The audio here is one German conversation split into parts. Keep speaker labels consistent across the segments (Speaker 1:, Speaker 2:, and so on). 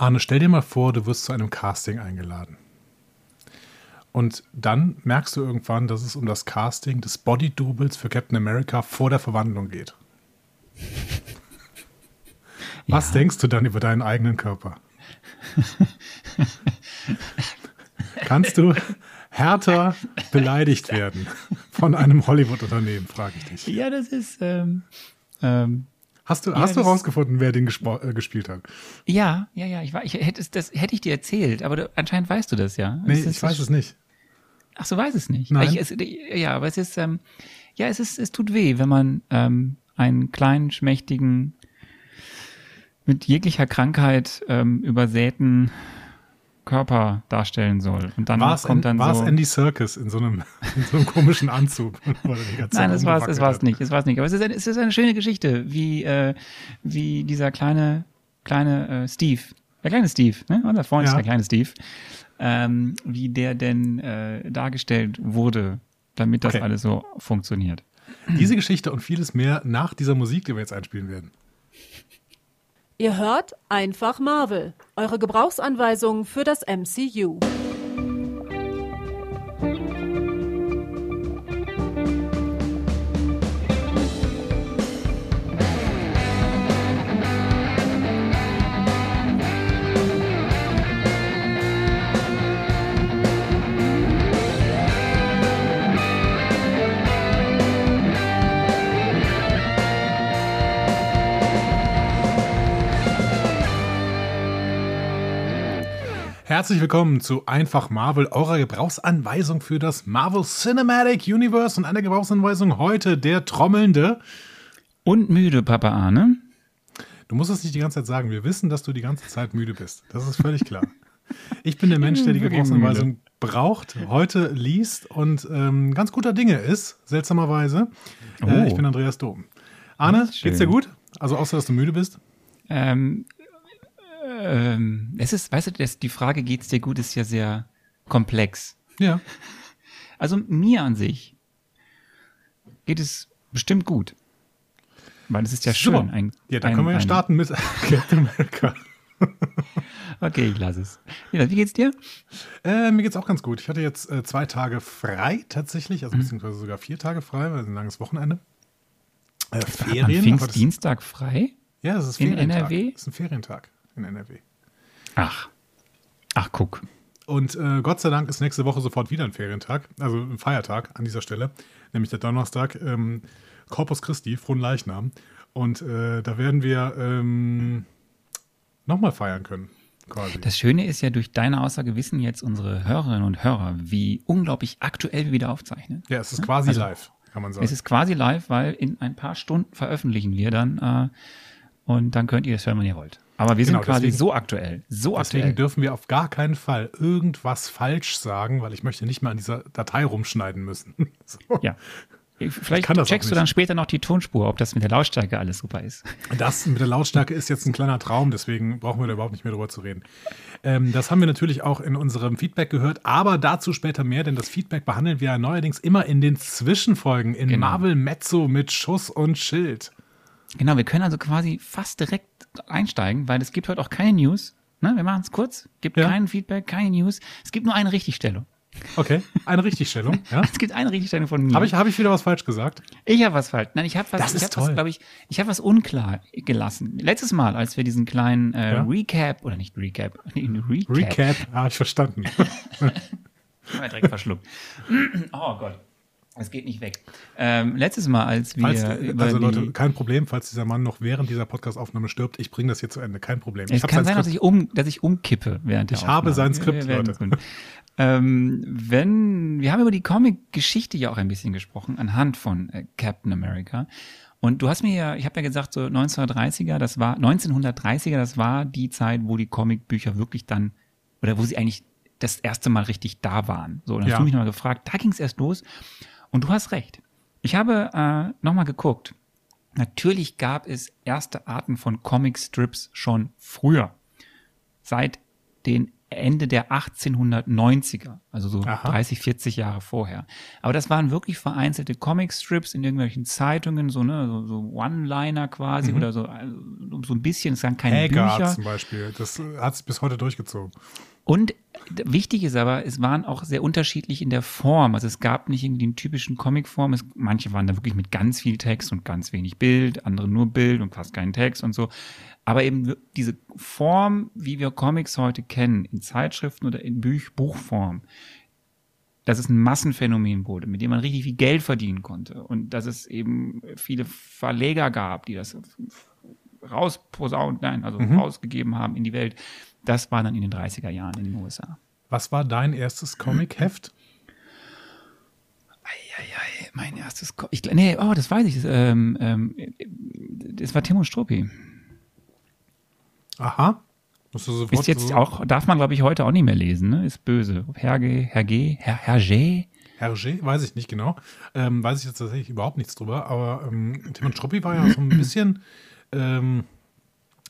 Speaker 1: Arne, stell dir mal vor, du wirst zu einem Casting eingeladen. Und dann merkst du irgendwann, dass es um das Casting des Body-Doubles für Captain America vor der Verwandlung geht. Was ja. denkst du dann über deinen eigenen Körper? Kannst du härter beleidigt werden von einem Hollywood-Unternehmen, frage ich dich.
Speaker 2: Ja, das ist. Ähm, ähm,
Speaker 1: hast du, ja, hast du rausgefunden, wer den äh, gespielt hat?
Speaker 2: Ja, ja, ja. Ich, war, ich hätte das hätte ich dir erzählt, aber du, anscheinend weißt du das ja.
Speaker 1: Nee,
Speaker 2: das,
Speaker 1: ich weiß es nicht.
Speaker 2: Ach, du weißt es nicht.
Speaker 1: Nein.
Speaker 2: Ich, es, ja, aber es ist, ähm, ja, es ist, es tut weh, wenn man ähm, einen kleinen, schmächtigen, mit jeglicher Krankheit ähm, übersäten Körper darstellen soll. Und dann
Speaker 1: war's
Speaker 2: kommt dann
Speaker 1: war
Speaker 2: so.
Speaker 1: es Andy Circus in so einem, in so einem komischen Anzug?
Speaker 2: Nein, es war es, war es nicht, es war es nicht. Aber es ist, eine, es ist eine schöne Geschichte, wie äh, wie dieser kleine kleine äh, Steve, der kleine Steve, ne? Und da vorne ja. ist der kleine Steve, ähm, wie der denn äh, dargestellt wurde, damit das okay. alles so funktioniert.
Speaker 1: Diese Geschichte und vieles mehr nach dieser Musik, die wir jetzt einspielen werden.
Speaker 3: Ihr hört einfach Marvel, eure Gebrauchsanweisung für das MCU.
Speaker 1: Herzlich willkommen zu Einfach Marvel, eurer Gebrauchsanweisung für das Marvel Cinematic Universe und eine Gebrauchsanweisung heute der Trommelnde.
Speaker 2: Und müde, Papa Arne.
Speaker 1: Du musst es nicht die ganze Zeit sagen. Wir wissen, dass du die ganze Zeit müde bist. Das ist völlig klar. Ich bin der Mensch, der die Gebrauchsanweisung braucht, heute liest und ähm, ganz guter Dinge ist, seltsamerweise. Äh, oh. Ich bin Andreas Dom. Arne, geht's dir gut? Also außer, dass du müde bist?
Speaker 2: Ähm, ähm, es ist, weißt du, das, die Frage, geht's dir gut, ist ja sehr komplex.
Speaker 1: Ja.
Speaker 2: Also mir an sich geht es bestimmt gut. Weil es ist ja schön.
Speaker 1: So. Ein, ja, dann können wir ja starten mit Captain America.
Speaker 2: okay, ich lasse es. Ja, wie geht's dir?
Speaker 1: Äh, mir geht's auch ganz gut. Ich hatte jetzt äh, zwei Tage frei tatsächlich, also mhm. beziehungsweise sogar vier Tage frei, weil es ein langes Wochenende.
Speaker 2: Äh, Ferien. Pfingstdienstag frei?
Speaker 1: Ja, es ist
Speaker 2: Ferientag. In NRW?
Speaker 1: Das ist ein Ferientag in NRW.
Speaker 2: Ach. Ach, guck.
Speaker 1: Und äh, Gott sei Dank ist nächste Woche sofort wieder ein Ferientag, also ein Feiertag an dieser Stelle, nämlich der Donnerstag, ähm, Corpus Christi, Frohen Leichnam. Und äh, da werden wir ähm, nochmal feiern können. Quasi.
Speaker 2: Das Schöne ist ja, durch deine Aussage wissen jetzt unsere Hörerinnen und Hörer, wie unglaublich aktuell wir wieder aufzeichnen.
Speaker 1: Ja, es ist quasi also, live, kann man sagen.
Speaker 2: Es ist quasi live, weil in ein paar Stunden veröffentlichen wir dann äh, und dann könnt ihr es hören, wenn ihr wollt. Aber wir sind genau, quasi deswegen, so aktuell. So
Speaker 1: deswegen
Speaker 2: aktuell.
Speaker 1: dürfen wir auf gar keinen Fall irgendwas falsch sagen, weil ich möchte nicht mal an dieser Datei rumschneiden müssen.
Speaker 2: so. Ja. Vielleicht checkst du dann später noch die Tonspur, ob das mit der Lautstärke alles super ist.
Speaker 1: Das mit der Lautstärke ist jetzt ein kleiner Traum, deswegen brauchen wir da überhaupt nicht mehr drüber zu reden. Ähm, das haben wir natürlich auch in unserem Feedback gehört, aber dazu später mehr, denn das Feedback behandeln wir ja neuerdings immer in den Zwischenfolgen in genau. Marvel Mezzo mit Schuss und Schild.
Speaker 2: Genau, wir können also quasi fast direkt einsteigen, weil es gibt heute auch keine News. Ne? Wir machen es kurz. Gibt ja. kein Feedback, keine News. Es gibt nur eine Richtigstellung.
Speaker 1: Okay, eine Richtigstellung. Ja.
Speaker 2: es gibt eine Richtigstellung von mir.
Speaker 1: Habe ich, hab ich wieder was falsch gesagt?
Speaker 2: Ich habe was falsch. Nein, ich habe was,
Speaker 1: das
Speaker 2: ich
Speaker 1: habe was,
Speaker 2: glaube ich, ich habe was unklar gelassen. Letztes Mal, als wir diesen kleinen äh, ja. Recap oder nicht Recap, nee,
Speaker 1: Recap. Recap, habe ich verstanden.
Speaker 2: direkt verschluckt. oh Gott. Es geht nicht weg. Ähm, letztes Mal, als wir. Falls,
Speaker 1: also Leute, kein Problem, falls dieser Mann noch während dieser Podcastaufnahme stirbt. Ich bringe das hier zu Ende, kein Problem.
Speaker 2: Es kann sein, dass ich, um, dass ich umkippe während der
Speaker 1: Ich habe sein Skript, Leute.
Speaker 2: Ähm, wenn, wir haben über die Comic-Geschichte ja auch ein bisschen gesprochen, anhand von äh, Captain America. Und du hast mir ja, ich habe ja gesagt, so 1930er, das war, 1930er, das war die Zeit, wo die Comicbücher wirklich dann, oder wo sie eigentlich das erste Mal richtig da waren. So, dann ja. hast du mich nochmal gefragt, da ging es erst los. Und du hast recht. Ich habe äh, nochmal geguckt. Natürlich gab es erste Arten von Comic-Strips schon früher. Seit den Ende der 1890er, also so
Speaker 1: Aha.
Speaker 2: 30, 40 Jahre vorher. Aber das waren wirklich vereinzelte Comicstrips in irgendwelchen Zeitungen, so, ne, so, so One-Liner quasi oder so, also so ein bisschen, es waren keine
Speaker 1: Hagar
Speaker 2: Bücher.
Speaker 1: zum Beispiel. Das hat es bis heute durchgezogen.
Speaker 2: Und wichtig ist aber, es waren auch sehr unterschiedlich in der Form. Also es gab nicht irgendwie den typischen Comicform. Es, manche waren da wirklich mit ganz viel Text und ganz wenig Bild, andere nur Bild und fast keinen Text und so. Aber eben diese Form, wie wir Comics heute kennen, in Zeitschriften oder in Büch Buchform, dass es ein Massenphänomen wurde, mit dem man richtig viel Geld verdienen konnte. Und dass es eben viele Verleger gab, die das rausposaunt, nein, also rausgegeben haben in die Welt. Das war dann in den 30er Jahren in den USA.
Speaker 1: Was war dein erstes Comic-Heft?
Speaker 2: Eieiei, mein erstes Co ich, gl- Nee, oh, das weiß ich. Das, ähm, ähm, das war Timo Struppi.
Speaker 1: Aha.
Speaker 2: Ist jetzt
Speaker 1: so
Speaker 2: auch, darf man, glaube ich, heute auch nicht mehr lesen, ne? Ist böse. Herge, Herge, Herr, Hergé?
Speaker 1: Hergé, weiß ich nicht genau. Ähm, weiß ich jetzt tatsächlich überhaupt nichts drüber. Aber ähm, Timon Struppi war ja so ein bisschen ähm,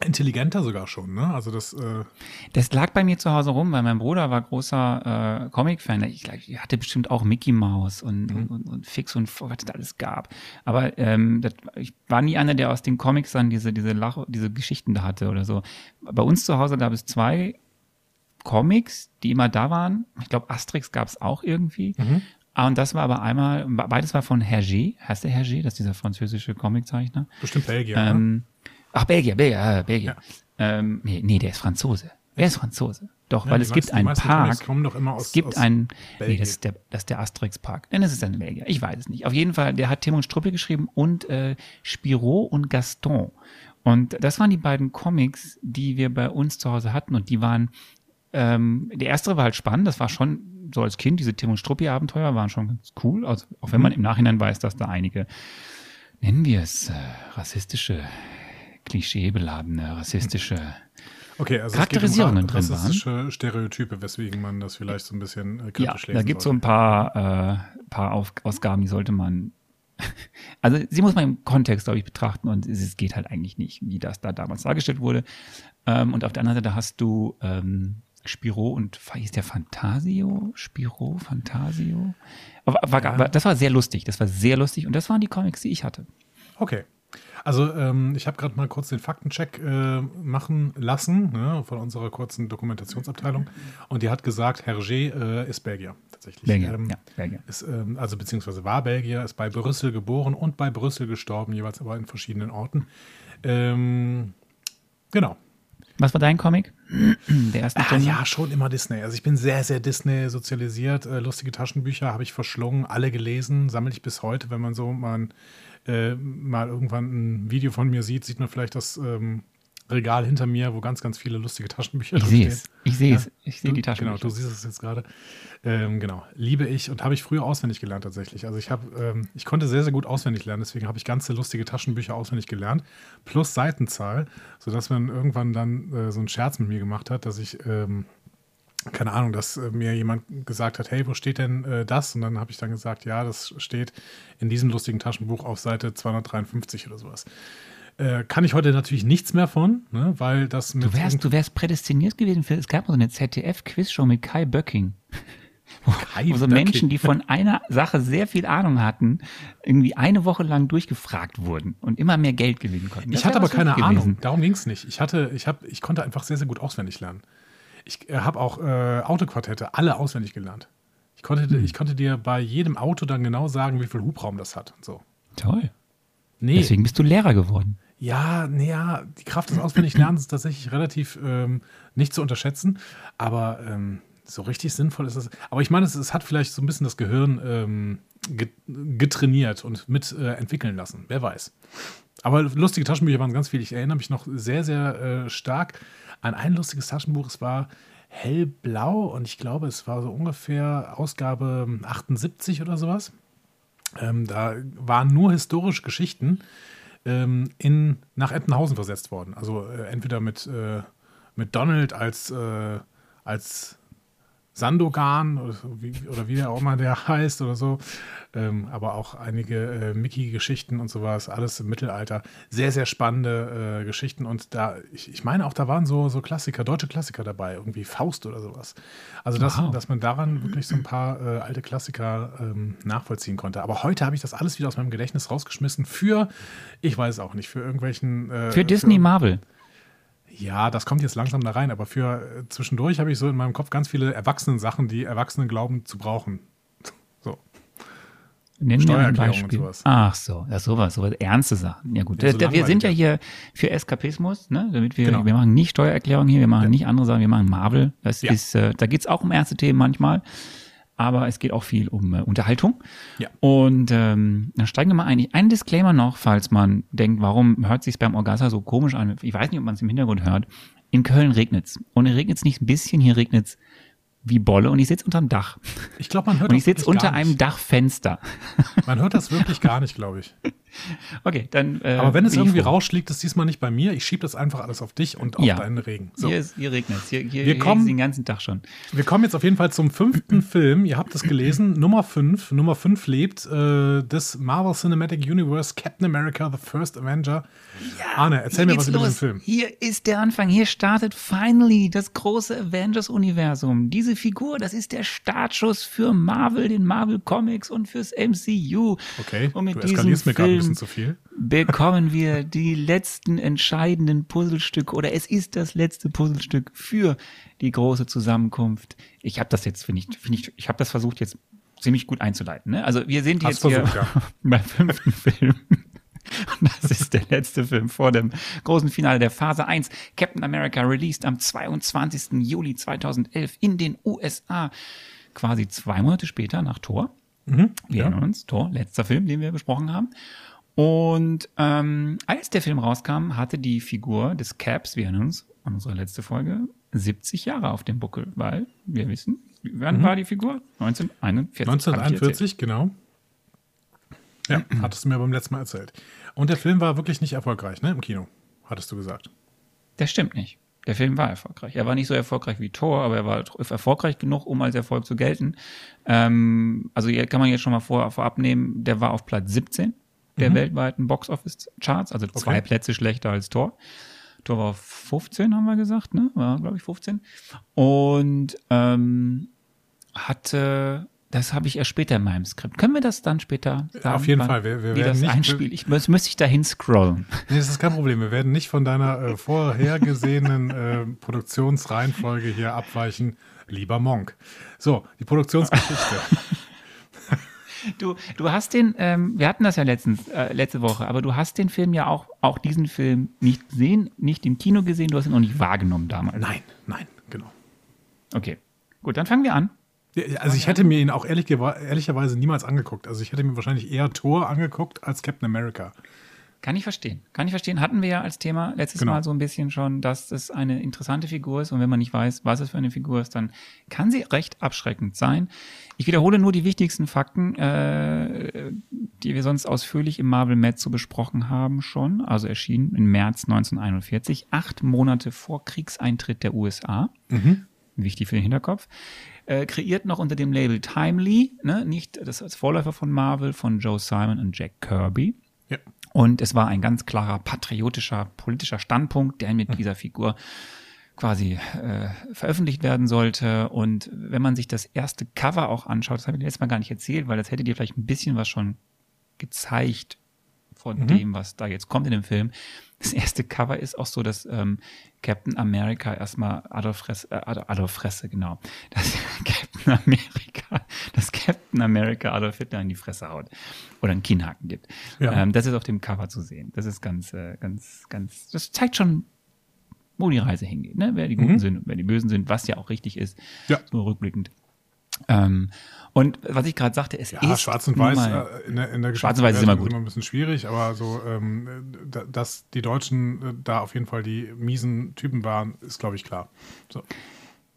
Speaker 1: intelligenter sogar schon. Ne? Also das, äh,
Speaker 2: Das lag bei mir zu Hause rum, weil mein Bruder war großer äh, Comic-Fan. Ich, ich hatte bestimmt auch Mickey Mouse und, und, und, und Fix und was es da alles gab. Aber ähm, das, ich war nie einer, der aus den Comics dann diese, diese, Lach, diese Geschichten da hatte oder so. Bei uns zu Hause gab es zwei Comics, die immer da waren. Ich glaube, Asterix gab es auch irgendwie. Ah, Und das war aber einmal, beides war von Hergé. Heißt der Hergé? Das ist dieser französische Comiczeichner.
Speaker 1: bestimmt Belgier. ne?
Speaker 2: Ach, Belgier, Belgier, äh, Belgier. Ähm, nee, nee, der ist Franzose. Wer ist Franzose? Doch,
Speaker 1: Ja,
Speaker 2: weil es gibt einen Park.
Speaker 1: kommen doch immer aus-
Speaker 2: es gibt einen, nee,
Speaker 1: Belgien.
Speaker 2: das ist der, das ist der Asterix-Park. Nein, das ist ein Belgier. Ich weiß es nicht. Auf jeden Fall, der hat Tim und Struppe geschrieben und äh, Spirou und Gaston. Und das waren die beiden Comics, die wir bei uns zu Hause hatten und die waren, ähm, der erste war halt spannend, das war schon so als Kind, diese Tim und Struppi-Abenteuer waren schon ganz cool, also, auch wenn man im Nachhinein weiß, dass da einige, nennen wir es, äh, rassistische, klischeebeladene, rassistische
Speaker 1: Okay, also
Speaker 2: Charakterisierungen
Speaker 1: es geht um
Speaker 2: drin waren.
Speaker 1: rassistische Stereotype, weswegen man das vielleicht so ein bisschen äh,
Speaker 2: Ja,
Speaker 1: kritisch lesen
Speaker 2: da gibt es so ein paar, äh, paar Auf Ausgaben, die sollte man. Also sie muss man im Kontext, glaube ich, betrachten und es geht halt eigentlich nicht, wie das da damals dargestellt wurde. Ähm, und auf der anderen Seite hast du ähm, Spiro und hieß der Fantasio? Spiro, Fantasio? Aber, war,
Speaker 1: Ja.
Speaker 2: das war sehr lustig, das war sehr lustig und das waren die Comics, die ich hatte.
Speaker 1: Okay. Also ähm, ich habe gerade mal kurz den Faktencheck äh, machen lassen ne, von unserer kurzen Dokumentationsabteilung und die hat gesagt, Hergé äh, ist Belgier tatsächlich.
Speaker 2: Belgier,
Speaker 1: Ähm,
Speaker 2: ja, Belgier.
Speaker 1: Ist, ähm, also beziehungsweise war Belgier, ist bei Brüssel geboren und bei Brüssel gestorben, jeweils aber in verschiedenen Orten. Ähm, genau.
Speaker 2: Was war dein Comic? Der erste
Speaker 1: Ah, ja, schon immer Disney. Also ich bin sehr, sehr Disney sozialisiert. Äh, lustige Taschenbücher habe ich verschlungen, alle gelesen, sammle ich bis heute. Wenn man so mal, äh, mal irgendwann ein Video von mir sieht, sieht man vielleicht das ähm, Regal hinter mir, wo ganz, ganz viele lustige Taschenbücher
Speaker 2: Ich
Speaker 1: drin
Speaker 2: sehe es. Ich sehe es. Ich sehe die Taschenbücher.
Speaker 1: Genau, du siehst es jetzt gerade. Ähm, genau, liebe ich und habe ich früher auswendig gelernt tatsächlich. Also ich habe, ähm, ich konnte sehr, sehr gut auswendig lernen, deswegen habe ich ganze lustige Taschenbücher auswendig gelernt, plus Seitenzahl, sodass man irgendwann dann äh, so einen Scherz mit mir gemacht hat, dass ich, ähm, keine Ahnung, dass äh, mir jemand gesagt hat, hey, wo steht denn äh, das? Und dann habe ich dann gesagt, ja, das steht in diesem lustigen Taschenbuch auf Seite 253 oder sowas. Äh, kann ich heute natürlich nichts mehr von, ne, weil das mit
Speaker 2: Du wärst, du wärst prädestiniert gewesen für, es gab mal so eine ZDF-Quizshow mit Kai Böcking. Wo,
Speaker 1: Kai
Speaker 2: wo so
Speaker 1: Böcking.
Speaker 2: Menschen, die von einer Sache sehr viel Ahnung hatten, irgendwie eine Woche lang durchgefragt wurden und immer mehr Geld gewinnen konnten. Das
Speaker 1: Ich hatte aber keine
Speaker 2: dich
Speaker 1: Ahnung.
Speaker 2: gewesen.
Speaker 1: Darum ging es nicht. Ich hatte, ich habe, ich konnte einfach sehr, sehr gut auswendig lernen. Ich äh, habe auch äh, Autoquartette alle auswendig gelernt. Ich konnte,
Speaker 2: Hm.
Speaker 1: ich konnte dir bei jedem Auto dann genau sagen, wie viel Hubraum das hat. So.
Speaker 2: Toll.
Speaker 1: Nee,
Speaker 2: Deswegen bist du Lehrer geworden.
Speaker 1: ja, nee, ja, die Kraft des Auswendiglernens ist tatsächlich relativ ähm, nicht zu unterschätzen, aber ähm, so richtig sinnvoll ist es. Aber ich meine, es, es hat vielleicht so ein bisschen das Gehirn ähm, get- getrainiert und mit äh, entwickeln lassen. Wer weiß. Aber lustige Taschenbücher waren ganz viel. Ich erinnere mich noch sehr, sehr äh, stark an ein lustiges Taschenbuch. Es war hellblau und ich glaube, es war so ungefähr Ausgabe 78 oder sowas. Ähm, da waren nur historische Geschichten ähm, in, nach Entenhausen versetzt worden. Also äh, entweder mit, äh, mit Donald als, äh, als Sandogan oder, wie, oder wie der auch immer der heißt oder so. Ähm, aber auch einige äh, Mickey-Geschichten und sowas, alles im Mittelalter. Sehr, sehr spannende äh, Geschichten. Und da, ich, ich meine auch, da waren so, so Klassiker, deutsche Klassiker dabei, irgendwie Faust oder sowas. Also, dass,
Speaker 2: Wow.
Speaker 1: dass man daran wirklich so ein paar äh, alte Klassiker ähm, nachvollziehen konnte. Aber heute habe ich das alles wieder aus meinem Gedächtnis rausgeschmissen für, ich weiß auch nicht, für irgendwelchen. Äh,
Speaker 2: Für Disney Marvel.
Speaker 1: Ja, das kommt jetzt langsam da rein, aber für äh, zwischendurch habe ich so in meinem Kopf ganz viele Erwachsenen-Sachen, die Erwachsene glauben zu brauchen. So.
Speaker 2: Nennen wir ein
Speaker 1: Steuererklärung und
Speaker 2: Beispiel.
Speaker 1: sowas.
Speaker 2: Ach so, ja, sowas, sowas, ernste Sachen. Ja gut,
Speaker 1: Ja, so
Speaker 2: Da- wir sind ja hier für Eskapismus, ne? damit wir,
Speaker 1: Genau.
Speaker 2: wir machen nicht Steuererklärung hier, wir machen nicht andere Sachen, wir machen Marvel. Das
Speaker 1: Ja.
Speaker 2: ist, äh, da geht's auch um ernste Themen manchmal, aber es geht auch viel um äh, Unterhaltung.
Speaker 1: Ja.
Speaker 2: Und ähm, dann steigen wir mal ein. Ein Disclaimer noch, falls man denkt, warum hört sich beim Orgasa so komisch an? Ich weiß nicht, ob man es im Hintergrund hört. In Köln regnet's. Und hier regnet's nicht ein bisschen, hier regnet's wie Bolle und ich sitze unterm Dach.
Speaker 1: Ich glaube, man hört
Speaker 2: Und ich
Speaker 1: das
Speaker 2: sitze
Speaker 1: wirklich
Speaker 2: unter
Speaker 1: gar
Speaker 2: einem. Dachfenster.
Speaker 1: Man hört das wirklich gar nicht, glaube ich.
Speaker 2: Okay, dann. Äh,
Speaker 1: Aber wenn es irgendwie rauscht, liegt es diesmal nicht bei mir. Ich schiebe das einfach alles auf dich und auf
Speaker 2: Ja.
Speaker 1: deinen Regen. So.
Speaker 2: Hier, ist, hier regnet es. Hier, hier,
Speaker 1: Wir kommen-
Speaker 2: den ganzen Tag schon.
Speaker 1: Wir kommen jetzt auf jeden Fall zum fünften Film. Ihr habt es gelesen. Nummer 5. Nummer 5 lebt äh, des Marvel Cinematic Universe Captain America, The First Avenger. Arne, erzähl mir
Speaker 2: Hier
Speaker 1: was über
Speaker 2: los.
Speaker 1: diesen Film.
Speaker 2: Hier ist der Anfang. Hier startet finally das große Avengers-Universum. Diese Figur, das ist der Startschuss für Marvel, den Marvel Comics und fürs MCU.
Speaker 1: Okay,
Speaker 2: und mit
Speaker 1: du eskalierst mir gerade
Speaker 2: Film bekommen wir die letzten entscheidenden Puzzlestücke oder es ist das letzte Puzzlestück für die große Zusammenkunft. Ich habe das jetzt, finde ich, finde ich, ich habe das versucht jetzt ziemlich gut einzuleiten. Ne? Also wir sind
Speaker 1: Hast
Speaker 2: jetzt hier
Speaker 1: versucht, ja.
Speaker 2: beim fünften Film. Und das ist der letzte Film vor dem großen Finale der Phase 1. Captain America released am 22. Juli 2011 in den USA. Quasi zwei Monate später nach Thor. Wir
Speaker 1: ja.
Speaker 2: erinnern uns, Thor, letzter Film, den wir besprochen haben. Und ähm, als der Film rauskam, hatte die Figur des Caps, wir erinnern uns an unsere letzte Folge, 70 Jahre auf dem Buckel, weil wir wissen, wann war die Figur? 1941. hab ich erzählt.
Speaker 1: 1941, genau. Ja, hattest du mir beim letzten Mal erzählt. Und der Film war wirklich nicht erfolgreich, ne? Im Kino, hattest du gesagt.
Speaker 2: Das stimmt nicht. Der Film war erfolgreich. Er war nicht so erfolgreich wie Thor, aber er war erfolgreich genug, um als Erfolg zu gelten. Ähm, also hier kann man jetzt schon mal vor, vorab nehmen, der war auf Platz 17 der weltweiten Box-Office-Charts, also zwei
Speaker 1: Okay.
Speaker 2: Plätze schlechter als Thor. Thor war auf 15, haben wir gesagt, ne? War, glaube ich, 15. Und ähm, hatte, das habe ich erst später in meinem Skript. Können wir das dann später sagen?
Speaker 1: Auf jeden
Speaker 2: wann-
Speaker 1: Fall. Wir- wir werden
Speaker 2: das
Speaker 1: nicht-
Speaker 2: einspielt. Ich muss, müsste ich dahin scrollen.
Speaker 1: Nee, das ist kein Problem. Wir werden nicht von deiner äh, vorhergesehenen äh, Produktionsreihenfolge hier abweichen. Lieber Monk. So, die Produktionsgeschichte.
Speaker 2: Du, du hast den, ähm, wir hatten das ja letztens, äh, letzte Woche, aber du hast den Film ja auch, auch diesen Film nicht gesehen, nicht im Kino gesehen, du hast ihn auch nicht wahrgenommen damals.
Speaker 1: nein, nein, genau.
Speaker 2: Okay. Gut, dann fangen wir an.
Speaker 1: Ja, Also ich hätte mir ihn auch ehrlich, ehrlicherweise niemals angeguckt. Also ich hätte mir wahrscheinlich eher Thor angeguckt als Captain America.
Speaker 2: Kann ich verstehen. Kann ich verstehen. Hatten wir ja als Thema letztes
Speaker 1: Genau.
Speaker 2: Mal so ein bisschen schon, dass es eine interessante Figur ist und wenn man nicht weiß, was es für eine Figur ist, dann kann sie recht abschreckend sein. Ich wiederhole nur die wichtigsten Fakten, äh, die wir sonst ausführlich im Marvel Mezzo besprochen haben schon. Also erschienen im März 1941, acht Monate vor Kriegseintritt der USA. Wichtig für den Hinterkopf. Äh, kreiert noch unter dem Label Timely, ne? nicht das als Vorläufer von Marvel, von Joe Simon und Jack Kirby. Und es war ein ganz klarer patriotischer politischer Standpunkt, der mit dieser Figur quasi äh, veröffentlicht werden sollte. Und wenn man sich das erste Cover auch anschaut, das habe ich letztes Mal gar nicht erzählt, weil das hätte dir vielleicht ein bisschen was schon gezeigt von dem, was da jetzt kommt in dem Film. Das erste Cover ist auch so, dass ähm, Captain America erstmal Adolf Fresse, äh, Adolf, Fresse, genau. Dass Captain America, dass Captain America Adolf Hitler in die Fresse haut oder einen Kinnhaken gibt.
Speaker 1: Ja.
Speaker 2: Ähm, das ist auf dem Cover zu sehen. Das ist ganz, äh, ganz, ganz, das zeigt schon, wo die Reise hingeht, ne? Wer die Guten sind und wer die Bösen sind, was ja auch richtig ist.
Speaker 1: Ja.
Speaker 2: So rückblickend. Ähm, und was ich gerade sagte, es
Speaker 1: Ja,
Speaker 2: ist
Speaker 1: schwarz und weiß äh, in der, in der
Speaker 2: Schwarz und weiß ist immer gut.
Speaker 1: ein bisschen schwierig, aber so, ähm, da- dass die Deutschen äh, da auf jeden Fall die miesen Typen waren, ist, glaube ich, klar. So.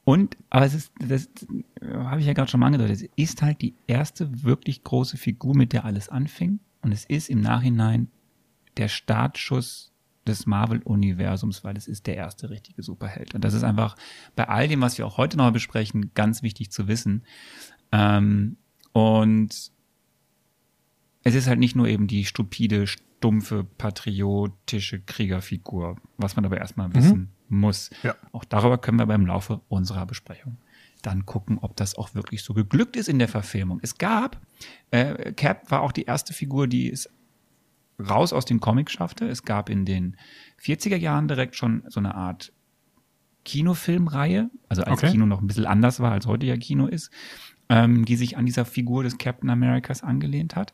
Speaker 2: Und, aber es ist, das äh, habe ich ja gerade schon mal angedeutet, es ist halt die erste wirklich große Figur, mit der alles anfing. Und es ist im Nachhinein der Startschuss des Marvel-Universums, weil es ist der erste richtige Superheld. Und das ist einfach bei all dem, was wir auch heute noch besprechen, ganz wichtig zu wissen. Ähm, und es ist halt nicht nur eben die stupide, stumpfe, patriotische Kriegerfigur, was man aber erstmal mhm. wissen muss. Ja. Auch darüber können wir beim Laufe unserer Besprechung dann gucken, ob das auch wirklich so geglückt ist in der Verfilmung. Es gab, äh, Cap war auch die erste Figur, die es raus aus den Comics schaffte. Es gab in den 40er Jahren direkt schon so eine Art Kinofilmreihe, also als okay. Kino noch ein bisschen anders war, als heute ja Kino ist, ähm, die sich an dieser Figur des Captain Americas angelehnt hat.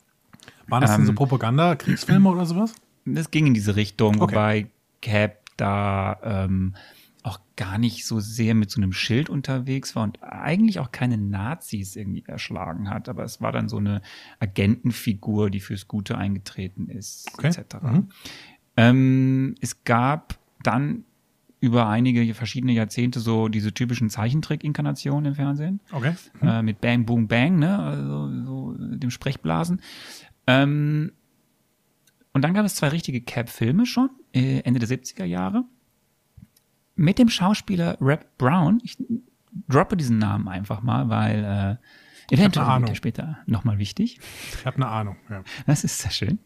Speaker 1: Waren das ähm, denn so ähm, Propaganda, Kriegsfilme oder sowas?
Speaker 2: Das ging in diese Richtung, okay. wobei Cap da ähm, auch gar nicht so sehr mit so einem Schild unterwegs war und eigentlich auch keine Nazis irgendwie erschlagen hat. Aber es war dann so eine Agentenfigur, die fürs Gute eingetreten ist, okay. etc. Mhm. Ähm, es gab dann über einige verschiedene Jahrzehnte so diese typischen Zeichentrick-Inkarnationen im Fernsehen.
Speaker 1: Okay.
Speaker 2: Mhm. Äh, mit Bang, Boom, Bang, ne? Also so dem Sprechblasen. Ähm, und dann gab es zwei richtige Cap-Filme schon, äh, Ende der 70er Jahre mit dem Schauspieler Rap Brown. Ich droppe diesen Namen einfach mal, weil äh, eventuell wird er später nochmal wichtig.
Speaker 1: Ich habe eine Ahnung, ja.
Speaker 2: Das ist sehr schön.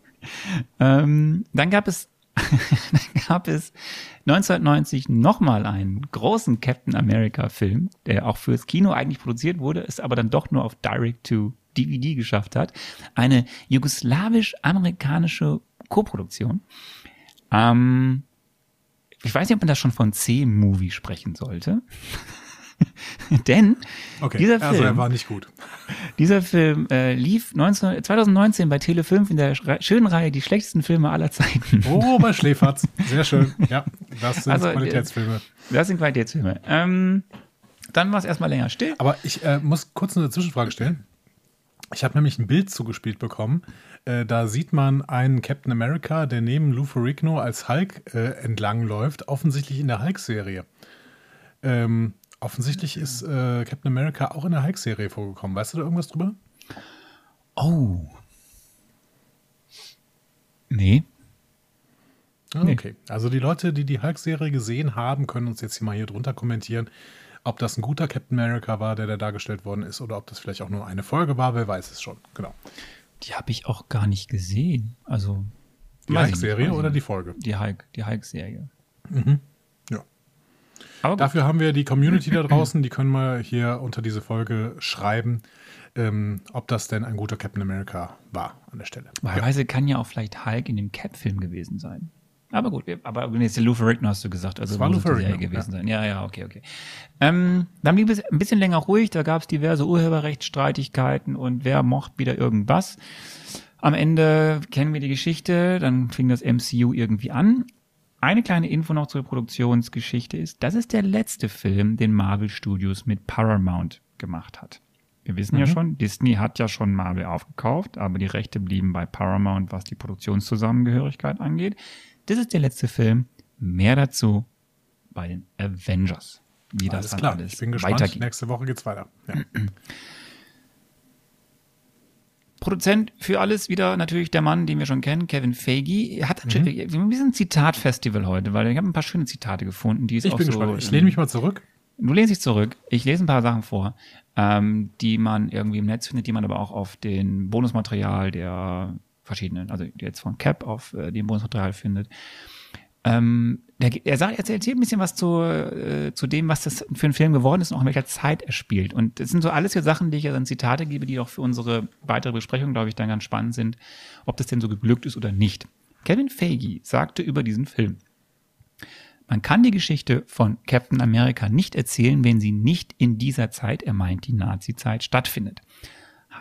Speaker 2: Ähm, dann gab es dann gab es 1990 nochmal einen großen Captain America Film, der auch fürs Kino eigentlich produziert wurde, es aber dann doch nur auf Direct to DVD geschafft hat. Eine jugoslawisch-amerikanische Koproduktion. Ähm, ich weiß nicht, ob man da schon von C-Movie sprechen sollte. Denn
Speaker 1: okay,
Speaker 2: dieser Film,
Speaker 1: also er war nicht gut.
Speaker 2: Dieser Film äh, lief 19, 2019 bei Tele 5 in der schönen Reihe Die schlechtesten Filme aller Zeiten.
Speaker 1: Oh, bei Schläferz. Sehr schön. Ja, das sind also, äh, Qualitätsfilme.
Speaker 2: Das sind Qualitätsfilme. Ähm, dann war es erstmal länger still.
Speaker 1: Aber ich äh, muss kurz eine Zwischenfrage stellen. Ich habe nämlich ein Bild zugespielt bekommen. Äh, da sieht man einen Captain America, der neben Lou Ferrigno als Hulk äh, entlangläuft, offensichtlich in der Hulk-Serie. Ähm, offensichtlich ist äh, Captain America auch in der Hulk-Serie vorgekommen. Weißt du da irgendwas drüber?
Speaker 2: Oh. Nee.
Speaker 1: Ah, okay. Also die Leute, die die Hulk-Serie gesehen haben, können uns jetzt hier mal hier drunter kommentieren, ob das ein guter Captain America war, der da dargestellt worden ist, oder ob das vielleicht auch nur eine Folge war, wer weiß es schon. Genau.
Speaker 2: Die habe ich auch gar nicht gesehen. Also.
Speaker 1: Die Hulk-Serie oder die Folge?
Speaker 2: Die Hulk, die Hulk-Serie.
Speaker 1: Mhm. Ja. Aber Dafür haben wir die Community da draußen, die können wir hier unter diese Folge schreiben, ähm, ob das denn ein guter Captain America war an der Stelle.
Speaker 2: Wahrweise ja. kann ja auch vielleicht Hulk in dem Cap-Film gewesen sein. Aber gut, aber jetzt der Lou Ferrigno hast du gesagt, also das war Lou Ferrigno gewesen ja. sein. Ja, ja, okay, okay. Ähm, dann blieb es ein bisschen länger ruhig, da gab es diverse Urheberrechtsstreitigkeiten und wer mocht wieder irgendwas. Am Ende kennen wir die Geschichte, dann fing das MCU irgendwie an. Eine kleine Info noch zur Produktionsgeschichte ist, das ist der letzte Film, den Marvel Studios mit Paramount gemacht hat. Wir wissen mhm. ja schon, Disney hat ja schon Marvel aufgekauft, aber die Rechte blieben bei Paramount, was die Produktionszusammengehörigkeit angeht. Das ist der letzte Film. Mehr dazu bei den Avengers.
Speaker 1: Wie alles das klar. Alles ich bin gespannt. Weitergeht. Nächste Woche geht's weiter. Ja.
Speaker 2: Produzent für alles wieder natürlich der Mann, den wir schon kennen, Kevin Feige. Er hat mhm. ein bisschen Zitatfestival heute, weil ich habe ein paar schöne Zitate gefunden, die
Speaker 1: es ich auch bin so. Gespannt. Ich lehne mich mal zurück.
Speaker 2: Du lehnst dich zurück. Ich lese ein paar Sachen vor, ähm, die man irgendwie im Netz findet, die man aber auch auf den Bonusmaterial der verschiedenen, also jetzt von Cap auf äh, dem Bonusmaterial findet. Ähm, der, er, sagt, er erzählt ein bisschen was zu, äh, zu dem, was das für ein Film geworden ist und auch in welcher Zeit er spielt. Und das sind so alles hier Sachen, die ich ja dann Zitate gebe, die auch für unsere weitere Besprechung, glaube ich, dann ganz spannend sind, ob das denn so geglückt ist oder nicht. Kevin Feige sagte über diesen Film, man kann die Geschichte von Captain America nicht erzählen, wenn sie nicht in dieser Zeit, er meint die Nazi-Zeit, stattfindet.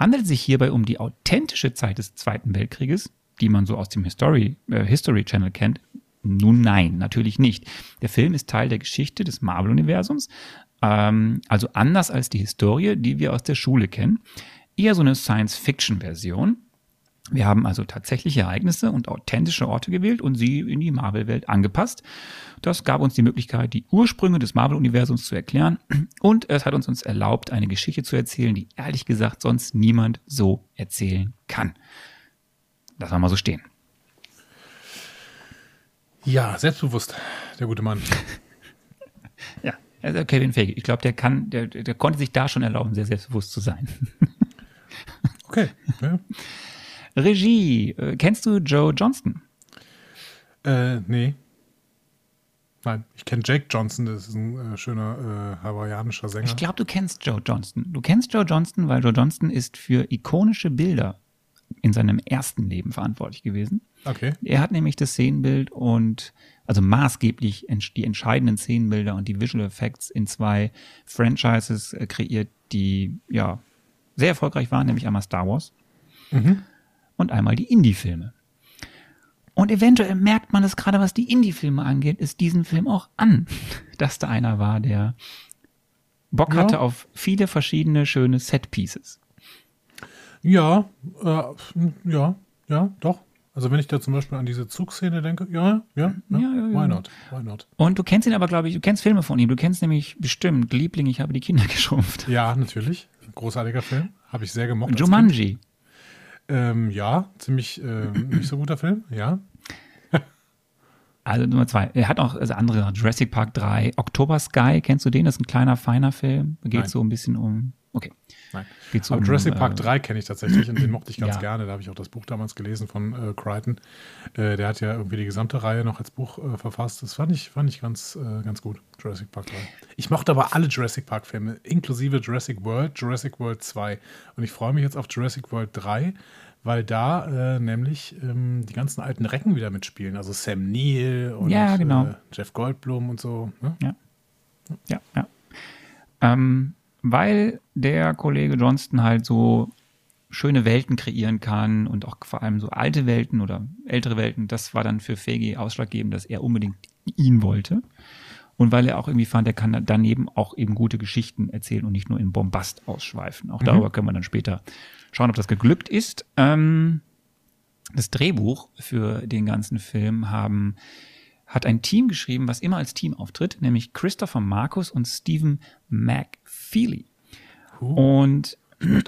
Speaker 2: Handelt es sich hierbei um die authentische Zeit des Zweiten Weltkrieges, die man so aus dem History, äh, History Channel kennt? Nun nein, natürlich nicht. Der Film ist Teil der Geschichte des Marvel-Universums, ähm, also anders als die Historie, die wir aus der Schule kennen. Eher so eine Science-Fiction-Version. Wir haben also tatsächliche Ereignisse und authentische Orte gewählt und sie in die Marvel-Welt angepasst. Das gab uns die Möglichkeit, die Ursprünge des Marvel-Universums zu erklären und es hat uns, uns erlaubt, eine Geschichte zu erzählen, die ehrlich gesagt sonst niemand so erzählen kann. Lass mal so stehen.
Speaker 1: Ja, selbstbewusst, der gute Mann.
Speaker 2: ja, also Kevin Feige. Ich glaube, der kann, der, der konnte sich da schon erlauben, sehr selbstbewusst zu sein.
Speaker 1: okay. Ja.
Speaker 2: Regie. Äh, kennst du Joe Johnston?
Speaker 1: Äh, nee. Nein, ich kenne Jake Johnson, das ist ein äh, schöner äh, hawaiianischer Sänger.
Speaker 2: Ich glaube, du kennst Joe Johnston. Du kennst Joe Johnston, weil Joe Johnston ist für ikonische Bilder in seinem ersten Leben verantwortlich gewesen.
Speaker 1: Okay.
Speaker 2: Er hat nämlich das Szenenbild und also maßgeblich die entscheidenden Szenenbilder und die Visual Effects in zwei Franchises äh, kreiert, die ja sehr erfolgreich waren, nämlich einmal Star Wars mhm. Und einmal die Indie-Filme. Und eventuell merkt man es gerade, was die Indie-Filme angeht, ist diesen Film auch an, dass da einer war, der Bock hatte auf viele verschiedene schöne Set-Pieces.
Speaker 1: Ja, äh, ja, ja, doch. Also wenn ich da zum Beispiel an diese Zugszene denke, ja, ja, ja, ja, ja why not, why not.
Speaker 2: Und du kennst ihn aber, glaube ich, du kennst Filme von ihm. Du kennst nämlich bestimmt Liebling, ich habe die Kinder geschrumpft.
Speaker 1: Ja, natürlich. Großartiger Film. Habe ich sehr gemocht.
Speaker 2: Jumanji.
Speaker 1: Ähm, ja, ziemlich äh, nicht so guter Film, ja.
Speaker 2: Also Nummer zwei. Er hat auch also andere, Jurassic Park 3, October Sky, kennst du den? Das ist ein kleiner, feiner Film. Geht Nein. so ein bisschen um. Okay.
Speaker 1: Nein. Geht's Aber um, Jurassic Park äh, 3 kenne ich tatsächlich und den mochte ich ganz ja. gerne. Da habe ich auch das Buch damals gelesen von äh, Crichton. Äh, der hat ja irgendwie die gesamte Reihe noch als Buch äh, verfasst. Das fand ich, fand ich ganz, äh, ganz gut, Jurassic Park 3. Ich mochte aber alle Jurassic Park-Filme, inklusive Jurassic World, Jurassic World 2. Und ich freue mich jetzt auf Jurassic World 3, weil da äh, nämlich ähm, die ganzen alten Recken wieder mitspielen. Also Sam Neill und
Speaker 2: ja, genau.
Speaker 1: äh, Jeff Goldblum und so. Ne?
Speaker 2: Ja. Ja, ja. Ähm, weil der Kollege Johnston halt so schöne Welten kreieren kann und auch vor allem so alte Welten oder ältere Welten, das war dann für Fegi ausschlaggebend, dass er unbedingt ihn wollte. Und weil er auch irgendwie fand, er kann daneben auch eben gute Geschichten erzählen und nicht nur in Bombast ausschweifen. Auch mhm. darüber können wir dann später schauen, ob das geglückt ist. Ähm, das Drehbuch für den ganzen Film haben hat ein Team geschrieben, was immer als Team auftritt, nämlich Christopher Marcus und Stephen McFeely. Uh, und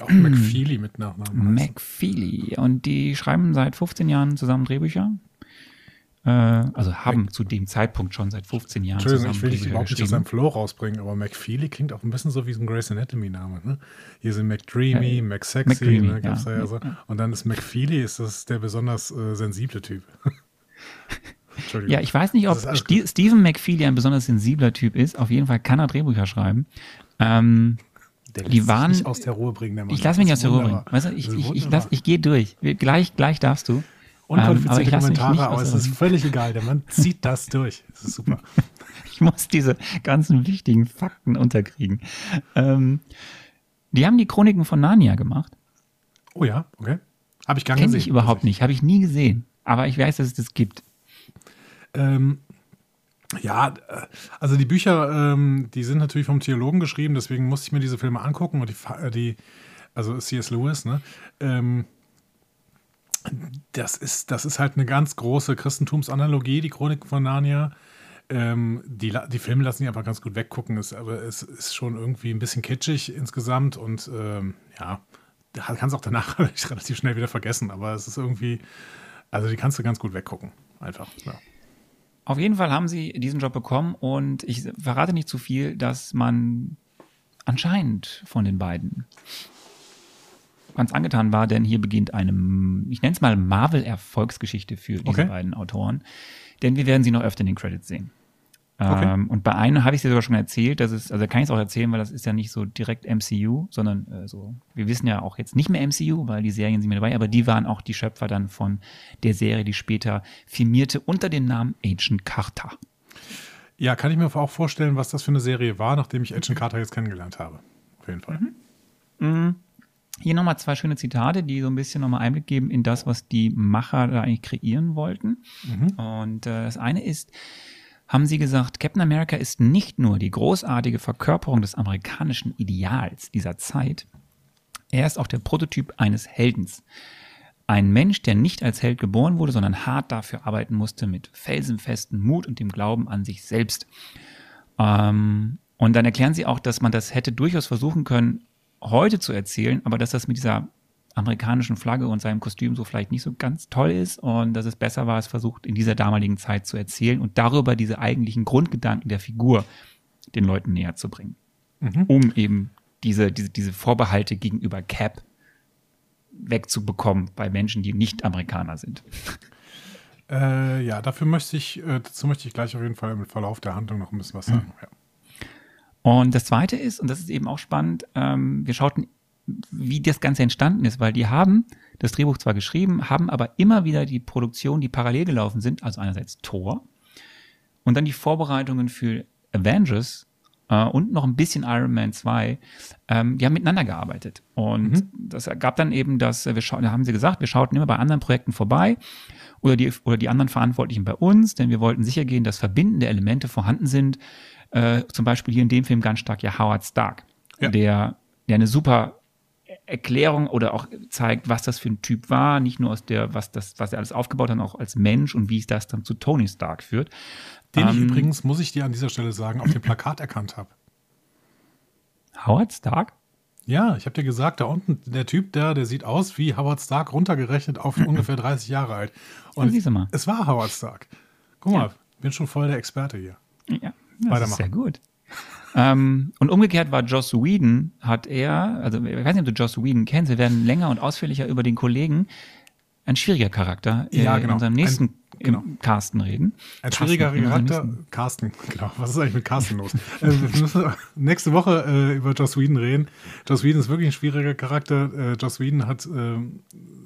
Speaker 1: auch McFeely mit Nachnamen.
Speaker 2: McFeely. Und die schreiben seit 15 Jahren zusammen Drehbücher. Äh, also haben zu dem Zeitpunkt schon seit 15 Jahren
Speaker 1: Entschuldigung, ich will dich überhaupt nicht aus seinem Flow rausbringen, aber McFeely klingt auch ein bisschen so wie so ein Grey's Anatomy-Name. Ne? Hier sind McDreamy, äh, McSexy, McDreamy, ne? Ja, ja so. Und dann ist McFeely, ist das der besonders äh, sensible Typ.
Speaker 2: Ja, ich weiß nicht, ob St Stephen McFeely ein besonders sensibler Typ ist. Auf jeden Fall kann er Drehbücher schreiben. Ähm,
Speaker 1: die waren, aus der Ruhe bringen. Der
Speaker 2: Mann. Ich lasse mich nicht aus der Ruhe bringen. Weißt du, ich, ich, ich, ich gehe durch. Gleich, gleich darfst du.
Speaker 1: Unqualifizierte ähm, Kommentare, aber es ist völlig egal. Der Mann zieht das durch. Das ist super.
Speaker 2: ich muss diese ganzen wichtigen Fakten unterkriegen. Ähm, die haben die Chroniken von Narnia gemacht.
Speaker 1: Oh ja, okay. Habe ich gar
Speaker 2: nicht
Speaker 1: gesehen.
Speaker 2: ich überhaupt nicht. Habe ich nie gesehen. Aber ich weiß, dass es das gibt.
Speaker 1: Ähm, ja, äh, also die Bücher, ähm, die sind natürlich vom Theologen geschrieben, deswegen musste ich mir diese Filme angucken und die, äh, die also C.S. Lewis, ne? Ähm, das ist, das ist halt eine ganz große Christentumsanalogie, die Chronik von Narnia. Ähm, die, die Filme lassen sich einfach ganz gut weggucken, ist, aber es ist schon irgendwie ein bisschen kitschig insgesamt und ähm, ja, kannst auch danach relativ schnell wieder vergessen, aber es ist irgendwie, also die kannst du ganz gut weggucken, einfach. Ja.
Speaker 2: Auf jeden Fall haben sie diesen Job bekommen und ich verrate nicht zu viel, dass man anscheinend von den beiden ganz angetan war, denn hier beginnt eine, ich nenne es mal Marvel-Erfolgsgeschichte für diese okay. beiden Autoren. Denn wir werden sie noch öfter in den Credits sehen. Okay. Ähm, und bei einem habe ich dir sogar schon erzählt, dass es, also kann ich es auch erzählen, weil das ist ja nicht so direkt MCU, sondern äh, so, wir wissen ja auch jetzt nicht mehr MCU, weil die Serien sind mit dabei, aber die waren auch die Schöpfer dann von der Serie, die später firmierte unter dem Namen Agent Carter.
Speaker 1: Ja, kann ich mir auch vorstellen, was das für eine Serie war, nachdem ich Agent Carter jetzt kennengelernt habe. Auf jeden Fall.
Speaker 2: Mhm. Mhm. Hier nochmal zwei schöne Zitate, die so ein bisschen nochmal Einblick geben in das, was die Macher da eigentlich kreieren wollten. Mhm. Und äh, das eine ist, haben sie gesagt, Captain America ist nicht nur die großartige Verkörperung des amerikanischen Ideals dieser Zeit, er ist auch der Prototyp eines Heldens. Ein Mensch, der nicht als Held geboren wurde, sondern hart dafür arbeiten musste, mit felsenfesten Mut und dem Glauben an sich selbst. Ähm, und dann erklären sie auch, dass man das hätte durchaus versuchen können, heute zu erzählen, aber dass das mit dieser amerikanischen Flagge und seinem Kostüm so vielleicht nicht so ganz toll ist und dass es besser war, es versucht in dieser damaligen Zeit zu erzählen und darüber diese eigentlichen Grundgedanken der Figur den Leuten näher zu bringen. Mhm. Um eben diese, diese, diese Vorbehalte gegenüber Cap wegzubekommen bei Menschen, die nicht Amerikaner sind.
Speaker 1: Äh, ja, dafür möchte ich, äh, dazu möchte ich gleich auf jeden Fall im Verlauf der Handlung noch ein bisschen was sagen. Mhm. Ja.
Speaker 2: Und das zweite ist, und das ist eben auch spannend, ähm, wir schauten, wie das Ganze entstanden ist, weil die haben das Drehbuch zwar geschrieben, haben aber immer wieder die Produktion, die parallel gelaufen sind, also einerseits Thor und dann die Vorbereitungen für Avengers äh, und noch ein bisschen Iron Man 2, ähm, die haben miteinander gearbeitet. Und mhm. das gab dann eben, dass wir schauen, da haben sie gesagt, wir schauten immer bei anderen Projekten vorbei oder die, oder die anderen Verantwortlichen bei uns, denn wir wollten sicher gehen, dass verbindende Elemente vorhanden sind. Äh, zum Beispiel hier in dem Film ganz stark ja Howard Stark, ja. der, der eine super Erklärung oder auch zeigt, was das für ein Typ war, nicht nur aus der, was das, was er alles aufgebaut hat, auch als Mensch und wie es das dann zu Tony Stark führt.
Speaker 1: Den ähm, ich übrigens, muss ich dir an dieser Stelle sagen, auf dem Plakat erkannt habe.
Speaker 2: Howard Stark?
Speaker 1: Ja, ich habe dir gesagt, da unten der Typ, der, der sieht aus wie Howard Stark runtergerechnet auf ungefähr 30 Jahre alt. Und ja, es war Howard Stark. Guck mal, ja. bin schon voll der Experte hier.
Speaker 2: Ja, das ist sehr gut. Ähm, und umgekehrt war Joss Whedon, hat er, also ich weiß nicht, ob du Joss Whedon kennst, wir werden länger und ausführlicher über den Kollegen, ein schwieriger Charakter,
Speaker 1: ja, genau.
Speaker 2: in unserem nächsten ein, genau. Carsten reden.
Speaker 1: Ein schwieriger Charakter. Carsten, genau. Was ist eigentlich mit Carsten los? äh, wir müssen nächste Woche äh, über Joss Whedon reden. Joss Whedon ist wirklich ein schwieriger Charakter. Äh, Joss Whedon hat äh,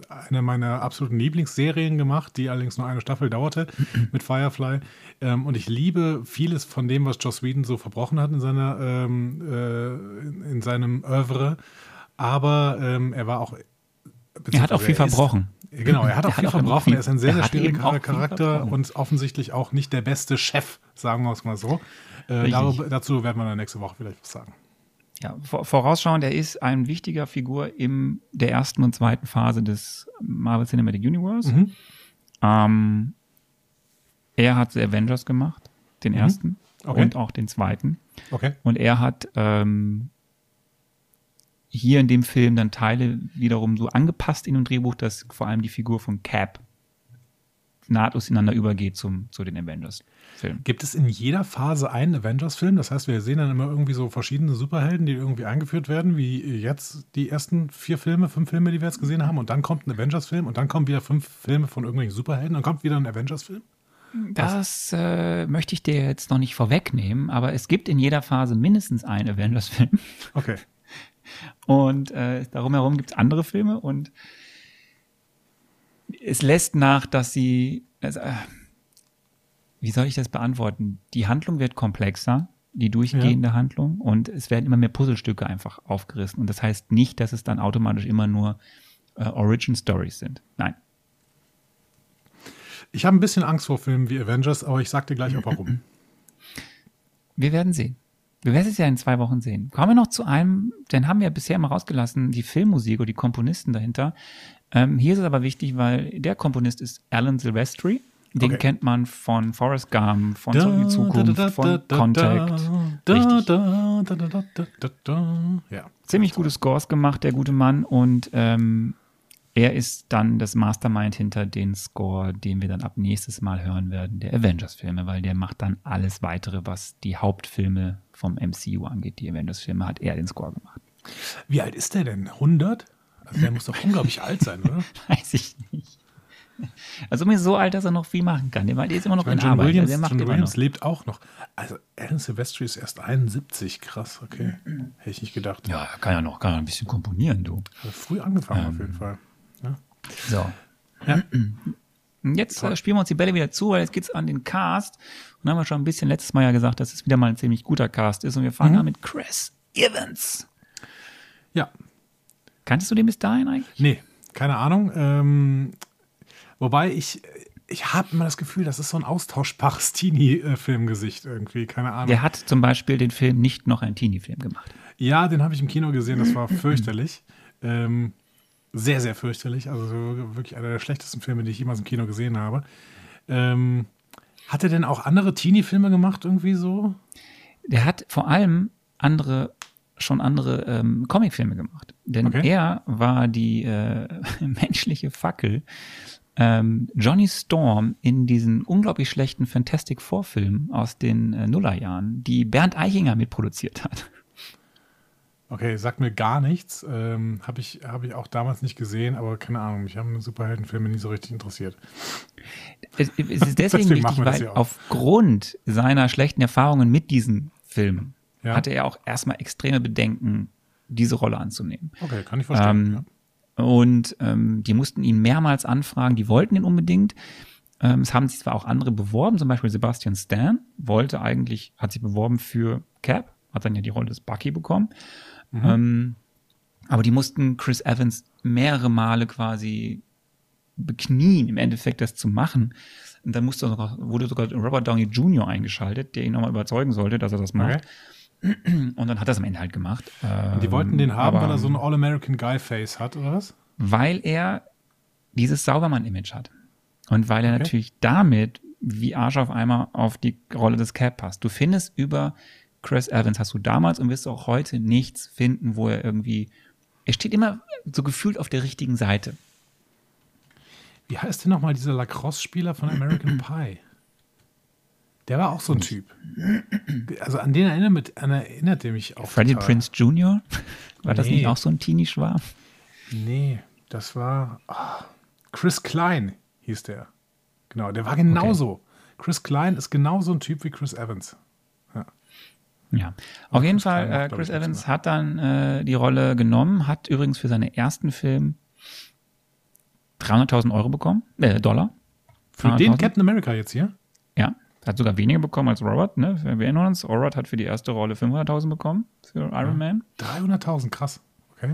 Speaker 1: eine meiner absoluten Lieblingsserien gemacht, die allerdings nur eine Staffel dauerte mit Firefly. Ähm, und ich liebe vieles von dem, was Joss Whedon so verbrochen hat in seiner ähm, äh, in, seinem Oeuvre. Aber ähm, er war auch
Speaker 2: er hat auch viel verbrochen.
Speaker 1: Genau, er hat auch er viel hat verbrochen. er ist ein sehr, sehr schwieriger Charakter und offensichtlich auch nicht der beste Chef, sagen wir es mal so. Äh, darüber, dazu werden wir dann nächste Woche vielleicht was sagen.
Speaker 2: Ja, vorausschauend, er ist ein wichtiger Figur in der ersten und zweiten Phase des Marvel Cinematic Universe. Mhm. Ähm, er hat The Avengers gemacht, den mhm. ersten okay. und auch den zweiten.
Speaker 1: Okay.
Speaker 2: Und er hat ähm, hier in dem Film dann Teile wiederum so angepasst in dem Drehbuch, dass vor allem die Figur von Cap nahtlos ineinander übergeht zum, zu den Avengers-Filmen.
Speaker 1: Gibt es in jeder Phase einen Avengers-Film? Das heißt, wir sehen dann immer irgendwie so verschiedene Superhelden, die irgendwie eingeführt werden, wie jetzt die ersten vier Filme, fünf Filme, die wir jetzt gesehen haben, und dann kommt ein Avengers-Film und dann kommen wieder fünf Filme von irgendwelchen Superhelden und kommt wieder ein Avengers-Film?
Speaker 2: Das äh, möchte ich dir jetzt noch nicht vorwegnehmen, aber es gibt in jeder Phase mindestens einen Avengers-Film.
Speaker 1: Okay.
Speaker 2: Und äh, darum herum gibt es andere Filme und es lässt nach, dass sie, also, äh, wie soll ich das beantworten? Die Handlung wird komplexer, die durchgehende ja. Handlung und es werden immer mehr Puzzlestücke einfach aufgerissen. Und das heißt nicht, dass es dann automatisch immer nur äh, Origin Stories sind. Nein.
Speaker 1: Ich habe ein bisschen Angst vor Filmen wie Avengers, aber ich sag dir gleich auch warum.
Speaker 2: Wir werden sehen. Wir werden es ja in zwei Wochen sehen. Kommen wir noch zu einem, den haben wir bisher immer rausgelassen, die Filmmusik oder die Komponisten dahinter. Ähm, hier ist es aber wichtig, weil der Komponist ist Alan Silvestri. Den okay. kennt man von Forrest Gump, von da, Zurück in die Zukunft, da, da, von Contact. Ja. Ziemlich gute Scores gemacht, der gute Mann. Und ähm, er ist dann das Mastermind hinter den Score, den wir dann ab nächstes Mal hören werden, der Avengers-Filme, weil der macht dann alles weitere, was die Hauptfilme vom MCU angeht. Die Avengers-Filme hat er den Score gemacht.
Speaker 1: Wie alt ist der denn? 100? Also der muss doch unglaublich alt sein, oder?
Speaker 2: Weiß ich nicht. Also mir so alt, dass er noch viel machen kann. Der ist immer noch ich
Speaker 1: meine, in John Arbeit. Williams, also John Williams lebt auch noch. Also Alan Silvestri ist erst 71. Krass, okay. Hätte ich nicht gedacht.
Speaker 2: Ja, kann ja noch kann ein bisschen komponieren, du.
Speaker 1: Hat früh angefangen ähm, auf jeden Fall.
Speaker 2: So. Ja. Jetzt äh, spielen wir uns die Bälle wieder zu, weil jetzt geht's an den Cast. Und dann haben wir schon ein bisschen letztes Mal ja gesagt, dass es wieder mal ein ziemlich guter Cast ist. Und wir fangen mhm. an mit Chris Evans.
Speaker 1: Ja.
Speaker 2: Kanntest du den bis dahin eigentlich?
Speaker 1: Nee, keine Ahnung. Ähm, wobei ich, ich habe immer das Gefühl, das ist so ein austauschbares Teenie-Filmgesicht irgendwie, keine Ahnung.
Speaker 2: Der hat zum Beispiel den Film nicht noch ein Teenie-Film gemacht.
Speaker 1: Ja, den habe ich im Kino gesehen, das war fürchterlich. Ähm, sehr, sehr fürchterlich. Also wirklich einer der schlechtesten Filme, die ich jemals im Kino gesehen habe. Ähm, hat er denn auch andere Teenie-Filme gemacht, irgendwie so?
Speaker 2: Der hat vor allem andere schon andere ähm, Comicfilme gemacht. Denn
Speaker 1: Okay.
Speaker 2: er war die äh, menschliche Fackel ähm, Johnny Storm in diesen unglaublich schlechten Fantastic Four Filmen aus den äh, Nullerjahren, die Bernd Eichinger mitproduziert hat.
Speaker 1: Okay, sagt mir gar nichts. Ähm, Habe ich, hab ich auch damals nicht gesehen, aber keine Ahnung, mich haben Superheldenfilme nie so richtig interessiert.
Speaker 2: Es, es ist deswegen
Speaker 1: Deswegen
Speaker 2: wichtig, weil
Speaker 1: ja
Speaker 2: aufgrund seiner schlechten Erfahrungen mit diesen Filmen
Speaker 1: Ja.
Speaker 2: hatte er auch erstmal extreme Bedenken, diese Rolle anzunehmen.
Speaker 1: Okay, kann ich verstehen.
Speaker 2: Ähm, Und ähm, die mussten ihn mehrmals anfragen, die wollten ihn unbedingt. Ähm, es haben sich zwar auch andere beworben, zum Beispiel Sebastian Stan wollte eigentlich, hat sich beworben für Cap, hat dann ja die Rolle des Bucky bekommen. Ähm, aber die mussten Chris Evans mehrere Male quasi beknien, im Endeffekt das zu machen. Und dann musste sogar, wurde sogar Robert Downey Jr. eingeschaltet, der ihn nochmal überzeugen sollte, dass er das macht.
Speaker 1: Okay.
Speaker 2: Und dann hat er es am Ende halt gemacht.
Speaker 1: Und die wollten den haben,
Speaker 2: aber-
Speaker 1: weil er so ein All-American-Guy-Face hat, oder was?
Speaker 2: weil er dieses Saubermann-Image hat. Und weil er
Speaker 1: Okay.
Speaker 2: natürlich damit wie Arsch auf einmal auf die Rolle des Cap passt. Du findest über Chris Evans, hast du damals und wirst du auch heute nichts finden, wo er irgendwie, er steht immer so gefühlt auf der richtigen Seite.
Speaker 1: Wie heißt denn nochmal dieser Lacrosse-Spieler von American Pie? Der war auch so ein Typ. Also an den erinnert, mit, an erinnert er mich auch.
Speaker 2: Freddie. Prince Jr., war das
Speaker 1: Nee.
Speaker 2: nicht auch so ein Teenie-Schwarm?
Speaker 1: Nee, das war ah, Chris Klein hieß der. Genau, der war genauso. Chris Klein ist genauso ein Typ wie Chris Evans.
Speaker 2: Ja, auf jeden Fall, äh, Chris Evans hat dann äh, die Rolle genommen, hat übrigens für seinen ersten Film 300.000 Euro bekommen, äh, Dollar.
Speaker 1: Für den
Speaker 2: 300.000?
Speaker 1: Captain America jetzt hier?
Speaker 2: Ja, hat sogar weniger bekommen als Robert. Ne? Wir erinnern uns, Robert hat für die erste Rolle 500.000 bekommen für Iron Man.
Speaker 1: 300.000, krass. Okay.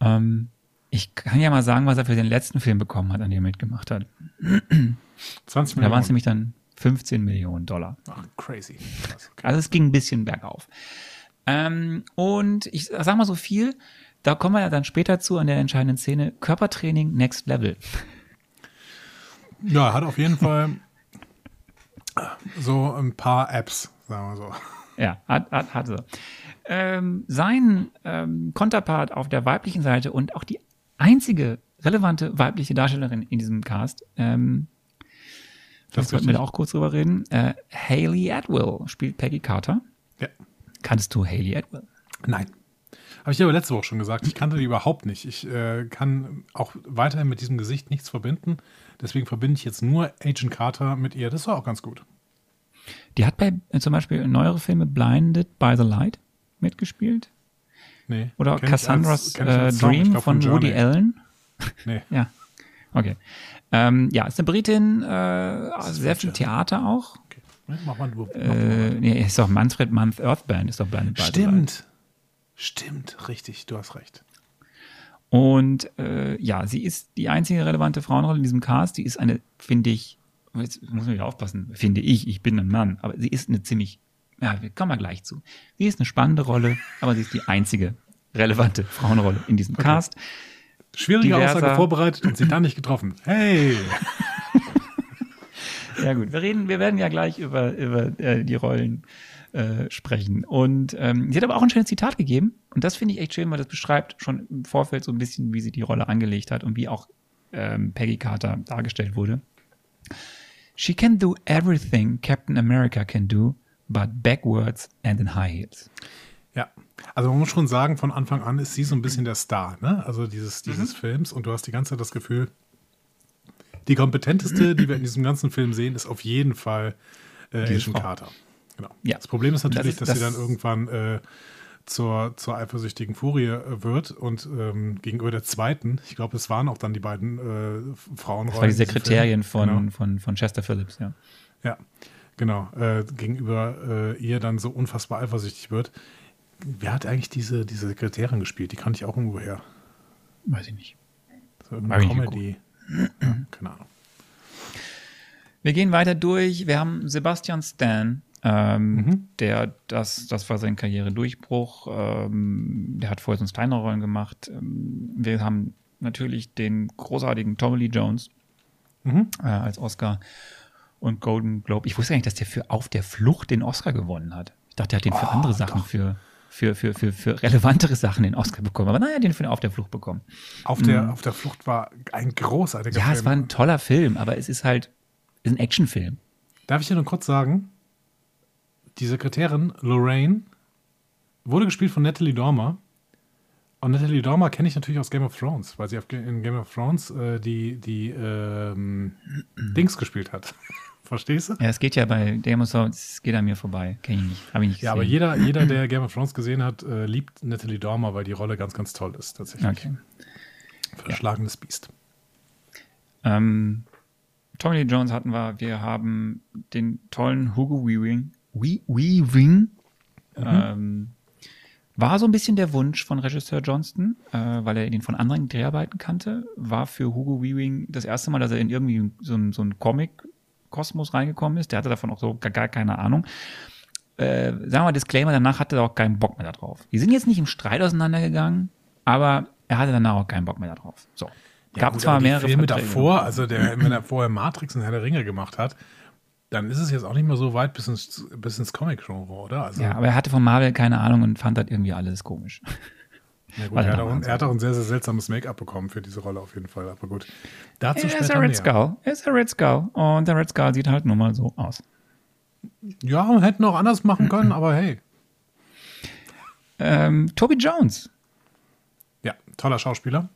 Speaker 2: Ähm, ich kann ja mal sagen, was er für den letzten Film bekommen hat, an dem er mitgemacht hat.
Speaker 1: 20
Speaker 2: Da waren
Speaker 1: Millionen.
Speaker 2: es nämlich dann 15 Millionen Dollar.
Speaker 1: Ach, crazy. Okay.
Speaker 2: Also es ging ein bisschen bergauf. Ähm, und ich sag mal so viel, da kommen wir ja dann später zu an der entscheidenden Szene. Körpertraining Next Level.
Speaker 1: Ja, hat auf jeden Fall so ein paar Apps, sagen wir so.
Speaker 2: Ja, hat, hat, hatte. Ähm, sein ähm, Konterpart auf der weiblichen Seite und auch die einzige relevante weibliche Darstellerin in diesem Cast, ähm,
Speaker 1: Das
Speaker 2: sollten wir da auch kurz drüber reden, äh, Haley Atwell spielt Peggy Carter.
Speaker 1: Ja.
Speaker 2: Kanntest du Haley Atwell?
Speaker 1: Nein. Habe ich dir aber letzte Woche schon gesagt. Ich kannte die überhaupt nicht. Ich äh, kann auch weiterhin mit diesem Gesicht nichts verbinden. Deswegen verbinde ich jetzt nur Agent Carter mit ihr. Das war auch ganz gut.
Speaker 2: Die hat bei äh, zum Beispiel neuere Filme Blinded by the Light mitgespielt.
Speaker 1: Nee.
Speaker 2: Oder Cassandras
Speaker 1: als-
Speaker 2: äh,
Speaker 1: als ich
Speaker 2: Dream
Speaker 1: glaub,
Speaker 2: von Woody
Speaker 1: Journey.
Speaker 2: Allen.
Speaker 1: Nee.
Speaker 2: Ja. Okay. Ähm, ja, ist eine Britin, äh, sehr viel. Theater auch.
Speaker 1: Okay. Mach mal. Mach
Speaker 2: Äh, nee, ist doch Manfred Month Earthband, ist doch Blinded by.
Speaker 1: Stimmt. Stimmt, richtig. Du hast recht.
Speaker 2: Und äh, ja, sie ist die einzige relevante Frauenrolle in diesem Cast. Die ist eine, finde ich, jetzt muss man wieder aufpassen, finde ich, ich bin ein Mann, aber sie ist eine ziemlich, ja, wir kommen mal gleich zu. Sie ist eine spannende Rolle, aber sie ist die einzige relevante Frauenrolle in diesem Cast.
Speaker 1: Schwierige
Speaker 2: Diverser-
Speaker 1: Aussage vorbereitet und sie dann nicht getroffen. Hey!
Speaker 2: Ja gut, wir reden, wir werden ja gleich über, über äh, die Rollen äh, sprechen. Und ähm, sie hat aber auch ein schönes Zitat gegeben. Und das finde ich echt schön, weil das beschreibt schon im Vorfeld so ein bisschen, wie sie die Rolle angelegt hat und wie auch ähm, Peggy Carter dargestellt wurde. She can do everything Captain America can do, but backwards and in high heels.
Speaker 1: Ja, also man muss schon sagen, von Anfang an ist sie so ein bisschen der Star, ne? Also dieses, dieses Films und du hast die ganze Zeit das Gefühl, die kompetenteste, die wir in diesem ganzen Film sehen, ist auf jeden Fall äh, Agent. Carter. Genau.
Speaker 2: Ja.
Speaker 1: Das Problem ist natürlich,
Speaker 2: Das ist-
Speaker 1: dass sie
Speaker 2: das-
Speaker 1: dann irgendwann äh, zur, zur eifersüchtigen Furie äh, wird und ähm, gegenüber der zweiten, ich glaube, es waren auch dann die beiden äh, Frauenrollen.
Speaker 2: Das war die Sekretärin von,
Speaker 1: Genau.
Speaker 2: von, von Chester Phillips, ja.
Speaker 1: Ja, genau. Äh, gegenüber äh, ihr dann so unfassbar eifersüchtig wird. Wer hat eigentlich diese, diese Sekretärin gespielt? Die kannte ich auch irgendwo her.
Speaker 2: Weiß ich nicht.
Speaker 1: So irgendeine
Speaker 2: ich nicht
Speaker 1: Comedy. Ja, keine Ahnung.
Speaker 2: Wir gehen weiter durch. Wir haben Sebastian Stan, ähm,
Speaker 1: Mhm.
Speaker 2: der das, das war sein Karrieredurchbruch. Ähm, der hat vorher sonst kleinere Rollen gemacht. Ähm, wir haben natürlich den großartigen Tommy Lee Jones
Speaker 1: Mhm.
Speaker 2: äh, als Oscar und Golden Globe. Ich wusste eigentlich, dass der für Auf der Flucht den Oscar gewonnen hat. Ich dachte, der hat den für
Speaker 1: Oh,
Speaker 2: andere Sachen
Speaker 1: doch.
Speaker 2: für. Für, für, für, für relevantere Sachen den Oscar bekommen. Aber naja, den für Auf der Flucht bekommen.
Speaker 1: Auf der, auf der Flucht war ein großartiger
Speaker 2: Ja,
Speaker 1: Film.
Speaker 2: es war ein toller Film, aber es ist halt ist ein Actionfilm.
Speaker 1: Darf ich dir nur kurz sagen, die Sekretärin Lorraine wurde gespielt von Natalie Dormer. Und Natalie Dormer kenne ich natürlich aus Game of Thrones, weil sie in Game of Thrones äh, die, die ähm, Dings gespielt hat. Verstehst du?
Speaker 2: Ja, es geht ja bei Game of Thrones, es geht an mir vorbei. Kenn ich nicht. Habe ich nicht
Speaker 1: Ja, aber jeder, jeder, der Game of Thrones gesehen hat, äh, liebt Natalie Dormer, weil die Rolle ganz, ganz toll ist, tatsächlich.
Speaker 2: Okay.
Speaker 1: Verschlagenes Biest.
Speaker 2: Ähm, Tommy Lee Jones hatten wir. Wir haben den tollen Hugo Weaving. We Weaving. Ähm, war so ein bisschen der Wunsch von Regisseur Johnston, äh, weil er ihn von anderen Dreharbeiten kannte. War für Hugo Weaving das erste Mal, dass er in irgendwie so so ein Comic-Kosmos reingekommen ist. Der hatte davon auch so gar, gar keine Ahnung. Äh, sagen wir mal Disclaimer, danach hatte er auch keinen Bock mehr darauf. Die sind jetzt nicht im Streit auseinandergegangen, aber er hatte danach auch keinen Bock mehr darauf. So. Gab
Speaker 1: gut,
Speaker 2: zwar mehrere
Speaker 1: Filme
Speaker 2: Verträge.
Speaker 1: davor, also der, wenn er vorher Matrix und Herr der Ringe gemacht hat, dann ist es jetzt auch nicht mehr so weit bis ins, bis ins Comic-Genre, oder? Also,
Speaker 2: Ja, aber er hatte von Marvel keine Ahnung und fand das irgendwie alles komisch.
Speaker 1: Ja, gut, er, hat auch, er hat auch ein sehr, sehr seltsames Make-up bekommen für diese Rolle auf jeden Fall. Aber gut. Dazu
Speaker 2: Er ist der Red. Skull. Er ist der Red Skull. Und der Red Skull sieht halt nun mal so aus.
Speaker 1: Ja, hätten auch anders machen können, aber hey.
Speaker 2: Ähm, Toby Jones.
Speaker 1: Ja, toller Schauspieler.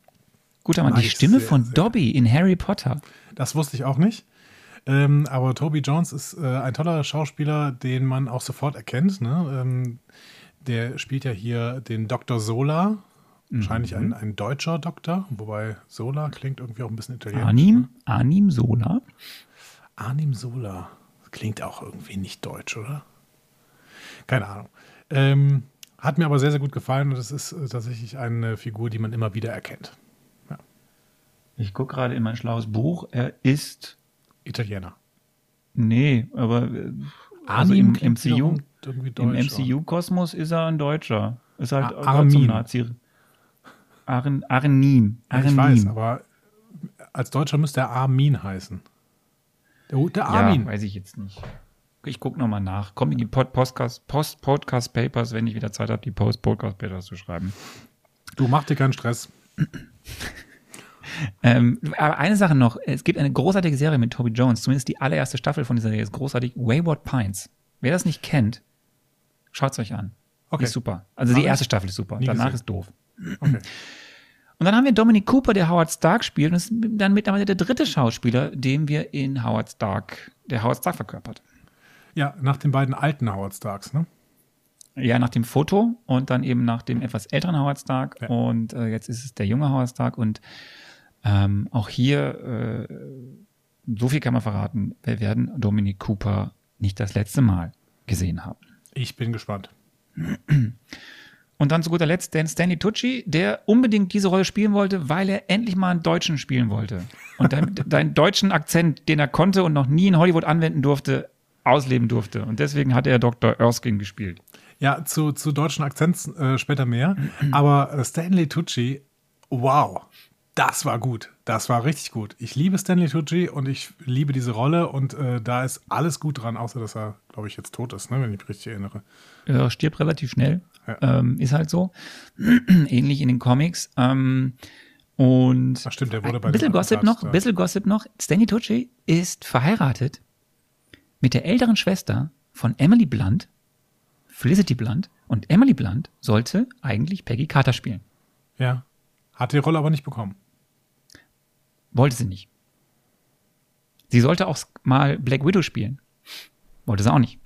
Speaker 2: Guter Mann. Die
Speaker 1: Nice,
Speaker 2: Stimme
Speaker 1: sehr,
Speaker 2: von
Speaker 1: sehr.
Speaker 2: Dobby in Harry Potter.
Speaker 1: Das wusste ich auch nicht. Ähm, aber Toby Jones ist äh, ein toller Schauspieler, den man auch sofort erkennt. Ne? Ähm, der spielt ja hier den Dr. Sola. Wahrscheinlich
Speaker 2: Mhm.
Speaker 1: ein, ein deutscher Doktor, wobei Sola klingt irgendwie auch ein bisschen italienisch.
Speaker 2: Anim, Anim Sola.
Speaker 1: Arnim Sola. Klingt auch irgendwie nicht deutsch, oder? Keine Ahnung. Ähm, hat mir aber sehr, sehr gut gefallen und das ist äh, tatsächlich eine Figur, die man immer wieder erkennt.
Speaker 2: Ich gucke gerade in mein schlaues Buch. Er ist,
Speaker 1: Italiener.
Speaker 2: nee, aber äh, also im MCU, im. MCU-Kosmos ist er ein Deutscher. Ist halt
Speaker 1: Armin.
Speaker 2: zum Nazi. Aren, Arnim.
Speaker 1: Ja, ich weiß, aber als Deutscher müsste er Armin heißen. Der, der Armin.
Speaker 2: Ja, weiß ich jetzt nicht. Ich gucke nochmal nach. Komm in die Pod Podcast, Post Podcast Papers, wenn ich wieder Zeit habe, die Post Podcast Papers zu schreiben.
Speaker 1: du mach dir keinen Stress.
Speaker 2: Ähm, aber eine Sache noch: Es gibt eine großartige Serie mit Toby Jones, zumindest die allererste Staffel von dieser Serie ist großartig. Wayward Pines. Wer das nicht kennt, schaut's euch an.
Speaker 1: Okay.
Speaker 2: Die ist super. Also die erste. Staffel ist super. Danach
Speaker 1: gesehen.
Speaker 2: ist doof.
Speaker 1: Okay.
Speaker 2: Und dann haben wir Dominic Cooper, der Howard Stark spielt, und ist dann mittlerweile der dritte Schauspieler, den wir in Howard Stark, der Howard Stark verkörpert.
Speaker 1: Ja, nach den beiden alten Howard Starks, ne?
Speaker 2: Ja, nach dem Foto und dann eben nach dem etwas älteren Howard Stark.
Speaker 1: Ja.
Speaker 2: Und äh, jetzt ist es der junge Howard Stark. Und ähm, auch hier, äh, so viel kann man verraten, wir werden Dominic Cooper nicht das letzte Mal gesehen haben.
Speaker 1: Ich bin gespannt.
Speaker 2: Und dann zu guter Letzt Dan Stanley Tucci, der unbedingt diese Rolle spielen wollte, weil er endlich mal einen Deutschen spielen wollte. Und deinen deutschen Akzent, den er konnte und noch nie in Hollywood anwenden durfte, ausleben durfte. Und deswegen hat er Dr. Erskine gespielt.
Speaker 1: Ja, zu, zu deutschen Akzents äh, später mehr. Aber Stanley Tucci, wow, das war gut. Das war richtig gut. Ich liebe Stanley Tucci und ich liebe diese Rolle und äh, da ist alles gut dran, außer dass er, glaube ich, jetzt tot ist, ne, wenn ich mich richtig erinnere.
Speaker 2: Er stirbt relativ schnell.
Speaker 1: Ja.
Speaker 2: Ähm, ist halt so. Ähnlich in den Comics. Ähm, und
Speaker 1: Ach stimmt, der wurde bei
Speaker 2: ein bisschen Gossip noch, ein bisschen Gossip noch. Stanley Tucci ist verheiratet mit der älteren Schwester von Emily Blunt, Felicity Blunt. Und Emily Blunt sollte eigentlich Peggy Carter spielen.
Speaker 1: Ja. Hat die Rolle aber nicht bekommen.
Speaker 2: Wollte sie nicht. Sie sollte auch mal Black Widow spielen. Wollte sie auch nicht.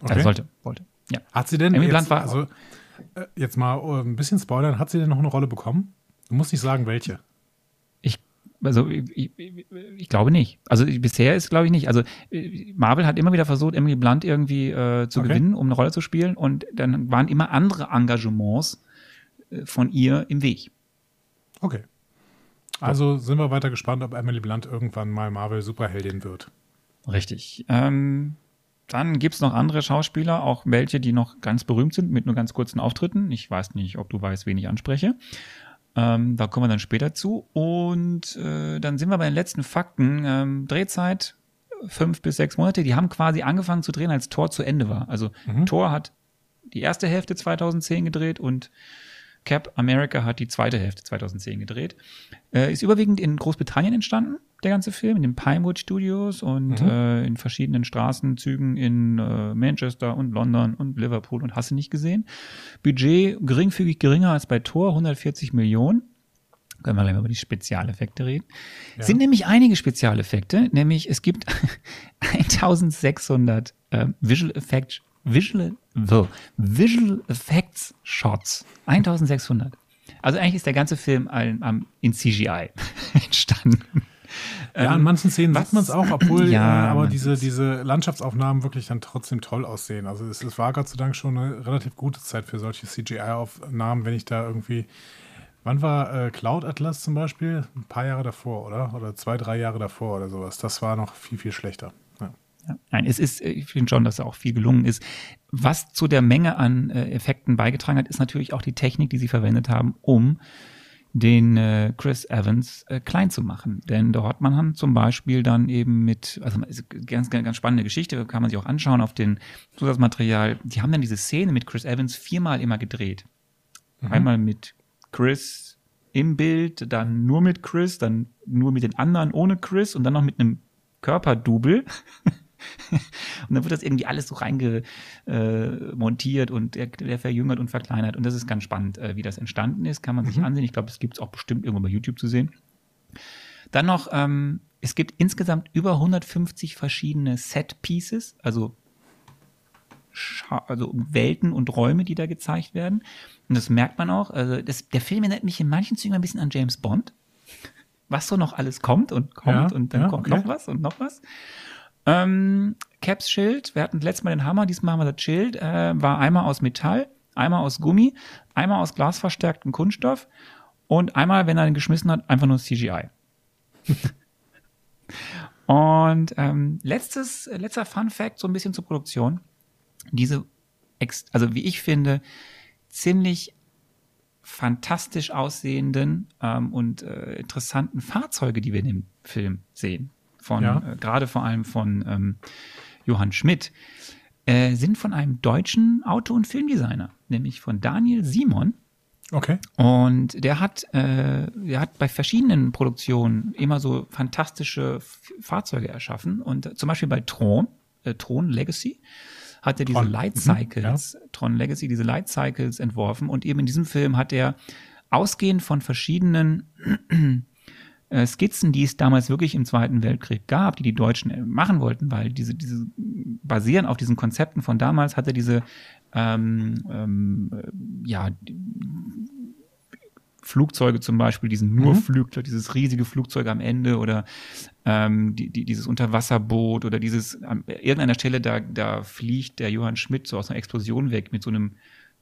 Speaker 1: Okay.
Speaker 2: Also sollte, wollte. Ja.
Speaker 1: Hat sie denn
Speaker 2: Emily
Speaker 1: jetzt,
Speaker 2: Blunt war-
Speaker 1: also äh, jetzt mal äh, ein bisschen spoilern, hat sie denn noch eine Rolle bekommen? Du musst nicht sagen, welche.
Speaker 2: Ich, also ich, ich, ich glaube nicht. Also bisher ist glaube ich nicht. Also äh, Marvel hat immer wieder versucht, Emily Blunt irgendwie äh, zu
Speaker 1: Okay.
Speaker 2: gewinnen, um eine Rolle zu spielen. Und dann waren immer andere Engagements äh, von ihr im Weg.
Speaker 1: Okay. Also sind wir weiter gespannt, ob Emily Blunt irgendwann mal Marvel-Superheldin wird.
Speaker 2: Richtig. Ähm, dann gibt's noch andere Schauspieler, auch welche, die noch ganz berühmt sind, mit nur ganz kurzen Auftritten. Ich weiß nicht, ob du weißt, wen ich anspreche. Ähm, da kommen wir dann später zu. Und äh, dann sind wir bei den letzten Fakten. Ähm, Drehzeit fünf bis sechs Monate. Die haben quasi angefangen zu drehen, als Tor zu Ende war. Also Tor hat die erste Hälfte 2010 gedreht und Cap America hat die zweite Hälfte 2010 gedreht. Äh, ist überwiegend in Großbritannien entstanden, der ganze Film, in den Pinewood Studios und
Speaker 1: Mhm.
Speaker 2: äh, in verschiedenen Straßenzügen in äh, Manchester und London und Liverpool und hast du nicht gesehen. Budget geringfügig geringer als bei Tor, 140 Millionen. Können wir gleich mal über die Spezialeffekte reden.
Speaker 1: Ja.
Speaker 2: Sind nämlich einige Spezialeffekte, nämlich es gibt 1600 äh, Visual Effects Visual, so, Visual Effects Shots. 1600. Also eigentlich ist der ganze Film ein, am- in CGI entstanden.
Speaker 1: Ja, in
Speaker 2: Ähm,
Speaker 1: manchen Szenen sieht man es auch, obwohl
Speaker 2: Ja,
Speaker 1: äh, aber diese, diese Landschaftsaufnahmen wirklich dann trotzdem toll aussehen. Also es, es war Gott sei Dank schon eine relativ gute Zeit für solche CGI-Aufnahmen, wenn ich da irgendwie. Wann war äh, Cloud Atlas zum Beispiel? Ein paar Jahre davor, oder? Oder zwei, drei Jahre davor oder sowas. Das war noch viel, viel schlechter. Ja.
Speaker 2: Nein, es ist, ich finde schon, dass da auch viel gelungen ist. Was zu der Menge an äh, Effekten beigetragen hat, ist natürlich auch die Technik, die sie verwendet haben, um den äh, Chris Evans äh, klein zu machen. Denn dort hat man dann zum Beispiel dann eben mit, also ganz, ganz, ganz spannende Geschichte, kann man sich auch anschauen auf den Zusatzmaterial. Die haben dann diese Szene mit Chris Evans viermal immer gedreht. Einmal mit Chris im Bild, dann nur mit Chris, dann nur mit den anderen ohne Chris und dann noch mit einem Körperdouble. und dann wird das irgendwie alles so reingemontiert äh, und der, der verjüngert und verkleinert. Und das ist ganz spannend, äh, wie das entstanden ist. Kann man sich ansehen. Ich glaube, es gibt es auch bestimmt irgendwo bei YouTube zu sehen. Dann noch, ähm, es gibt insgesamt über 150 verschiedene Set-Pieces, also also Welten und Räume, die da gezeigt werden. Und das merkt man auch. Also das, der Film erinnert mich in manchen Zügen ein bisschen an James Bond. Was so noch alles kommt und kommt
Speaker 1: Ja,
Speaker 2: und dann
Speaker 1: ja,
Speaker 2: kommt
Speaker 1: okay.
Speaker 2: noch was und noch was. Ähm, Caps Schild, wir hatten letztes Mal den Hammer, diesmal haben wir das Schild, äh, war einmal aus Metall, einmal aus Gummi, einmal aus glasverstärktem Kunststoff und einmal, wenn er ihn geschmissen hat, einfach nur CGI. und ähm, letztes, äh, letzter Fun Fact, so ein bisschen zur Produktion. Diese, also wie ich finde, ziemlich fantastisch aussehenden ähm, und äh, interessanten Fahrzeuge, die wir in dem Film sehen. Von,
Speaker 1: Ja.
Speaker 2: äh, gerade vor allem von ähm, Johann Schmidt, äh, sind von einem deutschen Auto- und Filmdesigner, nämlich von Daniel Simon.
Speaker 1: Okay.
Speaker 2: Und der hat, äh, der hat bei verschiedenen Produktionen immer so fantastische F Fahrzeuge erschaffen. Und zum Beispiel bei Tron, äh, Tron Legacy, hat er diese
Speaker 1: Tron.
Speaker 2: Light
Speaker 1: Mhm,
Speaker 2: Cycles, Tron Legacy, diese Light Cycles entworfen. Und eben in diesem Film hat er ausgehend von verschiedenen Skizzen, die es damals wirklich im Zweiten Weltkrieg gab, die die Deutschen äh, machen wollten, weil diese, diese basieren auf diesen Konzepten von damals, hat er diese ähm, ähm, äh, ja, Flugzeuge zum Beispiel, diesen Nurflügler, dieses riesige Flugzeug am Ende oder ähm, die, die, dieses Unterwasserboot oder dieses, an irgendeiner Stelle, da, da fliegt der Johann Schmidt so aus einer Explosion weg mit so einem,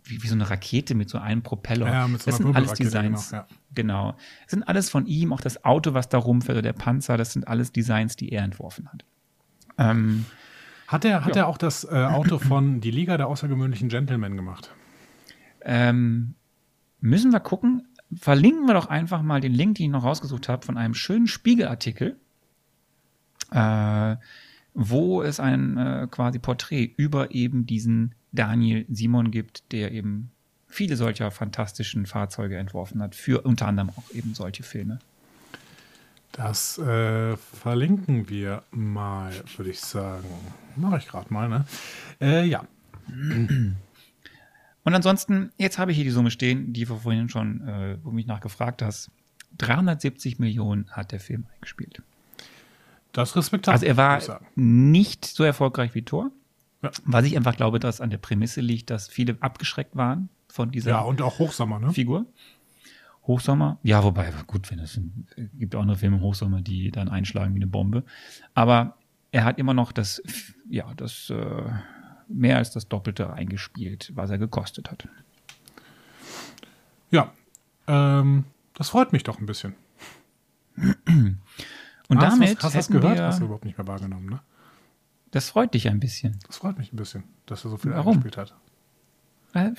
Speaker 2: wie, wie so eine Rakete mit so einem Propeller.
Speaker 1: Ja, mit so
Speaker 2: das sind alles
Speaker 1: Wirbelrakete,
Speaker 2: Designs.
Speaker 1: genau, ja.
Speaker 2: Genau. Das sind alles von ihm, auch das Auto, was da rumfährt oder der Panzer, das sind alles Designs, die er entworfen hat. Ähm,
Speaker 1: Hat er, hat
Speaker 2: Ja.
Speaker 1: er auch das äh, Auto von Die Liga der außergewöhnlichen Gentlemen gemacht?
Speaker 2: ähm, müssen wir gucken. Verlinken wir doch einfach mal den Link, den ich noch rausgesucht habe, von einem schönen Spiegelartikel, äh, wo es ein äh, quasi Porträt über eben diesen Daniel Simon gibt, der eben viele solcher fantastischen Fahrzeuge entworfen hat, für unter anderem auch eben solche Filme.
Speaker 1: Das äh, verlinken wir mal, würde ich sagen. Mache ich gerade mal, ne? Äh, ja.
Speaker 2: Und ansonsten, jetzt habe ich hier die Summe stehen, die du vorhin schon, äh, wo mich nachgefragt hast. 370 Millionen hat der Film eingespielt.
Speaker 1: Das ist respektabel.
Speaker 2: Also er war nicht so erfolgreich wie Thor.
Speaker 1: Ja.
Speaker 2: Was ich einfach glaube, dass an der Prämisse liegt, dass viele abgeschreckt waren von dieser
Speaker 1: Ja, und auch Hochsommer, ne?
Speaker 2: Figur. Hochsommer, ja, wobei, gut, wenn es gibt auch andere Filme im Hochsommer, die dann einschlagen wie eine Bombe. Aber er hat immer noch das, ja, das äh, mehr als das Doppelte eingespielt, was er gekostet hat.
Speaker 1: Ja. Ähm, das freut mich doch ein bisschen.
Speaker 2: Und
Speaker 1: hast
Speaker 2: damit
Speaker 1: hast du das gehört?
Speaker 2: wir,
Speaker 1: Hast du überhaupt nicht mehr wahrgenommen, ne?
Speaker 2: Das freut dich ein bisschen.
Speaker 1: Das freut mich ein bisschen, dass er so viel
Speaker 2: Warum?
Speaker 1: eingespielt hat.
Speaker 2: Äh,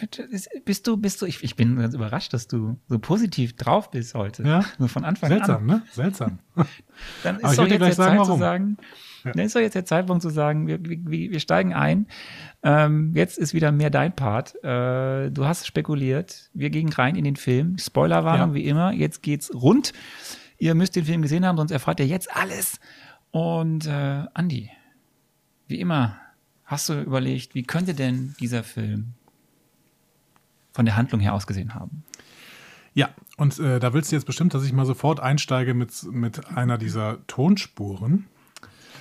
Speaker 2: Bist du, bist du, ich, ich bin ganz überrascht, dass du so positiv drauf bist heute.
Speaker 1: Ja.
Speaker 2: So von Anfang
Speaker 1: Seltsam,
Speaker 2: an.
Speaker 1: ne? Seltsam.
Speaker 2: Dann ist doch jetzt der
Speaker 1: sagen,
Speaker 2: Zeit zu
Speaker 1: warum.
Speaker 2: sagen, Ja. Dann ist doch jetzt der Zeitpunkt zu sagen, wir, wir, wir steigen ein. Ähm, jetzt ist wieder mehr dein Part. Äh, du hast spekuliert. Wir gehen rein in den Film. Spoilerwarnung ja. wie immer. Jetzt geht's rund. Ihr müsst den Film gesehen haben, sonst erfahrt ihr jetzt alles. Und äh, Andi, wie immer, hast du überlegt, wie könnte denn dieser Film von der Handlung her ausgesehen haben?
Speaker 1: Ja, und äh, da willst du jetzt bestimmt, dass ich mal sofort einsteige mit, mit einer dieser Tonspuren.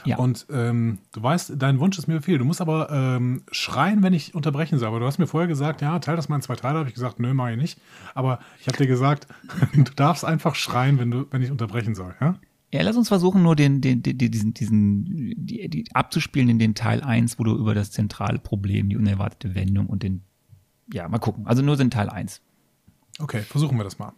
Speaker 1: Ja. Und ähm, du weißt, dein Wunsch ist mir viel. Du musst aber ähm, schreien, wenn ich unterbrechen soll. Aber du hast mir vorher gesagt, ja, teil das mal in zwei Teile. Habe ich gesagt, nö, mache ich nicht. Aber ich habe dir gesagt, du darfst einfach schreien, wenn, du, wenn ich unterbrechen soll. Ja?
Speaker 2: Ja, lass uns versuchen, nur den, den, den diesen, diesen, die, die abzuspielen in den Teil 1, wo du über das zentrale Problem, die unerwartete Wendung und den, ja, mal gucken. Also nur in Teil 1.
Speaker 1: Okay, versuchen wir das mal.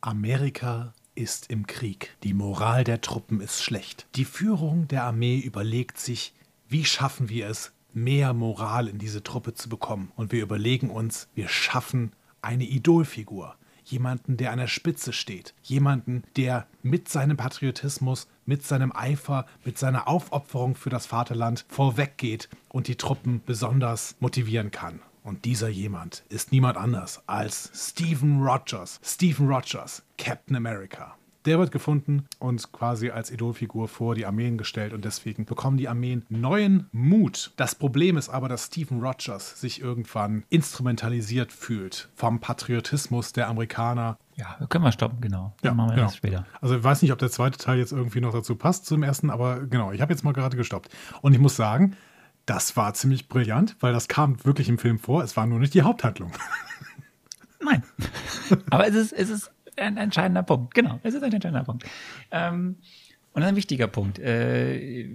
Speaker 1: Amerika ist im Krieg. Die Moral der Truppen ist schlecht. Die Führung der Armee überlegt sich, wie schaffen wir es, mehr Moral in diese Truppe zu bekommen. Und wir überlegen uns, wir schaffen eine Idolfigur. Jemanden, der an der Spitze steht. Jemanden, der mit seinem Patriotismus, mit seinem Eifer, mit seiner Aufopferung für das Vaterland vorweggeht und die Truppen besonders motivieren kann. Und dieser jemand ist niemand anders als Stephen Rogers. Stephen Rogers, Captain America. Der wird gefunden und quasi als Idolfigur vor die Armeen gestellt und deswegen bekommen die Armeen neuen Mut. Das Problem ist aber, dass Stephen Rogers sich irgendwann instrumentalisiert fühlt vom Patriotismus der Amerikaner.
Speaker 2: Ja, können wir stoppen, genau.
Speaker 1: Dann ja, machen wir genau. das später. Also ich weiß nicht, ob der zweite Teil jetzt irgendwie noch dazu passt zum ersten, aber genau, ich habe jetzt mal gerade gestoppt. Und ich muss sagen, das war ziemlich brillant, weil das kam wirklich im Film vor. Es war nur nicht die Haupthandlung.
Speaker 2: Nein. Aber es ist, es ist ein entscheidender Punkt. Genau, es ist ein entscheidender Punkt. Ähm, und ein wichtiger Punkt. Äh,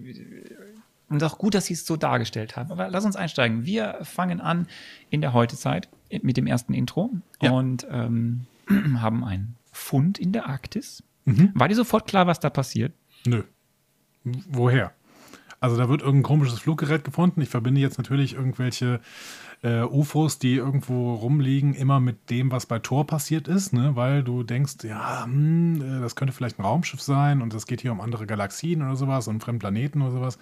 Speaker 2: und auch gut, dass Sie es so dargestellt haben. Aber lass uns einsteigen. Wir fangen an in der Heutezeit mit dem ersten Intro ja. und ähm, haben einen Fund in der Arktis. Mhm. War dir sofort klar, was da passiert?
Speaker 1: Nö. Woher? Also da wird irgendein komisches Fluggerät gefunden. Ich verbinde jetzt natürlich irgendwelche äh, UFOs, die irgendwo rumliegen, immer mit dem, was bei Tor passiert ist, ne? weil du denkst, ja, hm, äh, das könnte vielleicht ein Raumschiff sein und es geht hier um andere Galaxien oder sowas und fremden Planeten oder sowas.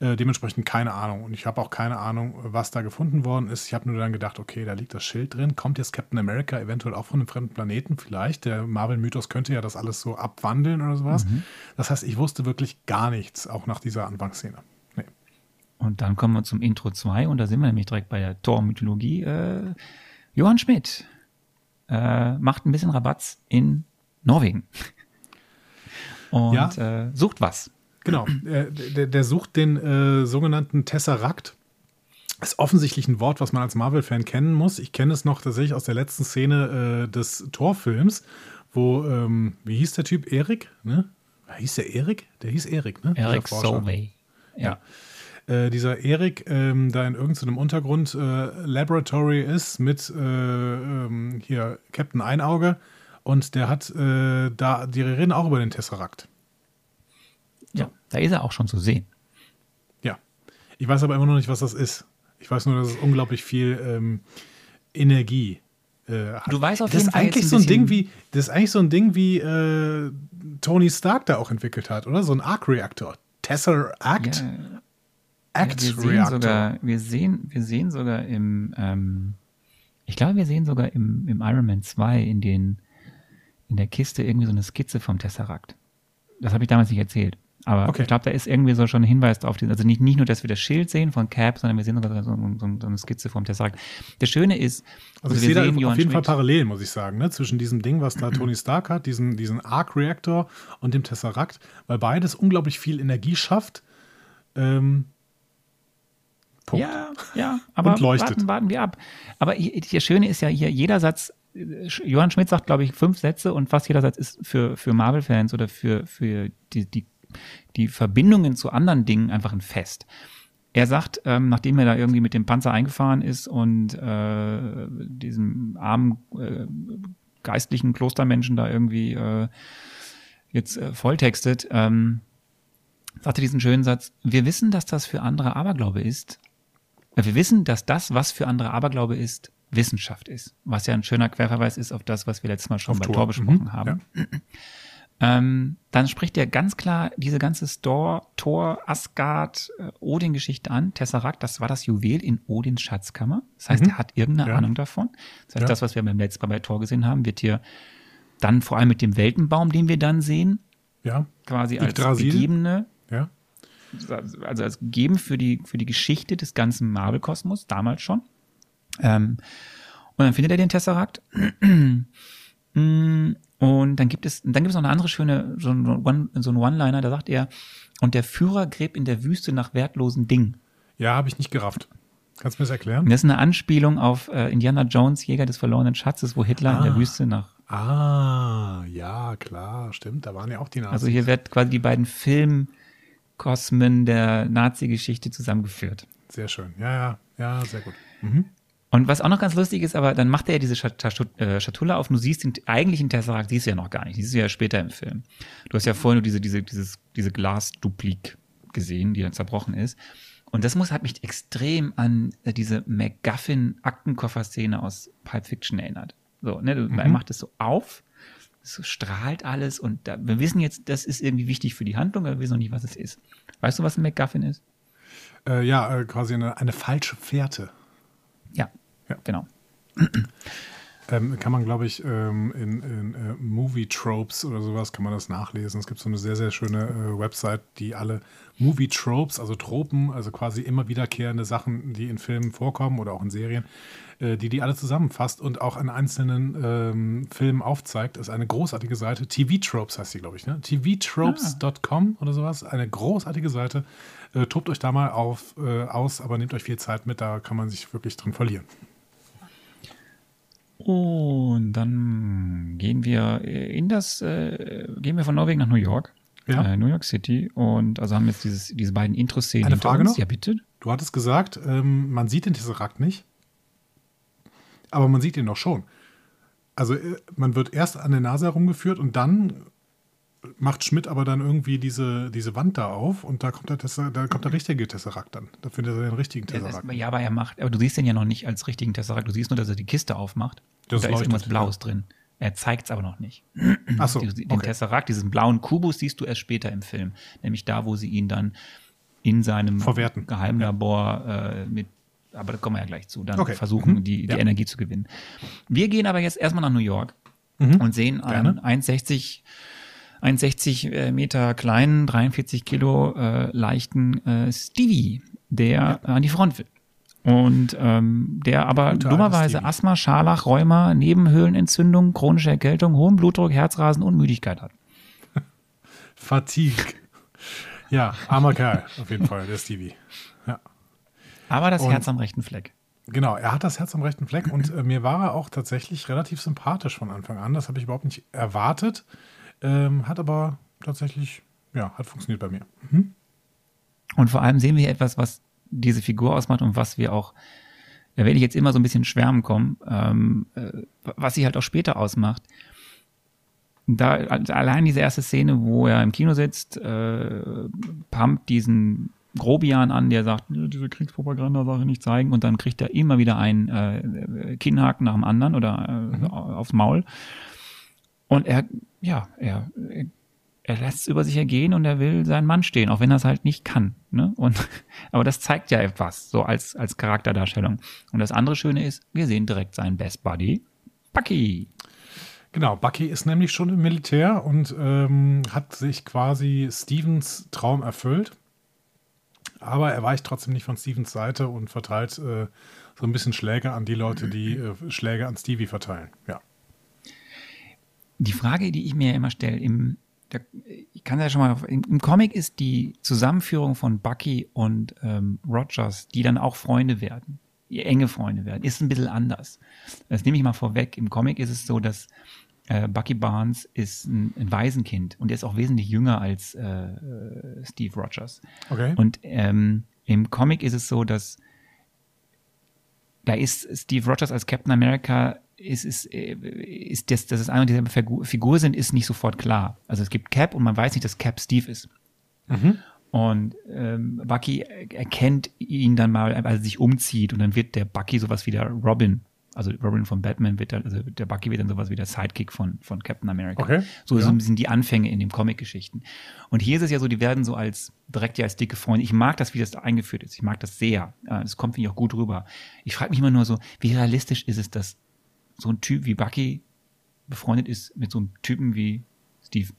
Speaker 1: Äh, dementsprechend keine Ahnung. Und ich habe auch keine Ahnung, was da gefunden worden ist. Ich habe nur dann gedacht, okay, da liegt das Schild drin. Kommt jetzt Captain America eventuell auch von einem fremden Planeten? Vielleicht. Der Marvel-Mythos könnte ja das alles so abwandeln oder sowas. Mhm. Das heißt, ich wusste wirklich gar nichts, auch nach dieser Anfangsszene. Nee.
Speaker 2: Und dann kommen wir zum Intro 2 und da sind wir nämlich direkt bei der Thor-Mythologie. Äh, Johann Schmidt äh, macht ein bisschen Rabatz in Norwegen. Und ja. äh, sucht was.
Speaker 1: Genau, der, der, der sucht den äh, sogenannten Tesseract. Ist offensichtlich ein Wort, was man als Marvel-Fan kennen muss. Ich kenne es noch tatsächlich aus der letzten Szene äh, des Torfilms, wo, ähm, wie hieß der Typ? Erik? Ne? Hieß der Erik? Der hieß Erik, ne?
Speaker 2: Erik Solvay.
Speaker 1: Ja. ja. Äh, dieser Erik ähm, da in irgendeinem Untergrund äh, Laboratory ist mit äh, ähm, hier Captain Einauge und der hat äh, da, die reden auch über den Tesseract.
Speaker 2: Da ist er auch schon zu sehen.
Speaker 1: Ja. Ich weiß aber immer noch nicht, was das ist. Ich weiß nur, dass es unglaublich viel ähm, Energie äh, hat.
Speaker 2: Du weißt auf
Speaker 1: das
Speaker 2: jeden
Speaker 1: Fall. Eigentlich so ein Ding wie, das ist eigentlich so ein Ding wie äh, Tony Stark da auch entwickelt hat, oder? So ein Arc-Reaktor. Tesseract? Ja.
Speaker 2: Act ja, wir sehen sogar, wir sehen, wir sehen sogar im, ähm, ich glaube, wir sehen sogar im, im Iron Man 2 in den, in der Kiste irgendwie so eine Skizze vom Tesseract. Das habe ich damals nicht erzählt. Aber okay. ich glaube, da ist irgendwie so schon ein Hinweis auf den, also nicht, nicht nur, dass wir das Schild sehen von Cap, sondern wir sehen sogar so, so, so eine Skizze vom Tesseract. Das Schöne ist,
Speaker 1: also, also ich sehe da auf jeden Schmidt, Fall Parallelen, muss ich sagen, ne? zwischen diesem Ding, was da Tony Stark hat, diesen, diesen Arc-Reactor und dem Tesseract, weil beides unglaublich viel Energie schafft. Ähm,
Speaker 2: Punkt. Ja, ja, aber
Speaker 1: und leuchtet.
Speaker 2: Warten, warten wir ab. Aber hier, das Schöne ist ja hier, jeder Satz Johann Schmidt sagt, glaube ich, fünf Sätze und fast jeder Satz ist für, für Marvel-Fans oder für, für die, die die Verbindungen zu anderen Dingen einfach ein Fest. Er sagt, ähm, nachdem er da irgendwie mit dem Panzer eingefahren ist und äh, diesem armen äh, geistlichen Klostermenschen da irgendwie äh, jetzt äh, volltextet, ähm, sagt er diesen schönen Satz, wir wissen, dass das für andere Aberglaube ist. Äh, wir wissen, dass das, was für andere Aberglaube ist, Wissenschaft ist. Was ja ein schöner Querverweis ist auf das, was wir letztes Mal schon auf bei Tor, Tor besprochen mhm, haben. Ja. Ähm, dann spricht er ganz klar diese ganze Store, Thor, Asgard, äh, Odin-Geschichte an. Tesseract, das war das Juwel in Odins Schatzkammer. Das heißt,
Speaker 1: Mhm.
Speaker 2: er hat irgendeine
Speaker 1: Ja.
Speaker 2: Ahnung davon. Das heißt,
Speaker 1: Ja.
Speaker 2: das, was wir beim letzten Mal bei Thor gesehen haben, wird hier dann vor allem mit dem Weltenbaum, den wir dann sehen,
Speaker 1: Ja,
Speaker 2: quasi als
Speaker 1: Yggdrasil.
Speaker 2: gegebene,
Speaker 1: ja.
Speaker 2: also als gegeben für die, für die Geschichte des ganzen Marvel-Kosmos, damals schon. Ähm, und dann findet er den Tesseract. Und dann gibt es, dann gibt es noch eine andere schöne, so ein One- so One-Liner, da sagt er, und der Führer gräbt in der Wüste nach wertlosen Dingen.
Speaker 1: Ja, habe ich nicht gerafft. Kannst du mir das erklären?
Speaker 2: Das ist eine Anspielung auf äh, Indiana Jones, Jäger des verlorenen Schatzes, wo Hitler in der
Speaker 1: Ah.
Speaker 2: Wüste nach.
Speaker 1: Ah, ja, klar, stimmt. Da waren ja auch die Nazis.
Speaker 2: Also hier wird quasi die beiden Filmkosmen der Nazi-Geschichte zusammengeführt.
Speaker 1: Sehr schön. Ja, ja, ja, sehr gut. Mhm.
Speaker 2: Und was auch noch ganz lustig ist, aber dann macht er ja diese äh, Schatulle auf und du siehst den eigentlichen Tesseract, siehst du ja noch gar nicht. Die siehst du ja später im Film. Du hast ja vorher nur diese, diese, dieses, diese Glasduplik gesehen, die dann zerbrochen ist. Und das muss, hat mich extrem an äh, diese MacGuffin-Aktenkoffer-Szene aus Pulp Fiction erinnert. So, ne, du, er macht es so auf, es strahlt alles und da, wir wissen jetzt, das ist irgendwie wichtig für die Handlung, aber wir wissen noch nicht, was es ist. Weißt du, was ein MacGuffin ist?
Speaker 1: Äh, ja, äh, quasi eine, eine falsche Fährte.
Speaker 2: Ja,
Speaker 1: Ja.
Speaker 2: genau.
Speaker 1: Ähm, kann man, glaube ich, ähm, in, in äh, Movie Tropes oder sowas kann man das nachlesen. Es gibt so eine sehr, sehr schöne äh, Website, die alle Movie Tropes, also Tropen, also quasi immer wiederkehrende Sachen, die in Filmen vorkommen oder auch in Serien, äh, die die alle zusammenfasst und auch an einzelnen ähm, Filmen aufzeigt. Das ist eine großartige Seite. TV Tropes heißt die, glaube ich, ne? tvtropes.com oder sowas. Eine großartige Seite. Äh, tobt euch da mal auf, äh, aus, aber nehmt euch viel Zeit mit, da kann man sich wirklich drin verlieren.
Speaker 2: Und dann gehen wir in das, äh, gehen wir von Norwegen nach New York.
Speaker 1: Ja.
Speaker 2: Äh, New York City. Und also haben jetzt dieses, diese beiden Intro-Szenen.
Speaker 1: Eine Frage
Speaker 2: uns.
Speaker 1: noch?
Speaker 2: Ja, bitte.
Speaker 1: Du hattest gesagt, ähm, man sieht den Tesseract nicht, aber man sieht ihn doch schon. Also äh, man wird erst an der Nase herumgeführt und dann macht Schmidt aber dann irgendwie diese, diese Wand da auf und da kommt der, Tesser, da kommt der richtige Tesseract dann. Da findet er den richtigen Tesseract.
Speaker 2: ist, ja, aber er macht, aber du siehst den ja noch nicht als richtigen Tesseract. Du siehst nur, dass er die Kiste aufmacht.
Speaker 1: Das
Speaker 2: da ist
Speaker 1: leuchtet,
Speaker 2: irgendwas
Speaker 1: ja.
Speaker 2: Blaues drin. Er zeigt es aber noch nicht.
Speaker 1: Achso,
Speaker 2: Den den
Speaker 1: okay.
Speaker 2: Tesseract, diesen blauen Kubus, siehst du erst später im Film. Nämlich da, wo sie ihn dann in seinem
Speaker 1: Verwerten.
Speaker 2: Geheimlabor äh, mit, aber da kommen wir ja gleich zu, dann
Speaker 1: Okay.
Speaker 2: versuchen,
Speaker 1: Mhm.
Speaker 2: die, die
Speaker 1: Ja.
Speaker 2: Energie zu gewinnen. Wir gehen aber jetzt erstmal nach New York
Speaker 1: Mhm.
Speaker 2: und sehen einen
Speaker 1: Gerne.
Speaker 2: 1,60 1,60 äh, Meter kleinen, 43 Kilo äh, leichten äh, Stevie, der an die Front will. Und ähm, der aber
Speaker 1: alte
Speaker 2: dummerweise. Asthma, Scharlach, Rheuma, Nebenhöhlenentzündung, chronische Erkältung, hohen Blutdruck, Herzrasen und Müdigkeit hat.
Speaker 1: Fatigue. Ja, armer Kerl, auf jeden Fall, der Stevie. Ja.
Speaker 2: Aber das
Speaker 1: Und-
Speaker 2: Herz am rechten Fleck.
Speaker 1: Genau, er hat das Herz am rechten Fleck und äh, mir war er auch tatsächlich relativ sympathisch von Anfang an. Das habe ich überhaupt nicht erwartet. Ähm, hat aber tatsächlich, ja, hat funktioniert bei mir.
Speaker 2: Und vor allem sehen wir hier etwas, was diese Figur ausmacht und was wir auch, da werde ich jetzt immer so ein bisschen schwärmen kommen, ähm, äh, was sie halt auch später ausmacht. Da allein diese erste Szene, wo er im Kino sitzt, äh, pumpt diesen Grobian an, der sagt, "Ja, diese Kriegspropaganda-Sache nicht zeigen und dann kriegt er immer wieder einen äh, Kinnhaken nach dem anderen oder äh, aufs Maul. Und er, ja, er, er lässt es über sich ergehen und er will seinen Mann stehen, auch wenn er es halt nicht kann. Ne? Und, aber das zeigt ja etwas, so als, als Charakterdarstellung. Und das andere Schöne ist, wir sehen direkt seinen Best Buddy, Bucky.
Speaker 1: Genau, Bucky ist nämlich schon im Militär und ähm, hat sich quasi Stevens Traum erfüllt. Aber er weicht trotzdem nicht von Stevens Seite und verteilt äh, so ein bisschen Schläge an die Leute, die äh, Schläge an Stevie verteilen. Ja.
Speaker 2: Die Frage, die ich mir immer stelle, im, der, ich kann ja schon mal, im, im Comic ist die Zusammenführung von Bucky und ähm, Rogers, die dann auch Freunde werden, enge Freunde werden, ist ein bisschen anders. Das nehme ich mal vorweg. Im Comic ist es so, dass äh, Bucky Barnes ist ein, ein Waisenkind und er ist auch wesentlich jünger als äh, äh, Steve Rogers.
Speaker 1: Okay.
Speaker 2: Und ähm, im Comic ist es so, dass da ist Steve Rogers als Captain America ist, ist, äh, ist das, dass es eine und dieselbe Figur, sind, ist nicht sofort klar. Also es gibt Cap und man weiß nicht, dass Cap Steve ist. Und ähm, Bucky erkennt ihn dann mal, als er sich umzieht und dann wird der Bucky sowas wie der Robin Also Robin von Batman wird dann, also der Bucky wird dann sowas wie der Sidekick von, von Captain America.
Speaker 1: Okay.
Speaker 2: So
Speaker 1: Ja.
Speaker 2: sind die Anfänge in den Comic-Geschichten. Und hier ist es ja so, die werden so als direkt ja als dicke Freunde. Ich mag das, wie das da eingeführt ist. Ich mag das sehr. Das kommt, finde ich, auch gut rüber. Ich frage mich immer nur so, wie realistisch ist es, dass so ein Typ wie Bucky befreundet ist mit so einem Typen wie Steve?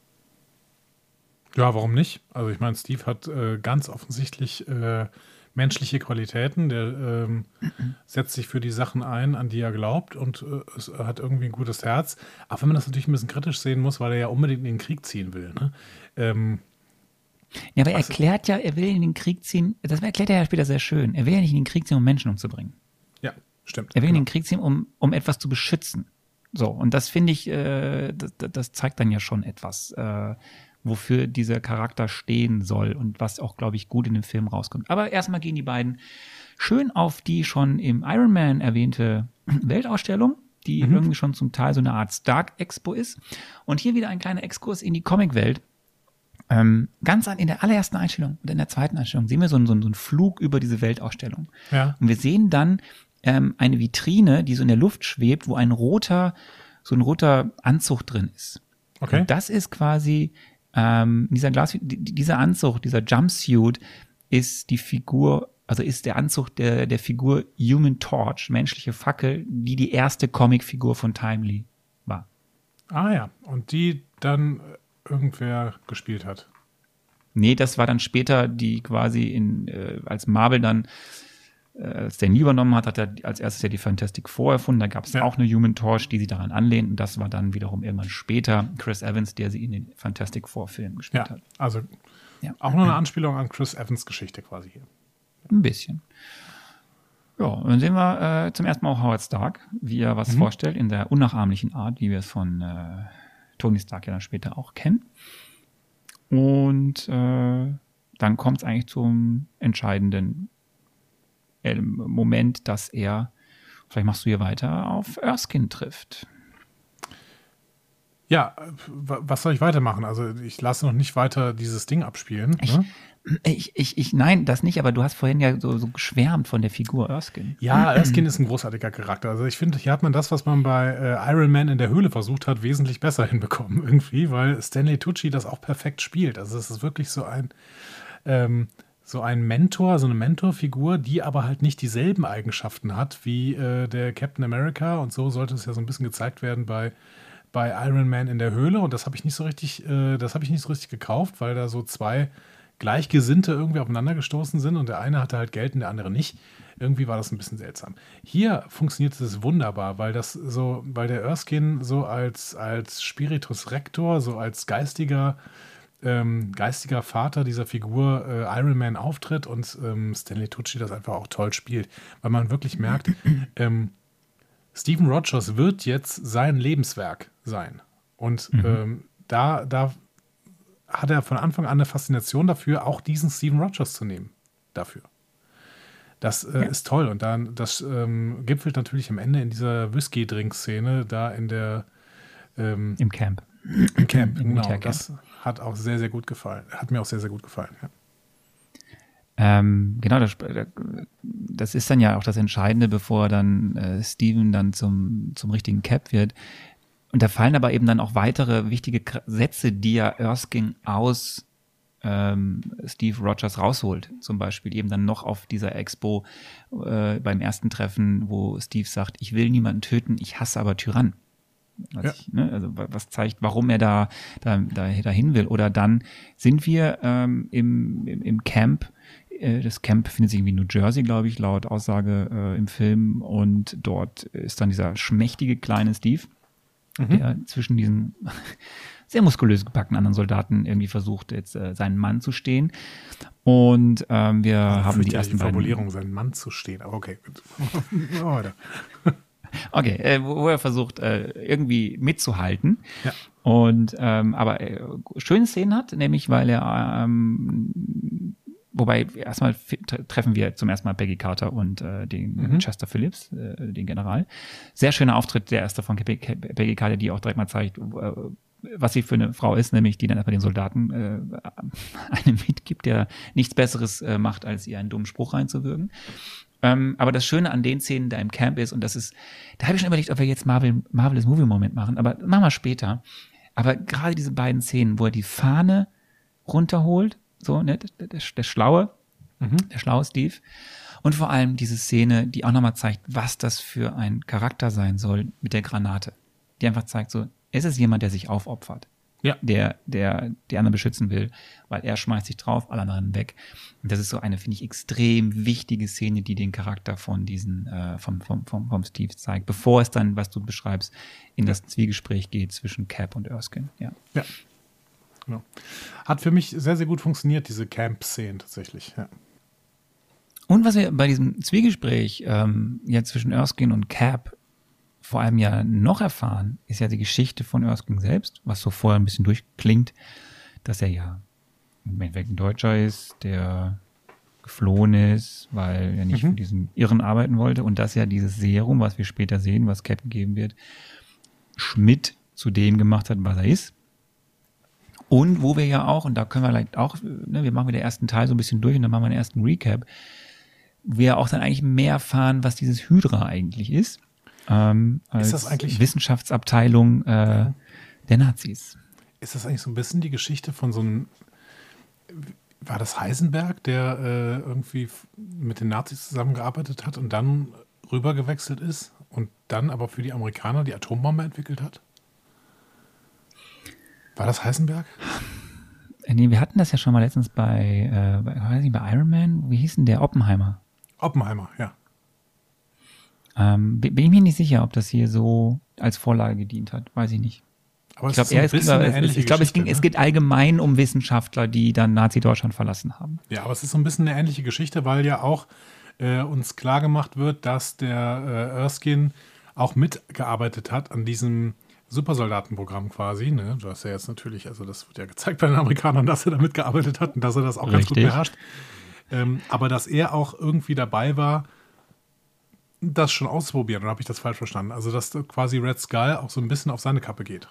Speaker 1: Ja, warum nicht? Also ich meine, Steve hat äh, ganz offensichtlich äh, menschliche Qualitäten. Der ähm, setzt sich für die Sachen ein, an die er glaubt und äh, es hat irgendwie ein gutes Herz. Auch wenn man das natürlich ein bisschen kritisch sehen muss, weil er ja unbedingt in den Krieg ziehen will. Ne? Ähm,
Speaker 2: Ja, aber er erklärt ja, er will in den Krieg ziehen, das erklärt er ja später sehr schön. Er will ja nicht in den Krieg ziehen, um Menschen umzubringen.
Speaker 1: Stimmt.
Speaker 2: Er will in
Speaker 1: Genau.
Speaker 2: den Krieg ziehen, um, um etwas zu beschützen. So, und das finde ich, äh, das, das zeigt dann ja schon etwas, äh, wofür dieser Charakter stehen soll und was auch, glaube ich, gut in dem Film rauskommt. Aber erstmal gehen die beiden schön auf die schon im Iron Man erwähnte Weltausstellung, die irgendwie schon zum Teil so eine Art Stark Expo ist. Und hier wieder ein kleiner Exkurs in die Comicwelt. Ähm, ganz an, in der allerersten Einstellung und in der zweiten Einstellung sehen wir so einen, so einen, so einen Flug über diese Weltausstellung.
Speaker 1: Ja.
Speaker 2: Und wir sehen dann ähm, eine Vitrine, die so in der Luft schwebt, wo ein roter, so ein roter Anzug drin ist.
Speaker 1: Okay.
Speaker 2: Und das ist quasi ähm, dieser Glas, die- die- dieser Anzug, dieser Jumpsuit ist die Figur, also ist der Anzug der, der Figur Human Torch, menschliche Fackel, die die erste Comicfigur von Timely war.
Speaker 1: Ah ja, und die dann äh, irgendwer gespielt hat.
Speaker 2: Nee, das war dann später die quasi in, äh, als Marvel dann, als der nie übernommen hat, hat er als erstes ja die Fantastic Four erfunden. Da gab es
Speaker 1: Ja.
Speaker 2: auch eine Human Torch, die sie daran anlehnt. Und das war dann wiederum irgendwann später Chris Evans, der sie in den Fantastic Four Filmen gespielt
Speaker 1: Ja,
Speaker 2: hat.
Speaker 1: also
Speaker 2: Ja.
Speaker 1: auch noch eine Anspielung an Chris Evans Geschichte quasi hier.
Speaker 2: Ein bisschen. Ja, dann sehen wir äh, zum ersten Mal auch Howard Stark, wie er
Speaker 1: Mhm.
Speaker 2: was vorstellt, in der unnachahmlichen Art, wie wir es von äh, Tony Stark ja dann später auch kennen. Und äh, dann kommt es eigentlich zum entscheidenden äh, Moment, dass er, vielleicht machst du hier weiter, auf Erskine trifft.
Speaker 1: Ja, wa- was soll ich weitermachen? Also ich lasse noch nicht weiter dieses Ding abspielen. Ne?
Speaker 2: Ich, ich, ich, nein, das nicht, aber du hast vorhin ja so, so geschwärmt von der Figur Erskine.
Speaker 1: Ja, Erskine ist ein großartiger Charakter. Also ich finde, hier hat man das, was man bei äh, Iron Man in der Höhle versucht hat, wesentlich besser hinbekommen irgendwie, weil Stanley Tucci das auch perfekt spielt. Also es ist wirklich so ein ähm, so ein Mentor, so eine Mentorfigur, die aber halt nicht dieselben Eigenschaften hat wie äh, der Captain America und so sollte es ja so ein bisschen gezeigt werden bei bei Iron Man in der Höhle und das habe ich nicht so richtig, äh, das habe ich nicht so richtig gekauft, weil da so zwei Gleichgesinnte irgendwie aufeinander gestoßen sind und der eine hatte halt Geld und der andere nicht. Irgendwie war das ein bisschen seltsam. Hier funktioniert es wunderbar, weil das so, weil der Erskine so als, als Spiritus Rector, so als geistiger, ähm, geistiger Vater dieser Figur äh, Iron Man auftritt und ähm, Stanley Tucci das einfach auch toll spielt, weil man wirklich merkt, ähm, Steven Rogers wird jetzt sein Lebenswerk sein. Und ähm, da, da hat er von Anfang an eine Faszination dafür, auch diesen Steven Rogers zu nehmen. Dafür. Das äh, ist toll. Und dann, das ähm, gipfelt natürlich am Ende in dieser Whisky-Drink-Szene, da in der ähm,
Speaker 2: Im Camp.
Speaker 1: im Camp.
Speaker 2: Im
Speaker 1: Genau. Das hat auch sehr, sehr gut gefallen. Hat mir auch sehr, sehr gut gefallen. Ja.
Speaker 2: Ähm, genau, das, das ist dann ja auch das Entscheidende, bevor dann äh, Steven dann zum, zum richtigen Cap wird. Und da fallen aber eben dann auch weitere wichtige Sätze, die ja Erskine aus ähm, Steve Rogers rausholt. Zum Beispiel eben dann noch auf dieser Expo äh, beim ersten Treffen, wo Steve sagt, ich will niemanden töten, ich hasse aber Tyrannen. Was,
Speaker 1: Ja.
Speaker 2: ich, ne, also wa- was zeigt, warum er da, da, da dahin will. Oder dann sind wir ähm, im, im, im Camp. Äh, Das Camp befindet sich irgendwie in New Jersey, glaube ich, laut Aussage äh, im Film. Und dort ist dann dieser schmächtige kleine Steve, der zwischen diesen sehr muskulös gepackten anderen Soldaten irgendwie versucht, jetzt äh, seinen Mann zu stehen. Und ähm, wir haben die ersten beiden
Speaker 1: Formulierung, seinen Mann zu stehen. Aber okay, gut.
Speaker 2: Okay, äh, wo, wo er versucht, äh, irgendwie mitzuhalten.
Speaker 1: Ja.
Speaker 2: Und ähm, aber äh, schöne Szenen hat, nämlich weil er ähm, wobei erstmal treffen wir zum ersten Mal Peggy Carter und äh, den
Speaker 1: Mhm.
Speaker 2: Chester Phillips, äh, den General. Sehr schöner Auftritt, der erste von Pe- Pe- Peggy Carter, die auch direkt mal zeigt, äh, was sie für eine Frau ist, nämlich die dann einfach den Soldaten äh, einem mitgibt, der nichts Besseres äh, macht, als ihr einen dummen Spruch reinzuwirken. Ähm, aber das Schöne an den Szenen da im Camp ist, und das ist, da habe ich schon überlegt, ob wir jetzt Marvel, Marvelous Movie Moment machen, aber machen wir später. Aber gerade diese beiden Szenen, wo er die Fahne runterholt, so, ne, der, der, der Schlaue, mhm. der schlaue Steve, und vor allem diese Szene, die auch nochmal zeigt, was das für ein Charakter sein soll mit der Granate. Die einfach zeigt so, es ist jemand, der sich aufopfert ja. der, der die anderen beschützen will, weil er schmeißt sich drauf, alle anderen weg. Und das ist so eine, finde ich, extrem wichtige Szene, die den Charakter von diesen, äh, vom, vom, vom, vom Steve zeigt, bevor es dann, was du beschreibst, in das Zwiegespräch geht zwischen Cap und Erskine. Ja. ja.
Speaker 1: Genau. Hat für mich sehr, sehr gut funktioniert, diese Camp-Szene tatsächlich. Ja.
Speaker 2: Und was wir bei diesem Zwiegespräch ähm, ja zwischen Erskine und Cap vor allem ja noch erfahren, ist ja die Geschichte von Erskine selbst, was so vorher ein bisschen durchklingt, dass er ja im Endeffekt ein Deutscher ist, der geflohen ist, weil er nicht mhm. für diesen Irren arbeiten wollte und dass ja dieses Serum, was wir später sehen, was Cap gegeben wird, Schmidt zu dem gemacht hat, was er ist. Und wo wir ja auch, und da können wir vielleicht auch, ne, wir machen mit der ersten Teil so ein bisschen durch und dann machen wir den ersten Recap, wir auch dann eigentlich mehr erfahren, was dieses Hydra eigentlich ist ähm, als ist das eigentlich, Wissenschaftsabteilung äh, der Nazis.
Speaker 1: Ist das eigentlich so ein bisschen die Geschichte von so einem, war das Heisenberg, der äh, irgendwie mit den Nazis zusammengearbeitet hat und dann rübergewechselt ist und dann aber für die Amerikaner die Atombombe entwickelt hat? War das Heisenberg?
Speaker 2: Äh, nee, wir hatten das ja schon mal letztens bei, äh, bei, bei Iron Man. Wie hieß denn der? Oppenheimer.
Speaker 1: Oppenheimer, ja.
Speaker 2: Ähm, bin ich mir nicht sicher, ob das hier so als Vorlage gedient hat. Weiß ich nicht. Aber ich glaube, es, es, ich glaube, es, ging, ne? es geht allgemein um Wissenschaftler, die dann Nazi-Deutschland verlassen haben.
Speaker 1: Ja, aber es ist so ein bisschen eine ähnliche Geschichte, weil ja auch äh, uns klar gemacht wird, dass der äh, Erskine auch mitgearbeitet hat an diesem Supersoldatenprogramm quasi. Ne? Du hast ja jetzt natürlich, also das wird ja gezeigt bei den Amerikanern, dass er da mitgearbeitet hat und dass er das auch Richtig. ganz gut beherrscht. Ähm, aber dass er auch irgendwie dabei war, das schon ausprobieren, oder habe ich das falsch verstanden? Also, dass quasi Red Skull auch so ein bisschen auf seine Kappe geht.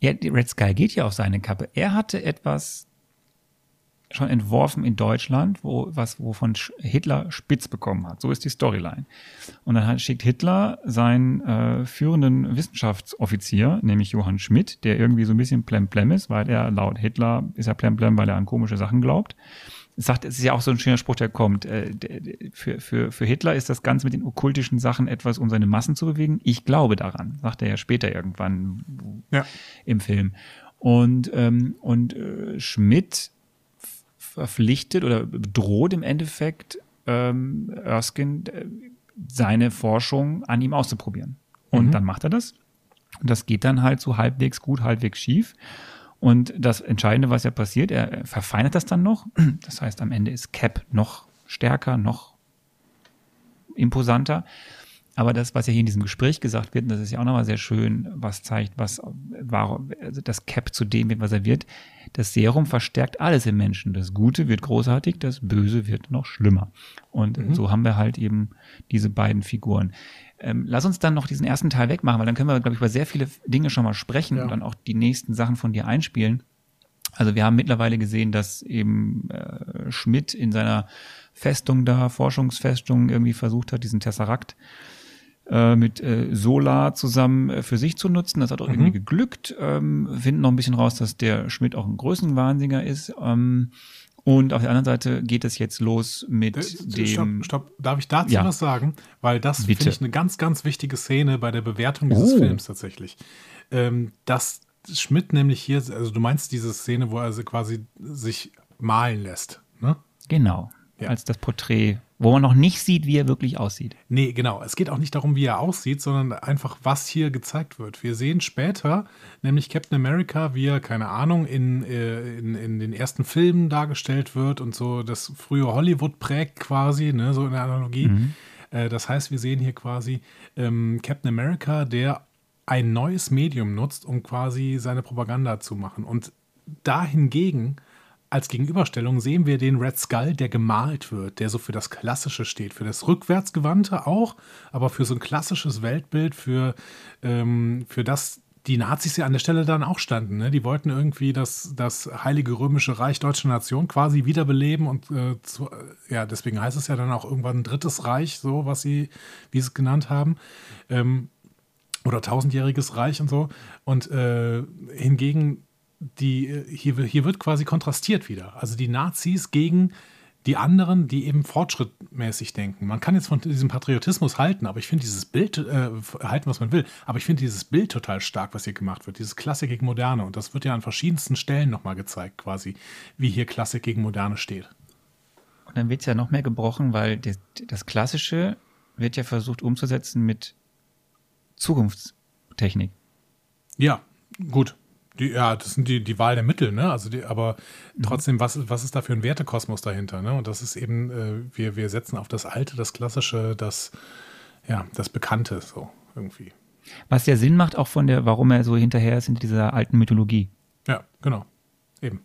Speaker 2: Ja, Red Skull geht ja auf seine Kappe. Er hatte etwas schon entworfen in Deutschland, wo, was, wovon Hitler spitz bekommen hat. So ist die Storyline. Und dann schickt Hitler seinen äh, führenden Wissenschaftsoffizier, nämlich Johann Schmidt, der irgendwie so ein bisschen plemplem ist, weil er laut Hitler ist er plemplem, weil er an komische Sachen glaubt sagt, es ist ja auch so ein schöner Spruch, der kommt. Äh, für, für, für Hitler ist das Ganze mit den okkultischen Sachen etwas, um seine Massen zu bewegen. Ich glaube daran, sagt er ja später irgendwann ja. im Film. Und, ähm, und äh, Schmidt verpflichtet oder droht im Endeffekt ähm, Erskine äh, seine Forschung an ihm auszuprobieren. Und mhm. dann macht er das. Und das geht dann halt so halbwegs gut, halbwegs schief. Und das Entscheidende, was ja passiert, er verfeinert das dann noch. Das heißt, am Ende ist Cap noch stärker, noch imposanter. Aber das, was ja hier in diesem Gespräch gesagt wird, das ist ja auch nochmal sehr schön, was zeigt, was war, also das Cap zu dem wird, was er wird. Das Serum verstärkt alles im Menschen. Das Gute wird großartig, das Böse wird noch schlimmer. Und mhm. so haben wir halt eben diese beiden Figuren. Ähm, lass uns dann noch diesen ersten Teil wegmachen, weil dann können wir, glaube ich, über sehr viele Dinge schon mal sprechen ja. und dann auch die nächsten Sachen von dir einspielen. Also wir haben mittlerweile gesehen, dass eben äh, Schmidt in seiner Festung da, Forschungsfestung, irgendwie versucht hat, diesen Tesseract äh, mit äh, Solar zusammen äh, für sich zu nutzen. Das hat auch mhm. irgendwie geglückt. Ähm, finden noch ein bisschen raus, dass der Schmidt auch ein Größenwahnsinniger ist. Ähm, und auf der anderen Seite geht es jetzt los mit äh, dem.
Speaker 1: Stopp, stopp. Darf ich dazu ja. was sagen? Weil das finde ich eine ganz, ganz wichtige Szene bei der Bewertung dieses oh. Films tatsächlich. Ähm, dass Schmidt nämlich hier, also du meinst diese Szene, wo er quasi sich malen lässt, ne?
Speaker 2: Genau. Ja. Als das Porträt wo man noch nicht sieht, wie er wirklich aussieht.
Speaker 1: Nee, genau. Es geht auch nicht darum, wie er aussieht, sondern einfach, was hier gezeigt wird. Wir sehen später nämlich Captain America, wie er, keine Ahnung, in, äh, in, in den ersten Filmen dargestellt wird und so das frühe Hollywood prägt quasi, ne, so in der Analogie. Mhm. Äh, das heißt, wir sehen hier quasi ähm, Captain America, der ein neues Medium nutzt, um quasi seine Propaganda zu machen. Und dahingegen als Gegenüberstellung sehen wir den Red Skull, der gemalt wird, der so für das Klassische steht, für das Rückwärtsgewandte auch, aber für so ein klassisches Weltbild, für, ähm, für das die Nazis ja an der Stelle dann auch standen. Ne? Die wollten irgendwie das, das Heilige Römische Reich Deutsche Nation quasi wiederbeleben und äh, zu, ja, deswegen heißt es ja dann auch irgendwann ein drittes Reich, so was sie, wie sie es genannt haben. Ähm, oder tausendjähriges Reich und so. Und äh, hingegen, die, hier, hier wird quasi kontrastiert wieder. Also die Nazis gegen die anderen, die eben fortschrittmäßig denken. Man kann jetzt von diesem Patriotismus halten, aber ich finde dieses Bild, äh, halten, was man will, aber ich finde dieses Bild total stark, was hier gemacht wird, dieses Klassik gegen Moderne. Und das wird ja an verschiedensten Stellen nochmal gezeigt, quasi, wie hier Klassik gegen Moderne steht.
Speaker 2: Und dann wird es ja noch mehr gebrochen, weil das, das Klassische wird ja versucht umzusetzen mit Zukunftstechnik.
Speaker 1: Ja, gut. Die, ja, das sind die, die Wahl der Mittel, ne? Also die, aber mhm. trotzdem, was, was ist da für ein Wertekosmos dahinter, ne? Und das ist eben, äh, wir, wir setzen auf das Alte, das Klassische, das, ja, das Bekannte, so irgendwie.
Speaker 2: Was ja Sinn macht, auch von der, warum er so hinterher ist in dieser alten Mythologie.
Speaker 1: Ja, genau. Eben.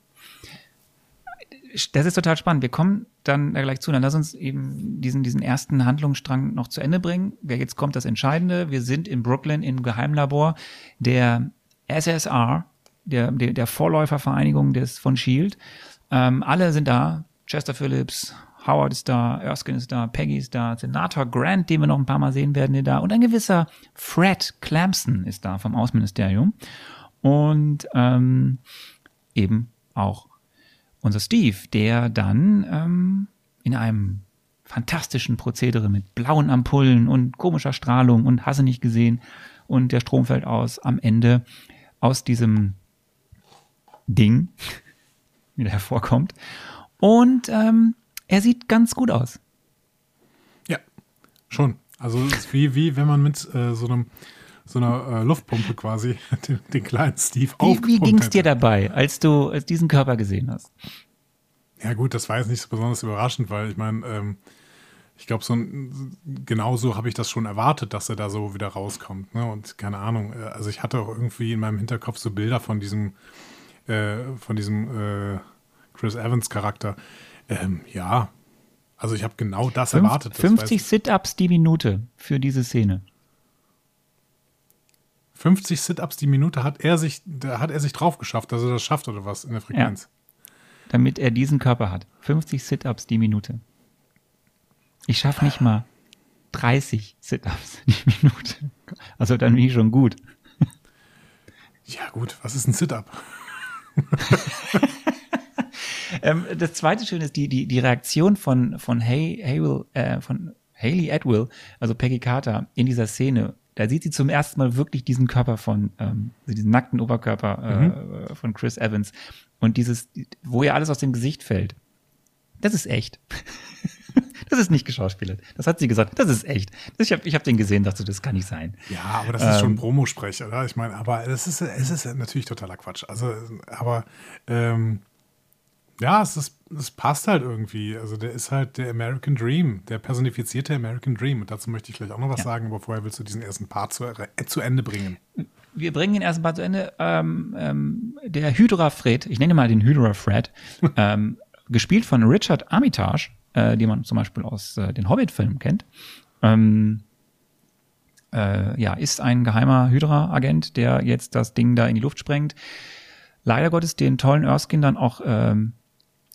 Speaker 2: Das ist total spannend. Wir kommen dann da gleich zu. Dann lass uns eben diesen, diesen ersten Handlungsstrang noch zu Ende bringen. Jetzt kommt das Entscheidende. Wir sind in Brooklyn im Geheimlabor der SSR, der, der, der Vorläufervereinigung des von Shield. Ähm, alle sind da. Chester Phillips, Howard ist da, Erskine ist da, Peggy ist da, Senator Grant, den wir noch ein paar Mal sehen werden, ist da und ein gewisser Fred Clampson ist da vom Außenministerium und ähm, eben auch unser Steve, der dann ähm, in einem fantastischen Prozedere mit blauen Ampullen und komischer Strahlung und hasse nicht gesehen und der Strom fällt aus, am Ende aus diesem Ding wieder hervorkommt. Und ähm, er sieht ganz gut aus.
Speaker 1: Ja, schon. Also es ist wie, wie wenn man mit äh, so einem so einer äh, Luftpumpe quasi den, den, kleinen Steve
Speaker 2: Wie, wie ging es dir dabei, als du als diesen Körper gesehen hast?
Speaker 1: Ja gut, das war jetzt nicht so besonders überraschend, weil ich meine, ähm, ich glaube, so genauso habe ich das schon erwartet, dass er da so wieder rauskommt. Ne? Und keine Ahnung, äh, also ich hatte auch irgendwie in meinem Hinterkopf so Bilder von diesem äh, von diesem äh, Chris Evans Charakter. Ähm, ja, also ich habe genau das Fünf, erwartet. Das
Speaker 2: 50 Sit-ups die Minute für diese Szene.
Speaker 1: 50 Sit-ups die Minute hat er sich, da hat er sich drauf geschafft, dass er das schafft oder was in der Frequenz. Ja,
Speaker 2: damit er diesen Körper hat. 50 Sit-ups die Minute. Ich schaffe nicht mal 30 Sit-ups die Minute. Also dann bin ich schon gut.
Speaker 1: Ja gut, was ist ein Sit-up?
Speaker 2: ähm, das zweite Schöne ist die, die, die Reaktion von, von, hey, Haywell, äh, von Haley Atwill, also Peggy Carter, in dieser Szene. Da sieht sie zum ersten Mal wirklich diesen Körper von, ähm, also diesen nackten Oberkörper äh, mhm. von Chris Evans. Und dieses, wo ihr alles aus dem Gesicht fällt. Das ist echt. Das ist nicht geschauspielert. Das hat sie gesagt. Das ist echt. Ich habe ich hab den gesehen, dachte, das kann nicht sein.
Speaker 1: Ja, aber das ist ähm, schon Promosprech, oder? Ich meine, aber es ist, es ist natürlich totaler Quatsch. Also, aber ähm, ja, es, ist, es passt halt irgendwie. Also der ist halt der American Dream, der personifizierte American Dream. Und dazu möchte ich gleich auch noch was ja. sagen, aber vorher willst du diesen ersten Part zu, äh, zu Ende bringen.
Speaker 2: Wir bringen den ersten Part zu Ende. Ähm, ähm, der Hydra Fred, ich nenne mal den Hydra Fred, ähm, gespielt von Richard Armitage, äh, die man zum Beispiel aus äh, den Hobbit-Filmen kennt. Ähm, äh, ja, ist ein geheimer Hydra-Agent, der jetzt das Ding da in die Luft sprengt. Leider Gottes den tollen Erskine dann auch ähm,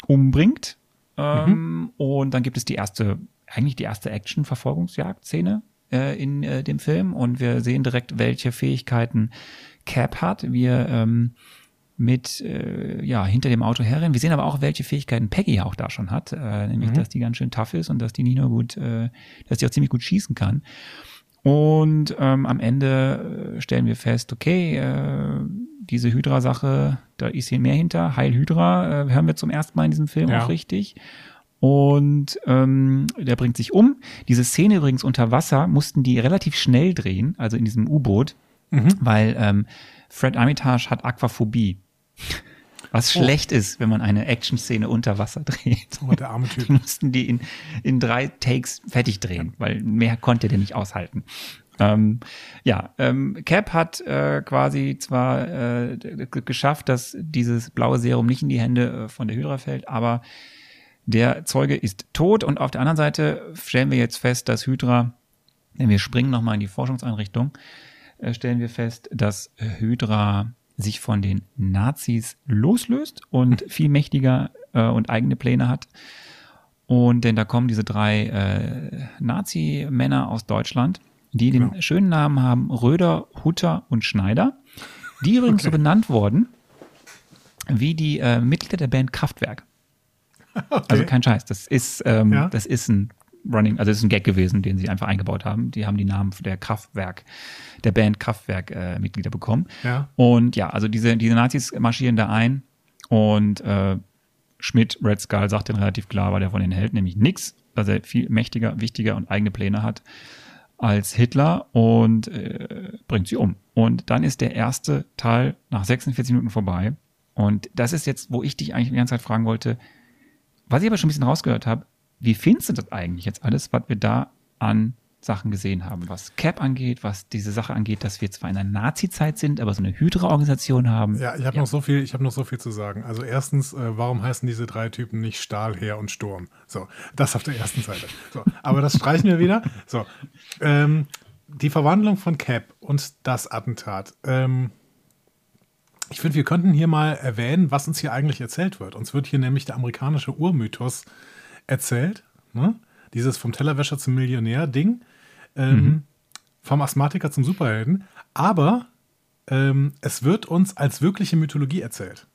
Speaker 2: umbringt. Ähm, mhm. Und dann gibt es die erste, eigentlich die erste Action-Verfolgungsjagd-Szene äh, in äh, dem Film. Und wir sehen direkt, welche Fähigkeiten Cap hat. Wir ähm, mit äh, ja hinter dem Auto herrennen. Wir sehen aber auch, welche Fähigkeiten Peggy auch da schon hat, äh, nämlich mhm. dass die ganz schön tough ist und dass die nicht nur gut, äh, dass die auch ziemlich gut schießen kann. Und ähm, am Ende äh, stellen wir fest, okay, äh, diese Hydra-Sache, da ist hier mehr hinter. Heil Hydra, äh, hören wir zum ersten Mal in diesem Film ja. auch richtig. Und ähm, der bringt sich um. Diese Szene übrigens unter Wasser mussten die relativ schnell drehen, also in diesem U-Boot, mhm. weil ähm, Fred Armitage hat Aquaphobie. Was oh. schlecht ist, wenn man eine Action-Szene unter Wasser dreht.
Speaker 1: Oh, der arme Typ.
Speaker 2: Die mussten die in, in drei Takes fertig drehen, weil mehr konnte der nicht aushalten. Ähm, ja, ähm, Cap hat äh, quasi zwar äh, geschafft, dass dieses blaue Serum nicht in die Hände äh, von der Hydra fällt, aber der Zeuge ist tot und auf der anderen Seite stellen wir jetzt fest, dass Hydra, denn wir springen nochmal in die Forschungseinrichtung, äh, stellen wir fest, dass Hydra sich von den Nazis loslöst und viel mächtiger äh, und eigene Pläne hat. Und denn da kommen diese drei äh, Nazi-Männer aus Deutschland, die den genau. schönen Namen haben Röder, Hutter und Schneider, die übrigens okay. so benannt wurden wie die äh, Mitglieder der Band Kraftwerk. Okay. Also kein Scheiß, das ist, ähm, ja. das ist ein Running, also das ist ein Gag gewesen, den sie einfach eingebaut haben. Die haben die Namen der Kraftwerk, der Band Kraftwerk äh, Mitglieder bekommen. Ja. Und ja, also diese, diese Nazis marschieren da ein und äh, Schmidt, Red Skull, sagt den relativ klar, weil er von denen hält, nämlich nichts, dass er viel mächtiger, wichtiger und eigene Pläne hat als Hitler und äh, bringt sie um. Und dann ist der erste Teil nach 46 Minuten vorbei. Und das ist jetzt, wo ich dich eigentlich die ganze Zeit fragen wollte, was ich aber schon ein bisschen rausgehört habe, wie findest du das eigentlich jetzt alles, was wir da an Sachen gesehen haben, was CAP angeht, was diese Sache angeht, dass wir zwar in einer Nazi-Zeit sind, aber so eine Hydra-Organisation haben.
Speaker 1: Ja, ich habe ja. noch so viel, ich habe noch so viel zu sagen. Also erstens, äh, warum heißen diese drei Typen nicht Stahl, Heer und Sturm? So, das auf der ersten Seite. So, aber das streichen wir wieder. So, ähm, die Verwandlung von Cap und das Attentat. Ähm, ich finde, wir könnten hier mal erwähnen, was uns hier eigentlich erzählt wird. Uns wird hier nämlich der amerikanische Urmythos erzählt. Ne? Dieses vom Tellerwäscher zum Millionär-Ding. Ähm, mhm. Vom Asthmatiker zum Superhelden. Aber ähm, es wird uns als wirkliche Mythologie erzählt.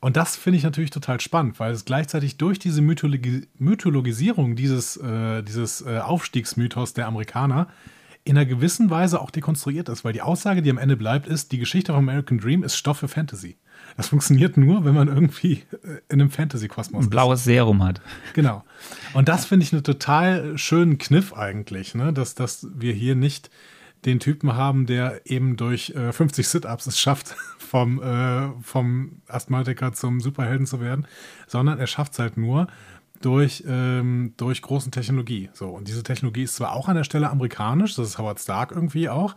Speaker 1: Und das finde ich natürlich total spannend, weil es gleichzeitig durch diese Mythologi Mythologisierung dieses, äh, dieses äh, Aufstiegsmythos der Amerikaner in einer gewissen Weise auch dekonstruiert ist, weil die Aussage, die am Ende bleibt, ist, die Geschichte vom American Dream ist Stoff für Fantasy. Das funktioniert nur, wenn man irgendwie äh, in einem Fantasy-Kosmos.
Speaker 2: Ein blaues Serum hat.
Speaker 1: Genau. Und das finde ich einen total schönen Kniff eigentlich, ne? dass, dass wir hier nicht den Typen haben, der eben durch äh, 50 Sit-Ups es schafft, vom, äh, vom Asthmatiker zum Superhelden zu werden, sondern er schafft es halt nur durch, ähm, durch großen Technologie. So, und diese Technologie ist zwar auch an der Stelle amerikanisch, das ist Howard Stark irgendwie auch,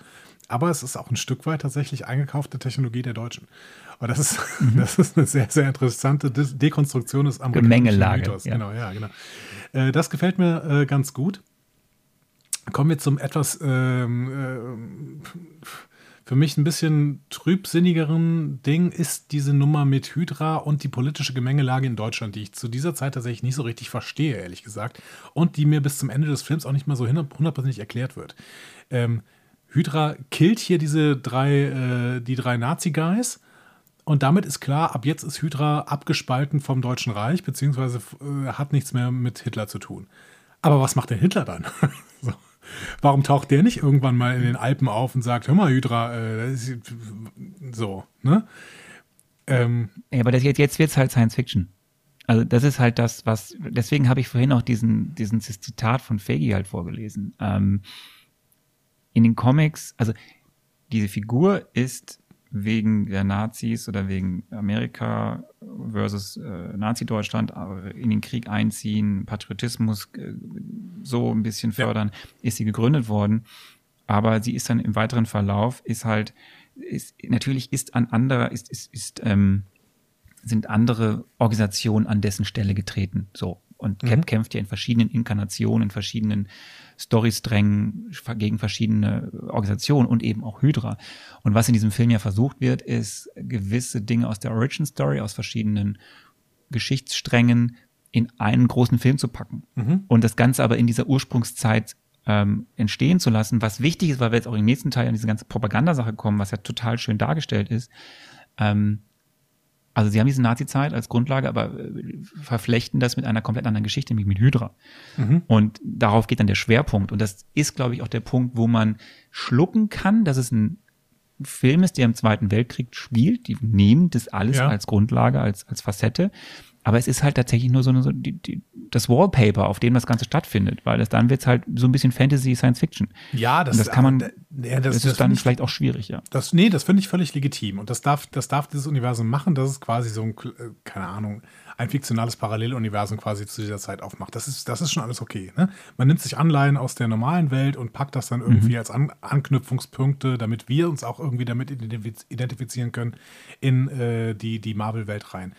Speaker 1: aber es ist auch ein Stück weit tatsächlich eingekaufte Technologie der Deutschen. Und das ist, mhm. das ist eine sehr, sehr interessante De Dekonstruktion des
Speaker 2: amerikanischen Mythos.
Speaker 1: Ja. Genau, ja, genau. Äh, das gefällt mir äh, ganz gut. Kommen wir zum etwas ähm, äh, für mich ein bisschen trübsinnigeren Ding ist diese Nummer mit Hydra und die politische Gemengelage in Deutschland, die ich zu dieser Zeit tatsächlich nicht so richtig verstehe, ehrlich gesagt. Und die mir bis zum Ende des Films auch nicht mal so hundertprozentig erklärt wird. Ähm, Hydra killt hier diese drei, äh, die drei Nazi-Guys und damit ist klar, ab jetzt ist Hydra abgespalten vom Deutschen Reich, beziehungsweise äh, hat nichts mehr mit Hitler zu tun. Aber was macht denn Hitler dann? so. Warum taucht der nicht irgendwann mal in den Alpen auf und sagt, hör mal, Hydra, äh, so, ne?
Speaker 2: Ähm, ja, aber das, jetzt, jetzt wird es halt Science Fiction. Also das ist halt das, was, deswegen habe ich vorhin auch diesen, diesen Zitat von Fegi halt vorgelesen. Ähm, in den Comics, also diese Figur ist wegen der Nazis oder wegen Amerika versus äh, Nazi-Deutschland in den Krieg einziehen, Patriotismus äh, so ein bisschen fördern, ja. ist sie gegründet worden. Aber sie ist dann im weiteren Verlauf, ist halt, ist, natürlich ist an anderer, ist, ist, ist, ähm, sind andere Organisationen an dessen Stelle getreten. So. Und Cap mhm. kämpft ja in verschiedenen Inkarnationen, in verschiedenen Storysträngen gegen verschiedene Organisationen und eben auch Hydra. Und was in diesem Film ja versucht wird, ist gewisse Dinge aus der Origin Story, aus verschiedenen Geschichtssträngen in einen großen Film zu packen. Mhm. Und das Ganze aber in dieser Ursprungszeit ähm, entstehen zu lassen, was wichtig ist, weil wir jetzt auch im nächsten Teil an diese ganze Propagandasache kommen, was ja total schön dargestellt ist. Ähm, also sie haben diese Nazi-Zeit als Grundlage, aber äh, verflechten das mit einer komplett anderen Geschichte, nämlich mit Hydra. Mhm. Und darauf geht dann der Schwerpunkt. Und das ist, glaube ich, auch der Punkt, wo man schlucken kann, dass es ein Film ist, der im Zweiten Weltkrieg spielt. Die nehmen das alles ja. als Grundlage, als, als Facette. Aber es ist halt tatsächlich nur so, eine, so die, die, das Wallpaper, auf dem das Ganze stattfindet, weil das, dann wird es halt so ein bisschen Fantasy, Science Fiction.
Speaker 1: Ja, das,
Speaker 2: und das kann man,
Speaker 1: ja, das,
Speaker 2: das, ist dann ich, vielleicht auch schwierig, ja.
Speaker 1: Das, nee, das finde ich völlig legitim. Und das darf, das darf dieses Universum machen, dass es quasi so ein, äh, keine Ahnung, ein fiktionales Paralleluniversum quasi zu dieser Zeit aufmacht. Das ist, das ist schon alles okay. Ne? Man nimmt sich Anleihen aus der normalen Welt und packt das dann irgendwie mhm. als An Anknüpfungspunkte, damit wir uns auch irgendwie damit identifizieren können in äh, die, die Marvel-Welt rein.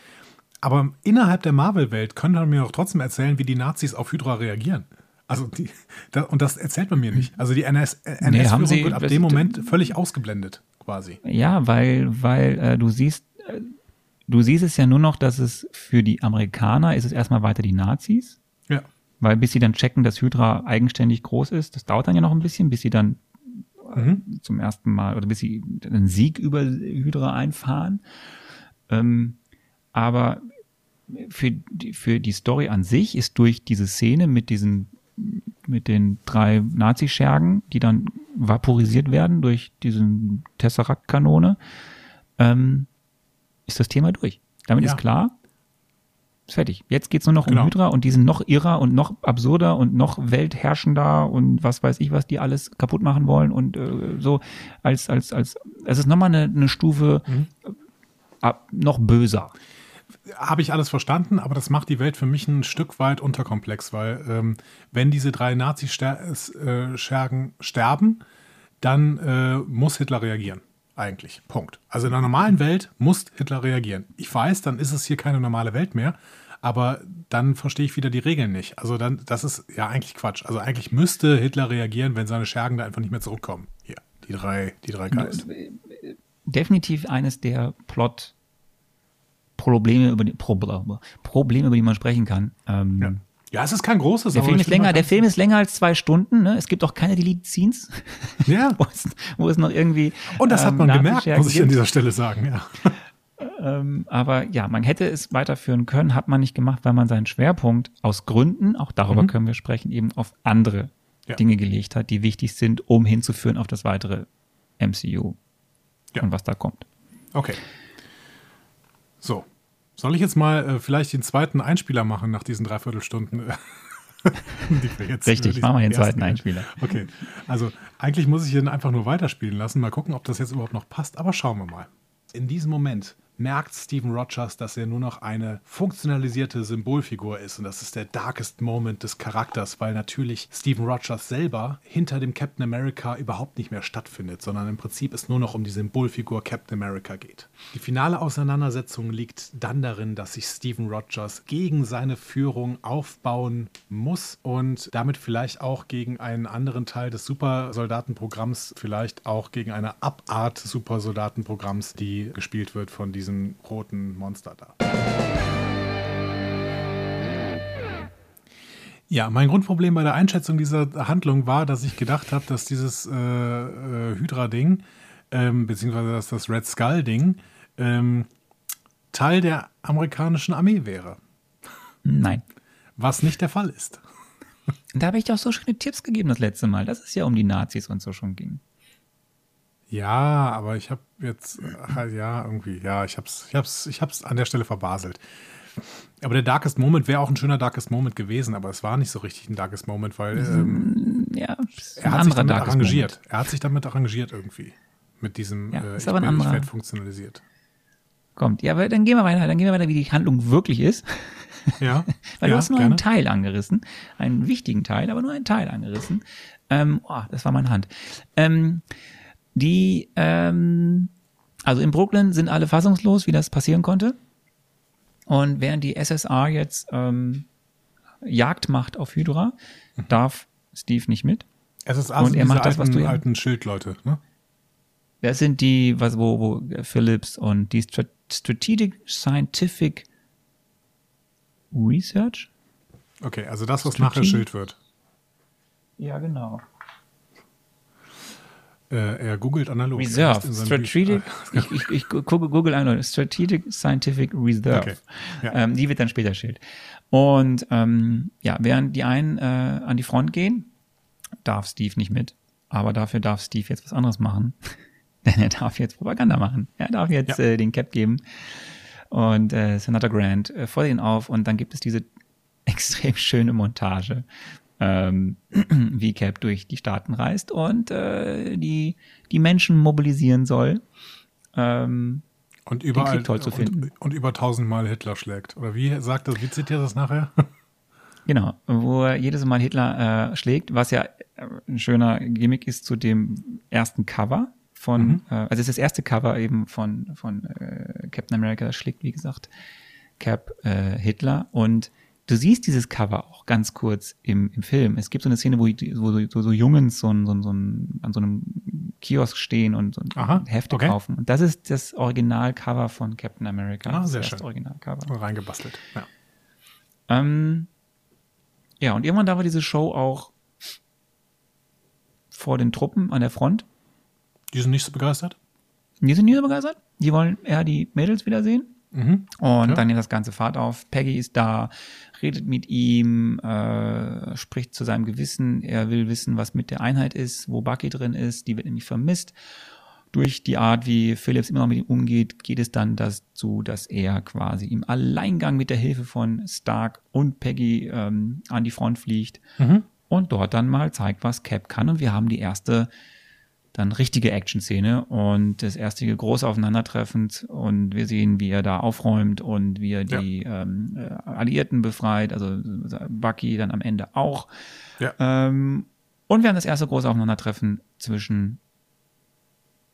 Speaker 1: Aber innerhalb der Marvel-Welt könnte man mir doch trotzdem erzählen, wie die Nazis auf Hydra reagieren. Also die, da, und das erzählt man mir nicht. Also die NS-Führung
Speaker 2: Nee, haben sie-
Speaker 1: wird ab dem Moment völlig ausgeblendet, quasi.
Speaker 2: Ja, weil, weil äh, du siehst, äh, du siehst es ja nur noch, dass es für die Amerikaner ist es erstmal weiter die Nazis,
Speaker 1: Ja.
Speaker 2: weil bis sie dann checken, dass Hydra eigenständig groß ist, das dauert dann ja noch ein bisschen, bis sie dann
Speaker 1: Mhm.
Speaker 2: zum ersten Mal oder bis sie einen Sieg über Hydra einfahren. Ähm, aber für die, für die Story an sich ist durch diese Szene mit diesen mit den drei Nazi-Schergen, die dann vaporisiert werden durch diesen Tesseract-Kanone, ähm, ist das Thema durch. Damit
Speaker 1: Ja.
Speaker 2: ist klar, ist fertig. Jetzt geht's nur noch
Speaker 1: Genau.
Speaker 2: um Hydra und die sind noch irrer und noch absurder und noch weltherrschender und was weiß ich, was die alles kaputt machen wollen und äh, so als, als, als, es ist nochmal eine, eine Stufe
Speaker 1: Mhm.
Speaker 2: ab, noch böser.
Speaker 1: Habe ich alles verstanden, aber das macht die Welt für mich ein Stück weit unterkomplex, weil ähm, wenn diese drei Nazi-Schergen sterben, dann äh, muss Hitler reagieren. Eigentlich. Punkt. Also in einer normalen Welt muss Hitler reagieren. Ich weiß, dann ist es hier keine normale Welt mehr, aber dann verstehe ich wieder die Regeln nicht. Also dann, das ist ja eigentlich Quatsch. Also eigentlich müsste Hitler reagieren, wenn seine Schergen da einfach nicht mehr zurückkommen. Hier, die drei, die drei Geist.
Speaker 2: definitiv eines der Plot Probleme über die Probleme, Probleme über die man sprechen kann. Ähm,
Speaker 1: Ja. Ja, es ist kein großes.
Speaker 2: Der Film ist länger, der Film ist länger als zwei Stunden. Ne? Es gibt auch keine Delete Scenes,
Speaker 1: Ja.
Speaker 2: wo es, wo es noch irgendwie.
Speaker 1: Und das hat
Speaker 2: ähm,
Speaker 1: man gemerkt, muss ich an
Speaker 2: gibt.
Speaker 1: dieser Stelle sagen. Ja.
Speaker 2: Ähm, aber ja, man hätte es weiterführen können, hat man nicht gemacht, weil man seinen Schwerpunkt aus Gründen, auch darüber können wir sprechen, eben auf andere
Speaker 1: Mhm. Ja.
Speaker 2: Dinge gelegt hat, die wichtig sind, um hinzuführen auf das weitere MCU
Speaker 1: Ja.
Speaker 2: und was da kommt.
Speaker 1: Okay. So. Soll ich jetzt mal äh, vielleicht den zweiten Einspieler machen nach diesen Dreiviertelstunden? die wir jetzt,
Speaker 2: Richtig, machen wir den zweiten Einspieler.
Speaker 1: Okay. Also eigentlich muss ich ihn einfach nur weiterspielen lassen. Mal gucken, ob das jetzt überhaupt noch passt. Aber schauen wir mal. In diesem Moment merkt Steven Rogers, dass er nur noch eine funktionalisierte Symbolfigur ist. Und das ist der darkest Moment des Charakters, weil natürlich Steven Rogers selber hinter dem Captain America überhaupt nicht mehr stattfindet, sondern im Prinzip es nur noch um die Symbolfigur Captain America geht. Die finale Auseinandersetzung liegt dann darin, dass sich Steven Rogers gegen seine Führung aufbauen muss und damit vielleicht auch gegen einen anderen Teil des Supersoldatenprogramms, vielleicht auch gegen eine Abart Supersoldatenprogramms, die gespielt wird von diesem roten Monster da. Ja, mein Grundproblem bei der Einschätzung dieser Handlung war, dass ich gedacht habe, dass dieses äh, äh, Hydra-Ding, ähm, beziehungsweise dass das Red Skull-Ding, ähm, Teil der amerikanischen Armee wäre.
Speaker 2: Nein.
Speaker 1: Was nicht der Fall ist.
Speaker 2: Da habe ich doch so schöne Tipps gegeben das letzte Mal, dass es ja um die Nazis und so schon ging.
Speaker 1: Ja, aber ich habe jetzt halt ja irgendwie, ja, ich hab's, ich hab's, ich hab's an der Stelle verbaselt. Aber der Darkest Moment wäre auch ein schöner Darkest Moment gewesen, aber es war nicht so richtig ein Darkest Moment, weil ähm,
Speaker 2: Ja,
Speaker 1: er hat sich damit
Speaker 2: Darkest
Speaker 1: arrangiert.
Speaker 2: Moment.
Speaker 1: Er hat sich damit arrangiert irgendwie. Mit diesem,
Speaker 2: Ja,
Speaker 1: äh,
Speaker 2: ist
Speaker 1: ich,
Speaker 2: aber ein
Speaker 1: ich
Speaker 2: anderer.
Speaker 1: werde funktionalisiert.
Speaker 2: Kommt. Ja, aber dann gehen wir weiter, dann gehen wir weiter, wie die Handlung wirklich ist.
Speaker 1: Ja,
Speaker 2: Weil
Speaker 1: ja,
Speaker 2: du hast nur
Speaker 1: gerne.
Speaker 2: einen Teil angerissen, einen wichtigen Teil, aber nur einen Teil angerissen. Ähm, oh, das war meine Hand. Ähm, die, ähm, also in Brooklyn sind alle fassungslos, wie das passieren konnte. Und während die SSR jetzt ähm, Jagd macht auf Hydra, darf Steve nicht mit.
Speaker 1: Ist also
Speaker 2: Und er macht das, was
Speaker 1: alten,
Speaker 2: du ja-
Speaker 1: alten Schildleute, ne?
Speaker 2: Das sind die, was, wo, wo Phillips und die Strat Strategic Scientific Research?
Speaker 1: Okay, also das, was
Speaker 2: Strategie?
Speaker 1: nachher Schild wird.
Speaker 2: Ja, genau.
Speaker 1: Äh, er googelt analog.
Speaker 2: Reserve. Strategic,
Speaker 1: Büch-
Speaker 2: ich, ich, ich gucke Google ein, Strategic Scientific Reserve.
Speaker 1: Okay, ja.
Speaker 2: Ähm, die wird dann später Schild. Und ähm, ja, während die einen äh, an die Front gehen, darf Steve nicht mit. Aber dafür darf Steve jetzt was anderes machen. Denn er darf jetzt Propaganda machen. Er darf jetzt
Speaker 1: Ja.
Speaker 2: äh, den Cap geben. Und äh, Senator Grant äh, fordert ihn auf und dann gibt es diese extrem schöne Montage, ähm, wie Cap durch die Staaten reist und äh, die, die Menschen mobilisieren soll. Ähm,
Speaker 1: Und überall
Speaker 2: Krieg toll zu finden.
Speaker 1: Und, und über tausendmal Hitler schlägt. Oder wie sagt das, wie zitiert das nachher?
Speaker 2: Genau, wo er jedes Mal Hitler äh, schlägt, was ja äh, ein schöner Gimmick ist zu dem ersten Cover von,
Speaker 1: Mhm.
Speaker 2: äh, also es ist das erste Cover eben von, von äh, Captain America, das schlägt, wie gesagt, Cap äh, Hitler und du siehst dieses Cover auch ganz kurz im, im Film. Es gibt so eine Szene, wo, wo so, so Jungs so, so, so an so einem Kiosk stehen und so
Speaker 1: Aha,
Speaker 2: Hefte
Speaker 1: okay.
Speaker 2: kaufen. Und das ist das Originalcover von Captain America.
Speaker 1: Ah,
Speaker 2: das
Speaker 1: sehr
Speaker 2: erste
Speaker 1: schön.
Speaker 2: Originalcover.
Speaker 1: Reingebastelt. Ja.
Speaker 2: Ähm, ja, und irgendwann da war diese Show auch vor den Truppen an der Front.
Speaker 1: Die sind nicht so begeistert?
Speaker 2: Die sind nicht so begeistert. Die wollen eher die Mädels wiedersehen.
Speaker 1: Mhm.
Speaker 2: Und
Speaker 1: Ja.
Speaker 2: dann nimmt das ganze Fahrt auf. Peggy ist da, redet mit ihm, äh, spricht zu seinem Gewissen. Er will wissen, was mit der Einheit ist, wo Bucky drin ist. Die wird nämlich vermisst. Durch die Art, wie Phillips immer noch mit ihm umgeht, geht es dann dazu, dass er quasi im Alleingang mit der Hilfe von Stark und Peggy ähm, an die Front fliegt
Speaker 1: Mhm.
Speaker 2: und dort dann mal zeigt, was Cap kann. Und wir haben die erste dann richtige Action-Szene und das erste große Aufeinandertreffend und wir sehen, wie er da aufräumt und wie er die ähm, äh, Alliierten befreit, also Bucky dann am Ende auch.
Speaker 1: Ja.
Speaker 2: Ähm, und wir haben das erste große Aufeinandertreffen zwischen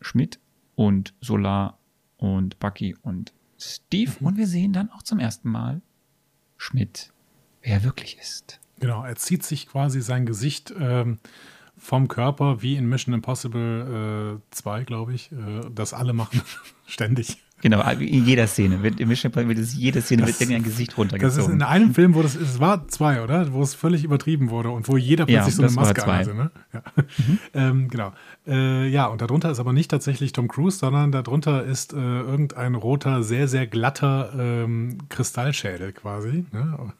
Speaker 2: Schmidt und Solar und Bucky und Steve
Speaker 1: Mhm.
Speaker 2: und wir sehen dann auch zum ersten Mal Schmidt, wer er wirklich ist.
Speaker 1: Genau, er zieht sich quasi sein Gesicht ähm, vom Körper, wie in Mission Impossible äh, 2, glaube ich. Äh, das alle machen ständig.
Speaker 2: Genau, in jeder Szene wird im Mission Impossible wird es jede Szene
Speaker 1: Das-
Speaker 2: wird irgendein Gesicht
Speaker 1: Das ist
Speaker 2: runtergezogen.
Speaker 1: in einem Film, wo das, es war zwei, oder? Wo es völlig übertrieben wurde und wo jeder
Speaker 2: Ja,
Speaker 1: plötzlich so eine Maske anhatte. Ne? Ja. ähm, genau. Äh, ja, und darunter ist aber nicht tatsächlich Tom Cruise, sondern darunter ist äh, irgendein roter, sehr, sehr glatter ähm, Kristallschädel quasi. Ne?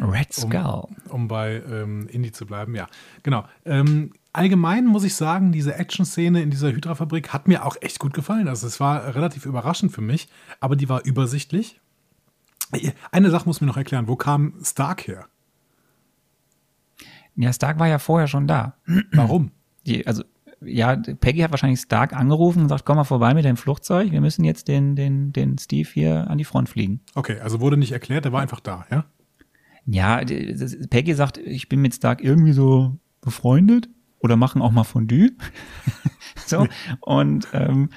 Speaker 2: Red Skull.
Speaker 1: um bei ähm, Indie zu bleiben, ja. Genau. Ähm, allgemein muss ich sagen, diese Action-Szene in dieser Hydra-Fabrik hat mir auch echt gut gefallen. Also es war relativ überraschend für mich, aber die war übersichtlich. Eine Sache muss mir noch erklären, wo kam Stark her?
Speaker 2: Ja, Stark war ja vorher schon da.
Speaker 1: Warum?
Speaker 2: Die, also, ja, Peggy hat wahrscheinlich Stark angerufen und gesagt, komm mal vorbei mit deinem Flugzeug, wir müssen jetzt den, den, den Steve hier an die Front fliegen.
Speaker 1: Okay, also wurde nicht erklärt, der war einfach da, ja?
Speaker 2: Ja, Peggy sagt, ich bin mit Stark irgendwie so befreundet oder machen auch mal Fondue. so. Und ähm,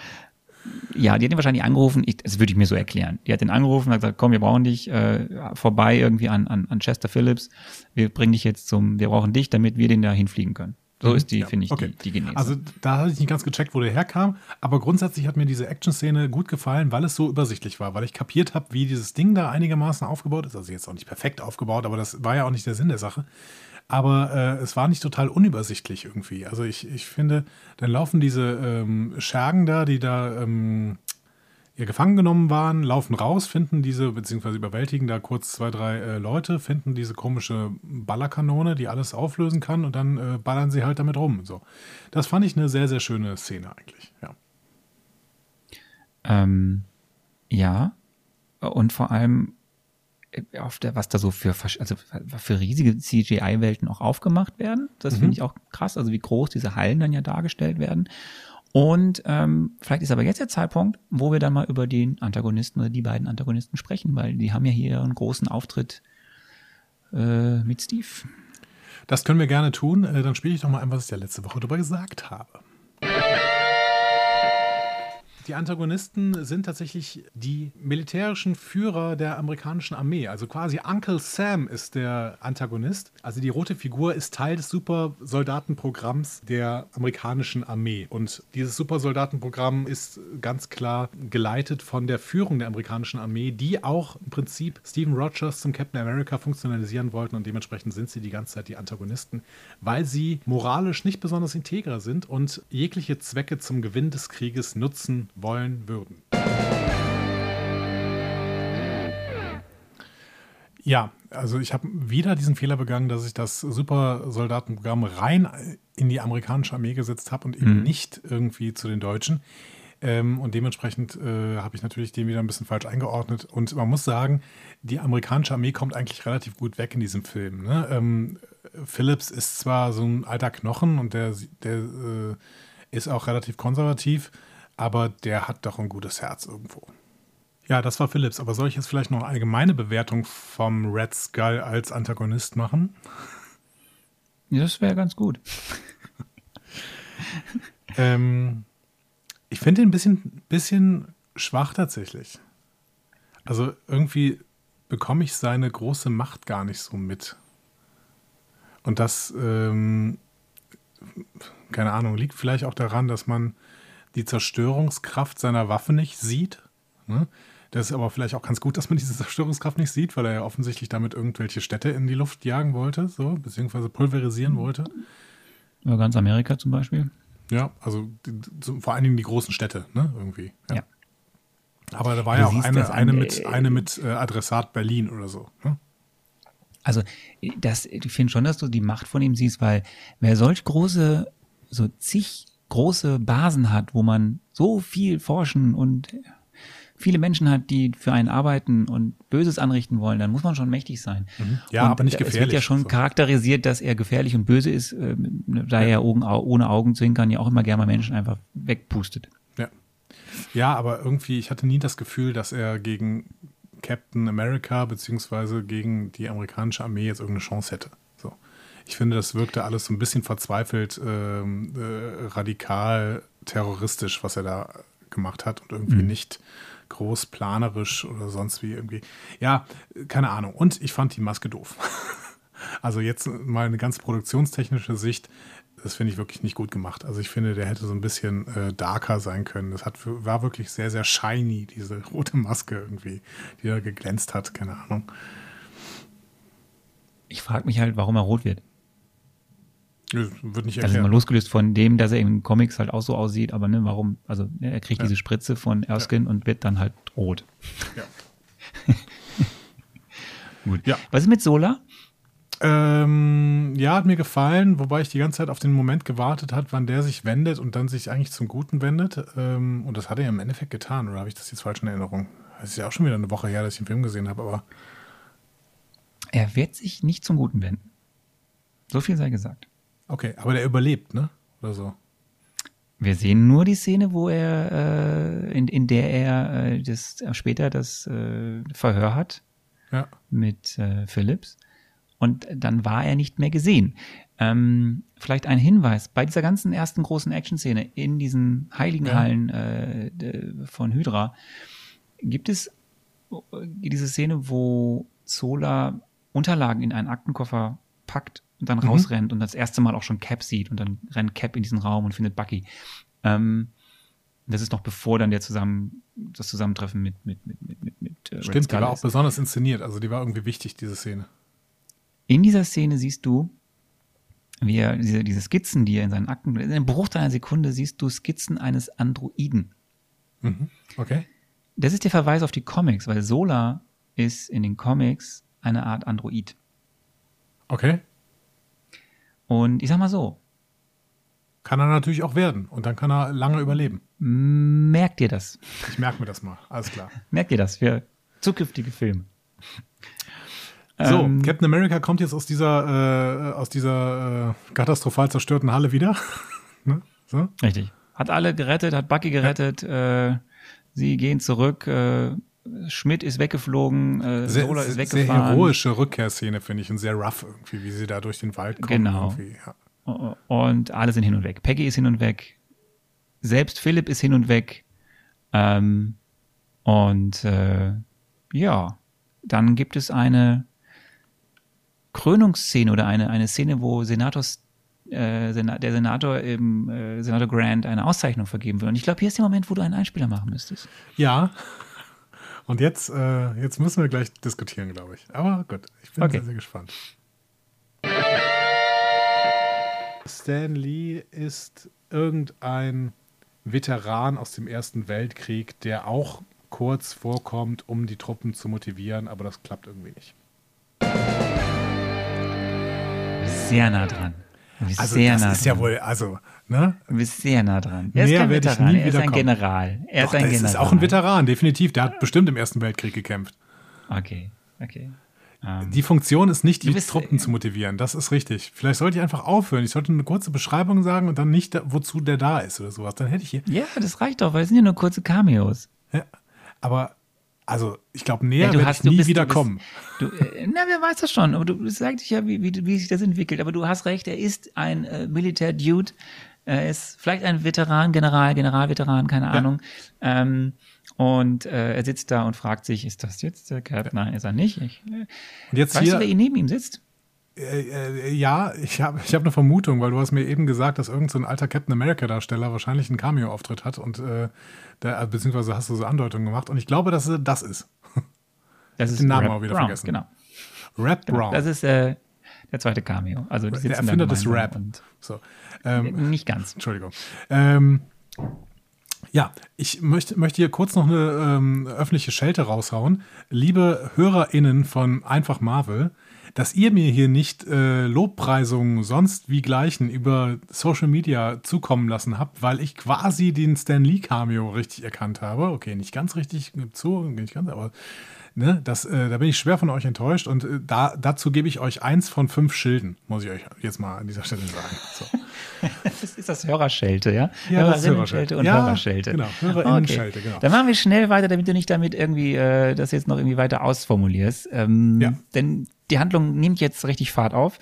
Speaker 2: ja, die hat ihn wahrscheinlich angerufen, ich, das würde ich mir so erklären. Die hat ihn angerufen und hat gesagt, komm, wir brauchen dich äh, vorbei irgendwie an, an, an Chester Phillips. Wir bringen dich jetzt zum, wir brauchen dich, damit wir den da hinfliegen können. So ist die,
Speaker 1: Ja,
Speaker 2: finde ich,
Speaker 1: okay.
Speaker 2: die, die Genese.
Speaker 1: Also da hatte ich nicht ganz gecheckt, wo der herkam, aber grundsätzlich hat mir diese Action-Szene gut gefallen, weil es so übersichtlich war, weil ich kapiert habe, wie dieses Ding da einigermaßen aufgebaut ist. Also jetzt auch nicht perfekt aufgebaut, aber das war ja auch nicht der Sinn der Sache. Aber äh, es war nicht total unübersichtlich irgendwie. Also ich, ich finde, dann laufen diese ähm, Schergen da, die da ähm, ja, gefangen genommen waren, laufen raus, finden diese, beziehungsweise überwältigen da kurz zwei, drei äh, Leute, finden diese komische Ballerkanone, die alles auflösen kann und dann äh, ballern sie halt damit rum. So. Das fand ich eine sehr, sehr schöne Szene eigentlich. Ja.
Speaker 2: Ähm, ja. Und vor allem äh, auf der, was da so für, also für riesige CGI-Welten auch aufgemacht werden. Das finde ich auch krass, also wie groß diese Hallen dann ja dargestellt werden. Und ähm, vielleicht ist aber jetzt der Zeitpunkt, wo wir dann mal über den Antagonisten oder die beiden Antagonisten sprechen, weil die haben ja hier einen großen Auftritt äh, mit Steve.
Speaker 1: Das können wir gerne tun. Äh, dann spiele ich doch mal ein, was ich ja letzte Woche darüber gesagt habe. Die Antagonisten sind tatsächlich die militärischen Führer der amerikanischen Armee. Also quasi Uncle Sam ist der Antagonist. Also die rote Figur ist Teil des Supersoldatenprogramms der amerikanischen Armee. Und dieses Supersoldatenprogramm ist ganz klar geleitet von der Führung der amerikanischen Armee, die auch im Prinzip Stephen Rogers zum Captain America funktionalisieren wollten. Und dementsprechend sind sie die ganze Zeit die Antagonisten, weil sie moralisch nicht besonders integer sind und jegliche Zwecke zum Gewinn des Krieges nutzen wollen würden. Ja, also ich habe wieder diesen Fehler begangen, dass ich das Supersoldatenprogramm rein in die amerikanische Armee gesetzt habe und eben nicht irgendwie zu den Deutschen. Ähm, und dementsprechend äh, habe ich natürlich den wieder ein bisschen falsch eingeordnet. Und man muss sagen, die amerikanische Armee kommt eigentlich relativ gut weg in diesem Film. Ne? Ähm, Phillips ist zwar so ein alter Knochen und der, der äh, ist auch relativ konservativ, aber der hat doch ein gutes Herz irgendwo. Ja, das war Phillips. Aber soll ich jetzt vielleicht noch eine allgemeine Bewertung vom Red Skull als Antagonist machen?
Speaker 2: Das wäre ganz gut.
Speaker 1: Ähm, ich finde ihn ein bisschen, bisschen schwach tatsächlich. Also irgendwie bekomme ich seine große Macht gar nicht so mit. Und das, ähm, keine Ahnung, liegt vielleicht auch daran, dass man die Zerstörungskraft seiner Waffe nicht sieht. Ne? Das ist aber vielleicht auch ganz gut, dass man diese Zerstörungskraft nicht sieht, weil er ja offensichtlich damit irgendwelche Städte in die Luft jagen wollte, so, beziehungsweise pulverisieren wollte.
Speaker 2: Ja, ganz Amerika zum Beispiel.
Speaker 1: Ja, also die, vor allen Dingen die großen Städte, ne, irgendwie.
Speaker 2: Ja. ja.
Speaker 1: Aber da war du ja auch eine, eine mit, äh, eine mit äh, Adressat Berlin oder so. Ne?
Speaker 2: Also, das, ich finde schon, dass du die Macht von ihm siehst, weil wer solch große, so zig große Basen hat, wo man so viel forschen und viele Menschen hat, die für einen arbeiten und Böses anrichten wollen, dann muss man schon mächtig sein.
Speaker 1: Mhm. Ja, und aber nicht gefährlich. Es
Speaker 2: wird ja schon so. charakterisiert, dass er gefährlich und böse ist, äh, da ja. er ohne Augen zu hinkern ja auch immer gerne mal Menschen einfach wegpustet.
Speaker 1: Ja. Ja, aber irgendwie, ich hatte nie das Gefühl, dass er gegen Captain America beziehungsweise gegen die amerikanische Armee jetzt irgendeine Chance hätte. Ich finde, das wirkte alles so ein bisschen verzweifelt, ähm, äh, radikal, terroristisch, was er da gemacht hat und irgendwie mhm. nicht großplanerisch oder sonst wie irgendwie. Ja, keine Ahnung. Und ich fand die Maske doof. also jetzt mal eine ganz produktionstechnische Sicht. Das finde ich wirklich nicht gut gemacht. Also ich finde, der hätte so ein bisschen äh, darker sein können. Das hat, war wirklich sehr, sehr shiny, diese rote Maske irgendwie, die da geglänzt hat. Keine Ahnung.
Speaker 2: Ich frage mich halt, warum er rot wird.
Speaker 1: Wird nicht
Speaker 2: erklärt. Also mal losgelöst von dem, dass er in Comics halt auch so aussieht, aber ne, warum, also ne, er kriegt ja. diese Spritze von Erskine ja. und wird dann halt rot. Ja. Gut. Ja. Was ist mit Sola?
Speaker 1: Ähm, ja, hat mir gefallen, wobei ich die ganze Zeit auf den Moment gewartet hat, wann der sich wendet und dann sich eigentlich zum Guten wendet. Ähm, und das hat er ja im Endeffekt getan, oder habe ich das jetzt falsch in Erinnerung? Das ist ja auch schon wieder eine Woche her, dass ich den Film gesehen habe, aber.
Speaker 2: Er wird sich nicht zum Guten wenden. So viel sei gesagt.
Speaker 1: Okay, aber der überlebt, ne? Oder so.
Speaker 2: Wir sehen nur die Szene, wo er, äh, in, in der er äh, das, äh, später das äh, Verhör hat
Speaker 1: ja.
Speaker 2: mit äh, Phillips. Und dann war er nicht mehr gesehen. Ähm, vielleicht ein Hinweis, bei dieser ganzen ersten großen Action-Szene in diesen heiligen ja. Äh, von Hydra gibt es diese Szene, wo Zola Unterlagen in einen Aktenkoffer packt und dann mhm. rausrennt und das erste Mal auch schon Cap sieht und dann rennt Cap in diesen Raum und findet Bucky. Ähm, das ist noch bevor dann der zusammen, das Zusammentreffen mit, mit, mit, mit, mit, mit
Speaker 1: äh, Stimmt, die war auch besonders inszeniert, also die war irgendwie wichtig, diese Szene.
Speaker 2: In dieser Szene siehst du, wie er diese, diese Skizzen, die er in seinen Akten, in einem Bruchteil einer Sekunde siehst du Skizzen eines Androiden.
Speaker 1: Mhm. Okay.
Speaker 2: Das ist der Verweis auf die Comics, weil Sola ist in den Comics eine Art Android.
Speaker 1: Okay.
Speaker 2: Und ich sag mal so.
Speaker 1: Kann er natürlich auch werden und dann kann er lange überleben.
Speaker 2: Merkt ihr das?
Speaker 1: Ich merke mir das mal, alles klar.
Speaker 2: Merkt ihr das für zukünftige Filme?
Speaker 1: So, ähm, Captain America kommt jetzt aus dieser, äh, aus dieser äh, katastrophal zerstörten Halle wieder.
Speaker 2: ne? so? Richtig. Hat alle gerettet, hat Bucky gerettet. Ja. Äh, sie gehen zurück. Äh, Schmidt ist weggeflogen, äh, sehr, Sola ist weggefahren.
Speaker 1: Sehr heroische Rückkehrszene, finde ich, und sehr rough irgendwie, wie sie da durch den Wald kommen.
Speaker 2: Genau. Ja. Und alle sind hin und weg. Peggy ist hin und weg. Selbst Philipp ist hin und weg. Ähm, und äh, ja, dann gibt es eine Krönungsszene oder eine, eine Szene, wo Senators, äh, der Senator im äh, Senator Grant eine Auszeichnung vergeben wird. Und ich glaube, hier ist der Moment, wo du einen Einspieler machen müsstest.
Speaker 1: Ja. Und jetzt, äh, jetzt müssen wir gleich diskutieren, glaube ich. Aber gut, ich bin okay. sehr, sehr gespannt. Stan Lee ist irgendein Veteran aus dem Ersten Weltkrieg, der auch kurz vorkommt, um die Truppen zu motivieren, aber das klappt irgendwie nicht.
Speaker 2: Sehr nah dran.
Speaker 1: Also sehr das nah ist dran. ja wohl, also, ne?
Speaker 2: Du bist sehr nah dran. Er ist kein Veteran, er ist ein General. Er
Speaker 1: Doch, ist ein General. ist auch ein Veteran, definitiv. Der hat bestimmt im Ersten Weltkrieg gekämpft.
Speaker 2: Okay, okay.
Speaker 1: Um, ähm, die Funktion ist nicht, die bist, Truppen zu motivieren. Das ist richtig. Vielleicht sollte ich einfach aufhören. Ich sollte eine kurze Beschreibung sagen und dann nicht, wozu der da ist oder sowas. Dann hätte ich hier.
Speaker 2: Ja, das reicht doch, weil es sind ja nur kurze Cameos.
Speaker 1: Ja, aber also, ich glaube, näher ja, werde ich nie bist, wieder kommen.
Speaker 2: Du, äh, na, wer weiß das schon. Aber du sagst ja, wie, wie, wie sich das entwickelt. Aber du hast recht, er ist ein äh, Militär-Dude, Er ist vielleicht ein Veteran, General, Generalveteran, keine
Speaker 1: Ja.
Speaker 2: Ahnung. Ähm, und äh, er sitzt da und fragt sich, ist das jetzt der Cap? Nein, ist er nicht. Ich, äh,
Speaker 1: Und jetzt
Speaker 2: weißt
Speaker 1: hier,
Speaker 2: du, wer neben ihm sitzt?
Speaker 1: Äh, äh, ja, ich habe ich hab eine Vermutung, weil du hast mir eben gesagt, dass irgendein so ein alter Captain America-Darsteller wahrscheinlich einen Cameo-Auftritt hat und äh, der, beziehungsweise hast du so Andeutungen gemacht und ich glaube, dass das ist.
Speaker 2: Das ist
Speaker 1: den Namen
Speaker 2: Rap
Speaker 1: auch wieder
Speaker 2: Brown,
Speaker 1: vergessen.
Speaker 2: Genau.
Speaker 1: Rap Brown.
Speaker 2: Das ist äh, der zweite Cameo. Also die
Speaker 1: der Erfinder des Rap.
Speaker 2: Und,
Speaker 1: So. Ähm,
Speaker 2: nicht ganz.
Speaker 1: Entschuldigung. Ähm, ja, ich möchte, möchte hier kurz noch eine ähm, öffentliche Schelte raushauen. Liebe HörerInnen von Einfach Marvel, dass ihr mir hier nicht äh, Lobpreisungen sonst wie gleichen über Social Media zukommen lassen habt, weil ich quasi den Stan Lee Cameo richtig erkannt habe. Okay, nicht ganz richtig zu, nicht ganz, aber ne, das, äh, da bin ich schwer von euch enttäuscht und äh, da, dazu gebe ich euch eins von fünf Schilden, muss ich euch jetzt mal an dieser Stelle sagen. So.
Speaker 2: Das ist das Hörerschelte, ja?
Speaker 1: Ja,
Speaker 2: Hörerinnenschelte und
Speaker 1: Ja,
Speaker 2: Hörerschelte.
Speaker 1: genau, Hörerinnenschelte, genau.
Speaker 2: Dann machen wir schnell weiter, damit du nicht damit irgendwie äh, das jetzt noch irgendwie weiter ausformulierst. Ähm,
Speaker 1: Ja.
Speaker 2: Denn die Handlung nimmt jetzt richtig Fahrt auf.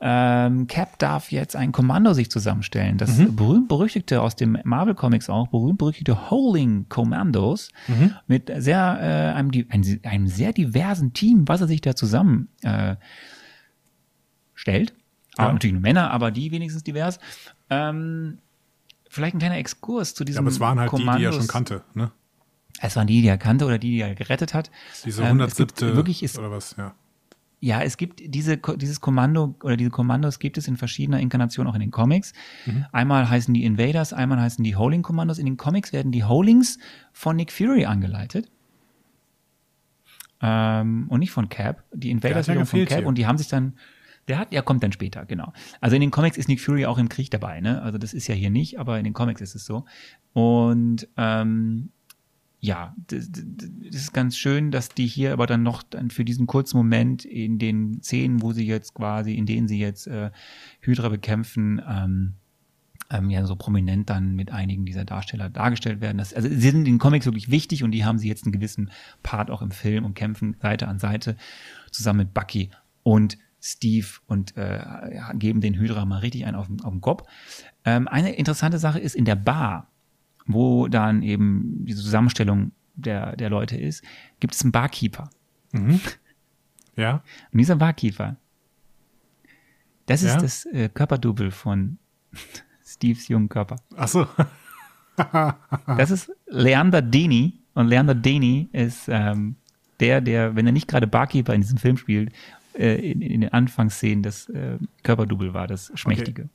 Speaker 2: Ähm, Cap darf jetzt ein Kommando sich zusammenstellen. Das
Speaker 1: Mhm.
Speaker 2: berühmt-berüchtigte aus dem Marvel Comics auch, berühmt-berüchtigte Holding Commandos
Speaker 1: Mhm.
Speaker 2: mit sehr, äh, einem, einem, einem sehr diversen Team, was er sich da zusammen äh, stellt.
Speaker 1: Ja.
Speaker 2: Aber natürlich nur Männer, aber die wenigstens divers. Ähm, vielleicht ein kleiner Exkurs zu
Speaker 1: Ja,
Speaker 2: diesem
Speaker 1: aber es waren halt die, die er
Speaker 2: Kommandos.
Speaker 1: schon kannte, ne?
Speaker 2: Es waren die, die er kannte oder die, die er gerettet hat.
Speaker 1: Diese
Speaker 2: Ähm, es
Speaker 1: 107.
Speaker 2: gibt wirklich ist,
Speaker 1: oder was, ja.
Speaker 2: Ja, es gibt diese, dieses Kommando oder diese Kommandos gibt es in verschiedener Inkarnation auch in den Comics.
Speaker 1: Mhm.
Speaker 2: Einmal heißen die Invaders, einmal heißen die Holding Kommandos. In den Comics werden die Holdings von Nick Fury angeleitet. Ähm, und nicht von Cap. Die Invaders
Speaker 1: ja
Speaker 2: wiederum von Cap
Speaker 1: hier.
Speaker 2: und die haben sich dann, der hat, ja, kommt dann später, genau. Also in den Comics ist Nick Fury auch im Krieg dabei, ne? Also das ist ja hier nicht, aber in den Comics ist es so. Und ähm, ja, das, ist ganz schön, dass die hier aber dann noch dann für diesen kurzen Moment in den Szenen, wo sie jetzt quasi, in denen sie jetzt äh, Hydra bekämpfen, ähm, ähm, ja so prominent dann mit einigen dieser Darsteller dargestellt werden. Das, also sie sind in den Comics wirklich wichtig und die haben sie jetzt einen gewissen Part auch im Film und kämpfen Seite an Seite zusammen mit Bucky und Steve und äh, geben den Hydra mal richtig einen auf den, auf den Kopf. Ähm, eine interessante Sache ist in der Bar, wo dann eben diese Zusammenstellung der, der Leute ist, gibt es einen Barkeeper.
Speaker 1: Ja,
Speaker 2: Und dieser Barkeeper, das ist
Speaker 1: Ja?
Speaker 2: das äh, Körperdouble von Steves jungen Körper.
Speaker 1: ach so.
Speaker 2: Das ist Leander Deni. Und Leander Deni ist ähm, der, der, wenn er nicht gerade Barkeeper in diesem Film spielt, äh, in, in den Anfangsszenen das äh, Körperdouble war, das Schmächtige.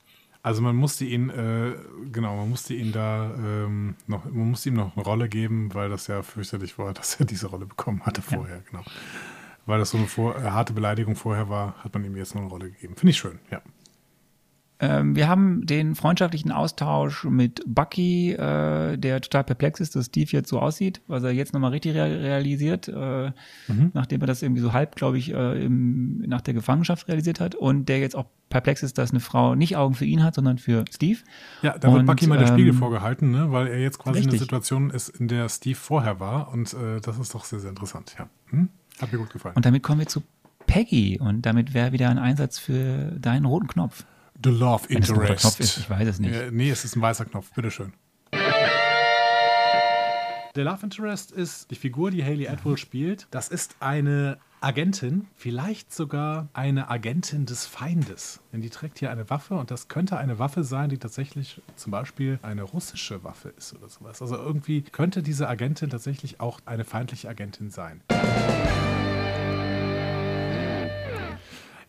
Speaker 1: Also man musste ihn, äh, genau, man musste ihn da ähm, noch, man musste ihm noch eine Rolle geben, weil das ja fürchterlich war, dass er diese Rolle bekommen hatte vorher, genau. Weil das so eine vor, äh, harte Beleidigung vorher war, hat man ihm jetzt noch eine Rolle gegeben. Finde ich schön, ja.
Speaker 2: Ähm, wir haben den freundschaftlichen Austausch mit Bucky, äh, der total perplex ist, dass Steve jetzt so aussieht, was er jetzt nochmal richtig rea- realisiert, äh, nachdem er das irgendwie so halb, glaube ich, äh, im, nach der Gefangenschaft realisiert hat und der jetzt auch perplex ist, dass eine Frau nicht Augen für ihn hat, sondern für Steve.
Speaker 1: Ja, da wird
Speaker 2: Und,
Speaker 1: Bucky mal der Spiegel
Speaker 2: ähm,
Speaker 1: vorgehalten, ne? weil er jetzt quasi in
Speaker 2: richtig.
Speaker 1: einer Situation ist, in der Steve vorher war und äh, das ist doch sehr, sehr interessant, ja. Hm? Hat mir gut gefallen.
Speaker 2: Und damit kommen wir zu Peggy und damit wäre wieder ein Einsatz für deinen roten Knopf.
Speaker 1: The Love
Speaker 2: ein
Speaker 1: Interest.
Speaker 2: Knopf ist, ich weiß es nicht.
Speaker 1: Ja, nee, es ist ein weißer Knopf, bitteschön. Der Love Interest ist die Figur, die Haley Atwell spielt. Das ist eine Agentin, vielleicht sogar eine Agentin des Feindes. Denn die trägt hier eine Waffe und das könnte eine Waffe sein, die tatsächlich zum Beispiel eine russische Waffe ist oder sowas. Also irgendwie könnte diese Agentin tatsächlich auch eine feindliche Agentin sein.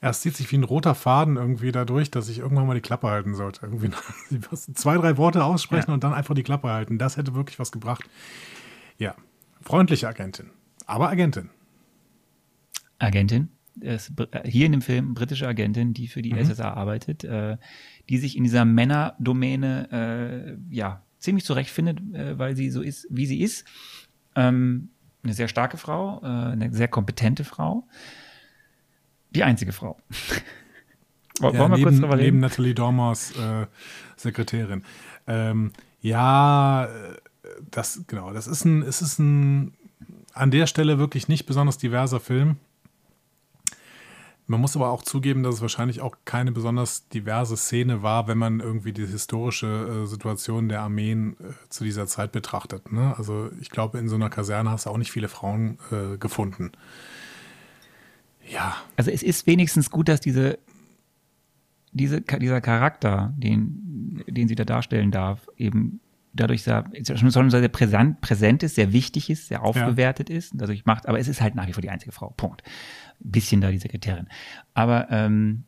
Speaker 1: Ja, es zieht sich wie ein roter Faden irgendwie dadurch, dass ich irgendwann mal die Klappe halten sollte. Irgendwie zwei, drei Worte aussprechen
Speaker 2: Ja.
Speaker 1: und dann einfach die Klappe halten. Das hätte wirklich was gebracht. Ja, freundliche Agentin. Aber Agentin.
Speaker 2: Agentin, ist, äh, hier in dem Film britische Agentin, die für die
Speaker 1: Mhm.
Speaker 2: SSA arbeitet, äh, die sich in dieser Männerdomäne äh, ja ziemlich zurechtfindet, äh, weil sie so ist, wie sie ist. Ähm, eine sehr starke Frau, äh, eine sehr kompetente Frau. Die einzige Frau. Wollen
Speaker 1: Ja,
Speaker 2: wir
Speaker 1: neben,
Speaker 2: kurz drüber
Speaker 1: neben
Speaker 2: reden?
Speaker 1: Natalie Dormers äh, Sekretärin. Ähm, ja, äh, das, genau, das ist ein, es ist ein an der Stelle wirklich nicht besonders diverser Film. Man muss aber auch zugeben, dass es wahrscheinlich auch keine besonders diverse Szene war, wenn man irgendwie die historische äh, Situation der Armeen äh, zu dieser Zeit betrachtet. Ne? Also ich glaube, in so einer Kaserne hast du auch nicht viele Frauen äh, gefunden. Ja.
Speaker 2: Also es ist wenigstens gut, dass diese, diese dieser Charakter, den, den sie da darstellen darf, eben dadurch sehr, schon sehr präsent, präsent ist, sehr wichtig ist, sehr aufgewertet ja. ist, dadurch macht, aber es ist halt nach wie vor die einzige Frau. Punkt. Ein bisschen da die Sekretärin. Aber ähm,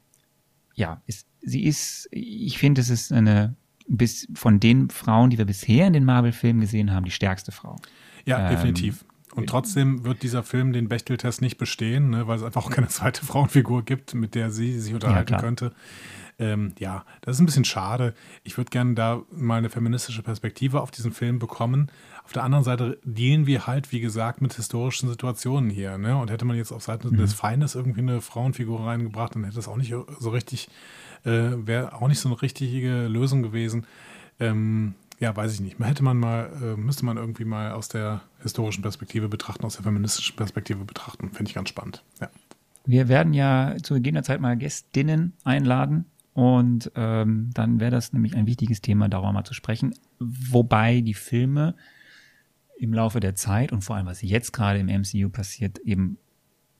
Speaker 2: ja, ist, sie ist, ich finde, es ist eine, bis von den Frauen, die wir bisher in den Marvel-Filmen gesehen haben, die stärkste Frau.
Speaker 1: Ja, ähm, definitiv. Und trotzdem wird dieser Film den Bechteltest nicht bestehen, ne, weil es einfach auch keine zweite Frauenfigur gibt, mit der sie sich unterhalten ja, könnte. Ähm, ja, das ist ein bisschen schade. Ich würde gerne da mal eine feministische Perspektive auf diesen Film bekommen. Auf der anderen Seite dealen wir halt, wie gesagt, mit historischen Situationen hier. Ne? Und hätte man jetzt auf Seiten mhm. des Feindes irgendwie eine Frauenfigur reingebracht, dann hätte das auch nicht so richtig, äh, wäre auch nicht so eine richtige Lösung gewesen. Ähm, ja, weiß ich nicht. Hätte man mal, äh, müsste man irgendwie mal aus der historischen Perspektive betrachten, aus der feministischen Perspektive betrachten. Finde ich ganz spannend. Ja.
Speaker 2: Wir werden ja zu gegebener Zeit mal Gästinnen einladen, und ähm, dann wäre das nämlich ein wichtiges Thema, darüber mal zu sprechen. Wobei die Filme im Laufe der Zeit und vor allem, was jetzt gerade im MCU passiert, eben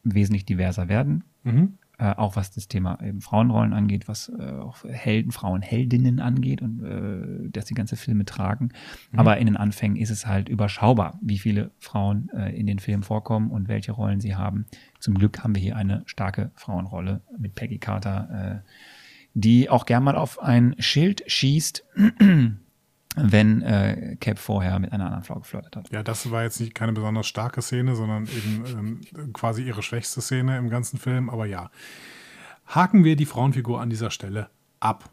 Speaker 2: wesentlich diverser werden. Mhm. Äh, auch was das Thema eben Frauenrollen angeht, was äh, auch Helden, Frauenheldinnen angeht und äh, dass die ganze Filme tragen. Mhm. Aber in den Anfängen ist es halt überschaubar, wie viele Frauen äh, in den Filmen vorkommen und welche Rollen sie haben. Zum Glück haben wir hier eine starke Frauenrolle mit Peggy Carter, äh, die auch gern mal auf ein Schild schießt, wenn äh, Cap vorher mit einer anderen Frau geflirtet hat.
Speaker 1: Ja, das war jetzt nicht keine besonders starke Szene, sondern eben ähm, quasi ihre schwächste Szene im ganzen Film. Aber ja, haken wir die Frauenfigur an dieser Stelle ab.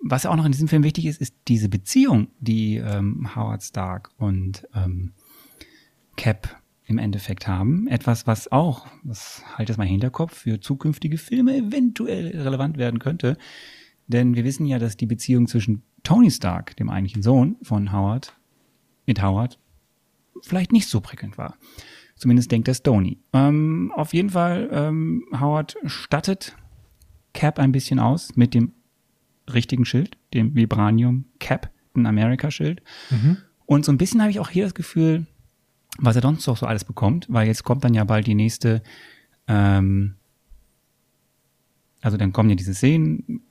Speaker 2: Was auch noch in diesem Film wichtig ist, ist diese Beziehung, die ähm, Howard Stark und ähm, Cap im Endeffekt haben. Etwas, was auch, das halte es mal Hinterkopf, für zukünftige Filme eventuell relevant werden könnte. Denn wir wissen ja, dass die Beziehung zwischen Tony Stark, dem eigentlichen Sohn von Howard, mit Howard, vielleicht nicht so prickelnd war. Zumindest denkt das Tony. Ähm, auf jeden Fall, ähm, Howard stattet Cap ein bisschen aus mit dem richtigen Schild, dem Vibranium Captain America Schild. Mhm. Und so ein bisschen habe ich auch hier das Gefühl, was er sonst noch so alles bekommt, weil jetzt kommt dann ja bald die nächste, ähm, also dann kommen ja diese Szenen,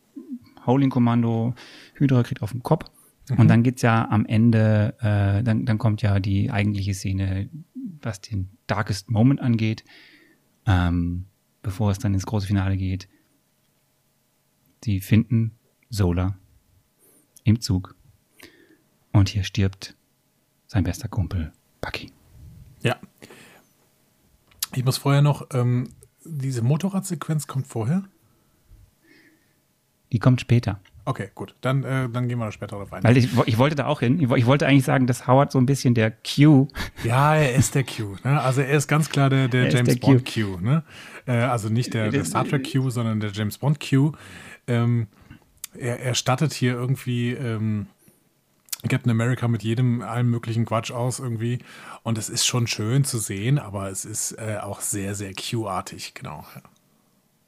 Speaker 2: Howling-Kommando, Hydra kriegt auf den Kopf mhm. und dann geht's ja am Ende, äh, dann, dann kommt ja die eigentliche Szene, was den Darkest Moment angeht, ähm, bevor es dann ins große Finale geht. Sie finden Sola im Zug und hier stirbt sein bester Kumpel Bucky.
Speaker 1: Ja. Ich muss vorher noch, ähm, diese Motorradsequenz kommt vorher?
Speaker 2: Die kommt später.
Speaker 1: Okay, gut. Dann, äh, dann gehen wir da später drauf ein.
Speaker 2: Weil ich, ich wollte da auch hin. Ich, wollte eigentlich sagen, dass Howard so ein bisschen der Q.
Speaker 1: Ja, er ist der Q. Ne? Also er ist ganz klar der, der James der Bond Q. Q ne? Äh, also nicht der, der, Star Trek Q, sondern der James Bond Q. Ähm, er, er stattet hier irgendwie ähm, Captain America mit jedem allen möglichen Quatsch aus irgendwie. Und es ist schon schön zu sehen, aber es ist äh, auch sehr, sehr Q-artig, genau. Ja.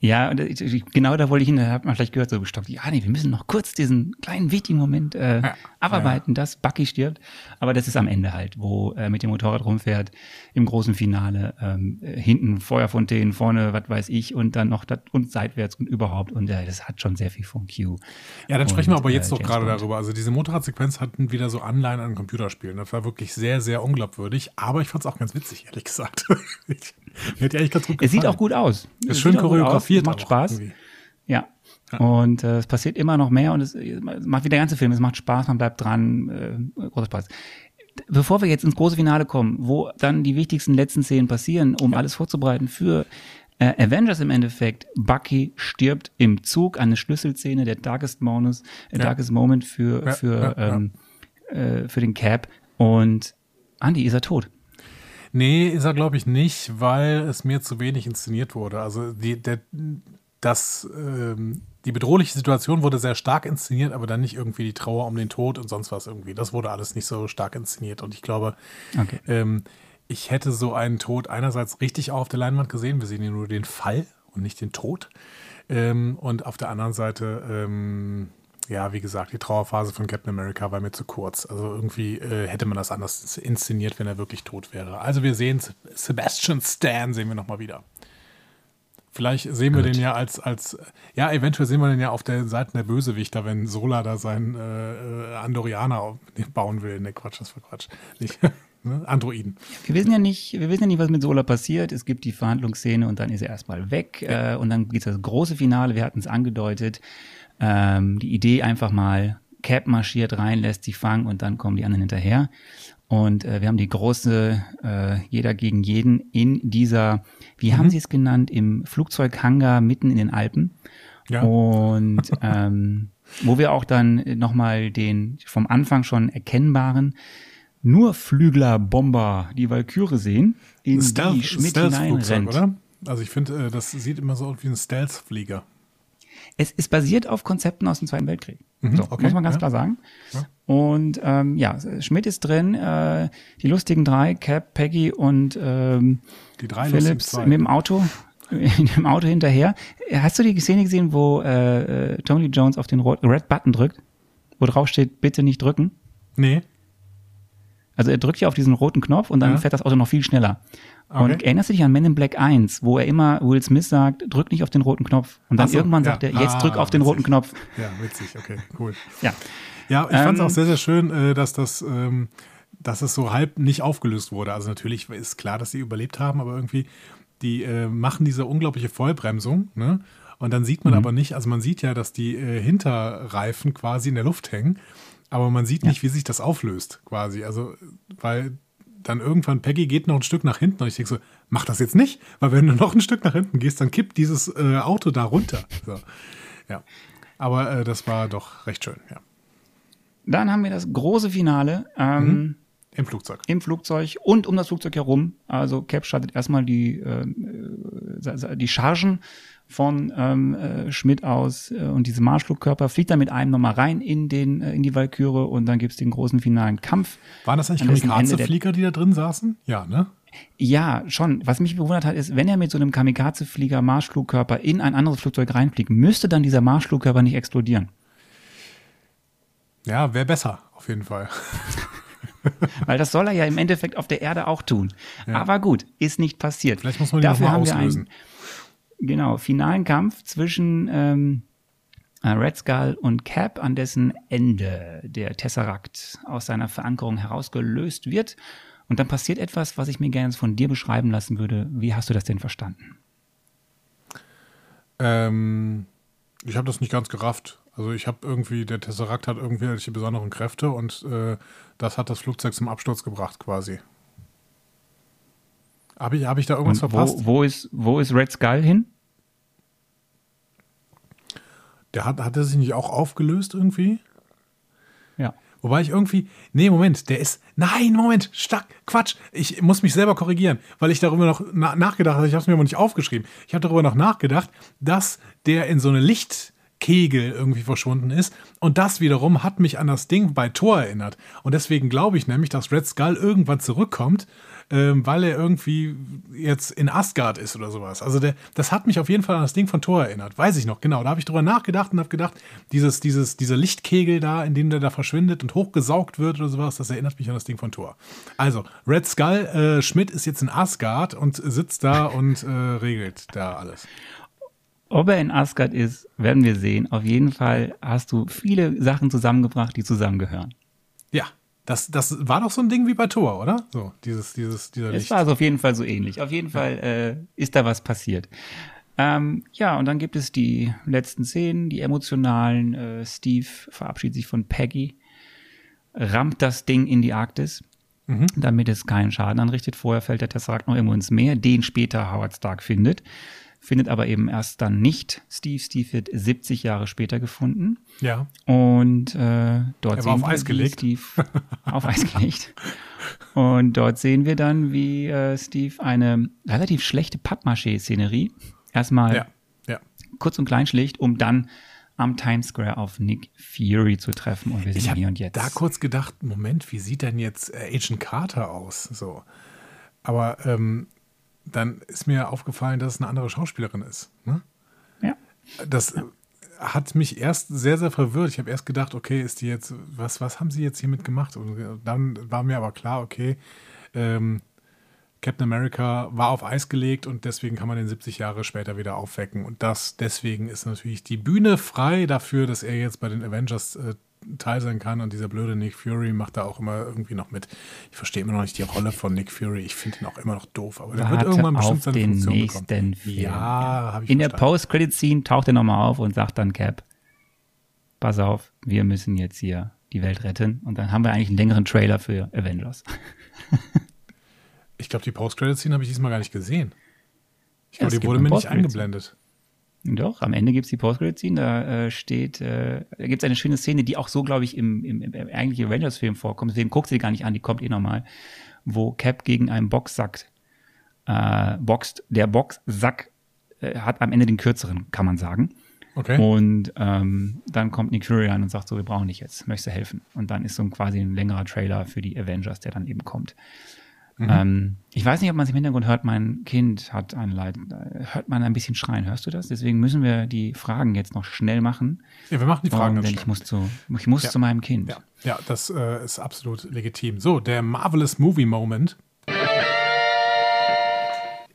Speaker 2: Ja, genau da wollte ich hin, da hat man vielleicht gehört, so gestoppt, ja, nee, wir müssen noch kurz diesen kleinen wichtigen Moment äh, ja, abarbeiten, ja. dass Bucky stirbt. Aber das ist am Ende halt, wo er mit dem Motorrad rumfährt, im großen Finale, ähm, hinten Feuerfontänen, vorne, was weiß ich, und dann noch das, und seitwärts und überhaupt. Und äh, das hat schon sehr viel von Q.
Speaker 1: Ja, dann und, sprechen wir aber jetzt äh, doch gerade darüber. Also diese Motorradsequenz hatten wieder so Anleihen an Computerspielen. Das war wirklich sehr, sehr unglaubwürdig, aber ich fand es auch ganz witzig, ehrlich gesagt. ich,
Speaker 2: mir hat eigentlich ganz gut gefallen. Es sieht auch gut aus.
Speaker 1: Ist schön choreografiert.
Speaker 2: Macht Spaß. Ja. ja. Und äh, es passiert immer noch mehr und es, es, macht wie der ganze Film. Es macht Spaß, man bleibt dran. Äh, großer Spaß. Bevor wir jetzt ins große Finale kommen, wo dann die wichtigsten letzten Szenen passieren, um ja. alles vorzubereiten für äh, Avengers im Endeffekt, Bucky stirbt im Zug, eine Schlüsselszene, der Darkest Moment, äh, ja. Darkest Moment für, für, ähm, äh, für den Cap. Und Andy, ist er tot?
Speaker 1: Nee, ist er, glaube ich, nicht, weil es mir zu wenig inszeniert wurde. Also die, der, das, ähm, die bedrohliche Situation wurde sehr stark inszeniert, aber dann nicht irgendwie die Trauer um den Tod und sonst was irgendwie. Das wurde alles nicht so stark inszeniert. Und ich glaube, okay. ähm, ich hätte so einen Tod einerseits richtig auf der Leinwand gesehen. Wir sehen hier nur den Fall und nicht den Tod. Ähm, und auf der anderen Seite, ähm, ja, wie gesagt, die Trauerphase von Captain America war mir zu kurz. Also irgendwie äh, hätte man das anders inszeniert, wenn er wirklich tot wäre. Also wir sehen Sebastian Stan, sehen wir nochmal wieder. Vielleicht sehen wir Gut. den ja als, als, ja, eventuell sehen wir den ja auf der Seite der Bösewichter, wenn Sola da seinen äh, äh Andorianer bauen will. Ne, Quatsch, das war Quatsch. Nicht, ne? Androiden.
Speaker 2: Wir wissen ja nicht, wir wissen ja nicht, was mit Sola passiert. Es gibt die Verhandlungsszene und dann ist er erstmal weg. Ja. Äh, und dann geht das große Finale, wir hatten es angedeutet. Ähm, die Idee einfach mal, Cap marschiert rein, lässt sie fangen und dann kommen die anderen hinterher. Und äh, wir haben die große äh, Jeder gegen jeden in dieser, wie mhm. haben sie es genannt, im Flugzeughangar mitten in den Alpen. Ja. Und ähm, wo wir auch dann nochmal den vom Anfang schon erkennbaren nur Flügler Bomber, die Valkyrie sehen, in Stealth, die Schmidt hineinrennt. Oder?
Speaker 1: Also ich finde, äh, das sieht immer so aus wie ein Stealth-Flieger.
Speaker 2: Es ist basiert auf Konzepten aus dem Zweiten Weltkrieg. Mhm, so, okay, muss man ganz ja. klar sagen. Ja. Und ähm, ja, Schmidt ist drin, äh, die lustigen drei, Cap, Peggy und ähm,
Speaker 1: die drei
Speaker 2: Phillips mit dem Auto, in dem Auto hinterher. Hast du die Szene gesehen, wo äh, äh Tony Jones auf den Red Button drückt, wo drauf steht, bitte nicht drücken?
Speaker 1: Nee.
Speaker 2: Also er drückt ja auf diesen roten Knopf und dann ja. fährt das Auto noch viel schneller. Okay. Und erinnerst du dich an Men in Black 1, wo er immer Will Smith sagt, drück nicht auf den roten Knopf. Und dann so, irgendwann ja. sagt er, jetzt ah, drück auf den roten Knopf.
Speaker 1: Ja, witzig, okay, cool.
Speaker 2: ja.
Speaker 1: Ja, ich fand es auch ähm, sehr, sehr schön, äh, dass das, ähm, dass es so halb nicht aufgelöst wurde. Also natürlich ist klar, dass sie überlebt haben, aber irgendwie, die äh, machen diese unglaubliche Vollbremsung, ne? Und dann sieht man mhm. aber nicht, also man sieht ja, dass die äh, Hinterreifen quasi in der Luft hängen, aber man sieht ja. nicht, wie sich das auflöst, quasi. Also, weil dann irgendwann Peggy geht noch ein Stück nach hinten und ich denke so, mach das jetzt nicht, weil wenn du noch ein Stück nach hinten gehst, dann kippt dieses äh, Auto da runter. So. Ja. Aber äh, das war doch recht schön, ja.
Speaker 2: Dann haben wir das große Finale. Ähm, mhm.
Speaker 1: Im Flugzeug.
Speaker 2: Im Flugzeug und um das Flugzeug herum. Also Cap schaltet erstmal die, äh, die Chargen von ähm, äh, Schmidt aus äh, und diese Marschflugkörper fliegt dann mit einem nochmal rein in, den, äh, in die Valkyrie und dann gibt's den großen finalen Kampf.
Speaker 1: Waren das eigentlich Kamikaze-Flieger, die da drin saßen? Ja, ne?
Speaker 2: Ja, schon. Was mich bewundert hat, ist, wenn er mit so einem Kamikaze-Flieger Marschflugkörper in ein anderes Flugzeug reinfliegt, müsste dann dieser Marschflugkörper nicht explodieren.
Speaker 1: Ja, wäre besser, auf jeden Fall.
Speaker 2: Weil das soll er ja im Endeffekt auf der Erde auch tun. Ja. Aber gut, ist nicht passiert.
Speaker 1: Vielleicht muss man die haben auslösen.
Speaker 2: einen genau, finalen Kampf zwischen ähm, äh, Red Skull und Cap, an dessen Ende der Tesseract aus seiner Verankerung herausgelöst wird. Und dann passiert etwas, was ich mir gerne von dir beschreiben lassen würde. Wie hast du das denn verstanden?
Speaker 1: Ähm, ich habe das nicht ganz gerafft. Also ich habe irgendwie, der Tesseract hat irgendwelche besonderen Kräfte und äh, das hat das Flugzeug zum Absturz gebracht quasi. Habe ich, hab ich da irgendwas und verpasst?
Speaker 2: Wo, wo, ist, wo ist Red Skull hin?
Speaker 1: Der hat, hat er sich nicht auch aufgelöst irgendwie?
Speaker 2: Ja.
Speaker 1: Wobei ich irgendwie, nee, Moment, der ist, nein, Moment, stark, Quatsch, ich muss mich selber korrigieren, weil ich darüber noch na, nachgedacht habe, ich habe es mir aber nicht aufgeschrieben. Ich habe darüber noch nachgedacht, dass der in so eine Licht, Kegel irgendwie verschwunden ist. Und das wiederum hat mich an das Ding bei Thor erinnert. Und deswegen glaube ich nämlich, dass Red Skull irgendwann zurückkommt, ähm, weil er irgendwie jetzt in Asgard ist oder sowas. Also der, das hat mich auf jeden Fall an das Ding von Thor erinnert. Weiß ich noch, genau. Da habe ich drüber nachgedacht und habe gedacht, dieses, dieses, dieser Lichtkegel da, in dem der da verschwindet und hochgesaugt wird oder sowas, das erinnert mich an das Ding von Thor. Also, Red Skull, äh, Schmidt ist jetzt in Asgard und sitzt da und äh, regelt da alles.
Speaker 2: Ob er in Asgard ist, werden wir sehen. Auf jeden Fall hast du viele Sachen zusammengebracht, die zusammengehören.
Speaker 1: Ja, das, das war doch so ein Ding wie bei Thor, oder? So, dieses, dieses, dieser
Speaker 2: Licht. Es war also auf jeden Fall so ähnlich. Auf jeden. Fall äh, ist da was passiert. Ähm, ja, und dann gibt es die letzten Szenen, die emotionalen. Äh, Steve verabschiedet sich von Peggy, rammt das Ding in die Arktis, mhm. damit es keinen Schaden anrichtet. Vorher fällt der Tesseract noch irgendwo ins Meer, den später Howard Stark findet findet aber eben erst dann nicht Steve. Steve wird 70 Jahre später gefunden.
Speaker 1: Ja.
Speaker 2: Und äh, dort
Speaker 1: er
Speaker 2: sehen
Speaker 1: auf wir Eis gelegt.
Speaker 2: Steve auf Eis gelegt. Und dort sehen wir dann, wie äh, Steve eine relativ schlechte Pappmaché-Szenerie erstmal ja. Ja. kurz und klein schlicht, um dann am Times Square auf Nick Fury zu treffen. Und wir sind
Speaker 1: ich
Speaker 2: hier und jetzt.
Speaker 1: Da kurz gedacht, Moment, wie sieht denn jetzt äh, Agent Carter aus? So. Aber ähm, dann ist mir aufgefallen, dass es eine andere Schauspielerin ist. Ne?
Speaker 2: Ja.
Speaker 1: Das ja. hat mich erst sehr, sehr verwirrt. Ich habe erst gedacht, okay, ist die jetzt, was, was haben sie jetzt hiermit gemacht? Und dann war mir aber klar, okay, ähm, Captain America war auf Eis gelegt und deswegen kann man den 70 Jahre später wieder aufwecken. Und das deswegen ist natürlich die Bühne frei dafür, dass er jetzt bei den Avengers äh, Teil sein kann. Und dieser blöde Nick Fury macht da auch immer irgendwie noch mit. Ich verstehe immer noch nicht die Rolle von Nick Fury. Ich finde ihn auch immer noch doof. Aber der wird irgendwann bestimmt seine
Speaker 2: den
Speaker 1: Funktion
Speaker 2: nächsten
Speaker 1: bekommen.
Speaker 2: Film.
Speaker 1: Ja, habe ich
Speaker 2: In der
Speaker 1: verstanden.
Speaker 2: Post-Credit-Scene taucht er nochmal auf und sagt dann Cap, pass auf, wir müssen jetzt hier die Welt retten. Und dann haben wir eigentlich einen längeren Trailer für Avengers.
Speaker 1: Ich glaube, die Post-Credit-Scene habe ich diesmal gar nicht gesehen. Ich glaube, die wurde mir nicht eingeblendet.
Speaker 2: Doch, am Ende gibt's die Post-Credit-Scene, da äh, steht, äh, da gibt's eine schöne Szene, die auch so, glaube ich, im, im, im eigentlichen Avengers-Film vorkommt. Deswegen guckt sie gar nicht an, die kommt eh nochmal, wo Cap gegen einen Boxsack äh, boxt. Der Boxsack äh, hat am Ende den kürzeren, kann man sagen.
Speaker 1: Okay.
Speaker 2: Und ähm, dann kommt Nick Fury an und sagt so, wir brauchen dich jetzt, möchtest du helfen? Und dann ist so ein quasi ein längerer Trailer für die Avengers, der dann eben kommt. Ähm, ich weiß nicht, ob man es im Hintergrund hört, mein Kind hat ein Leid, äh, hört man ein bisschen schreien, hörst du das? Deswegen müssen wir die Fragen jetzt noch schnell machen.
Speaker 1: Ja, wir machen die Fragen
Speaker 2: Oh, denn ich
Speaker 1: schnell.
Speaker 2: muss zu, ich muss
Speaker 1: Ja.
Speaker 2: zu meinem Kind.
Speaker 1: Ja, ja das äh, ist absolut legitim. So, der Marvelous Movie Moment.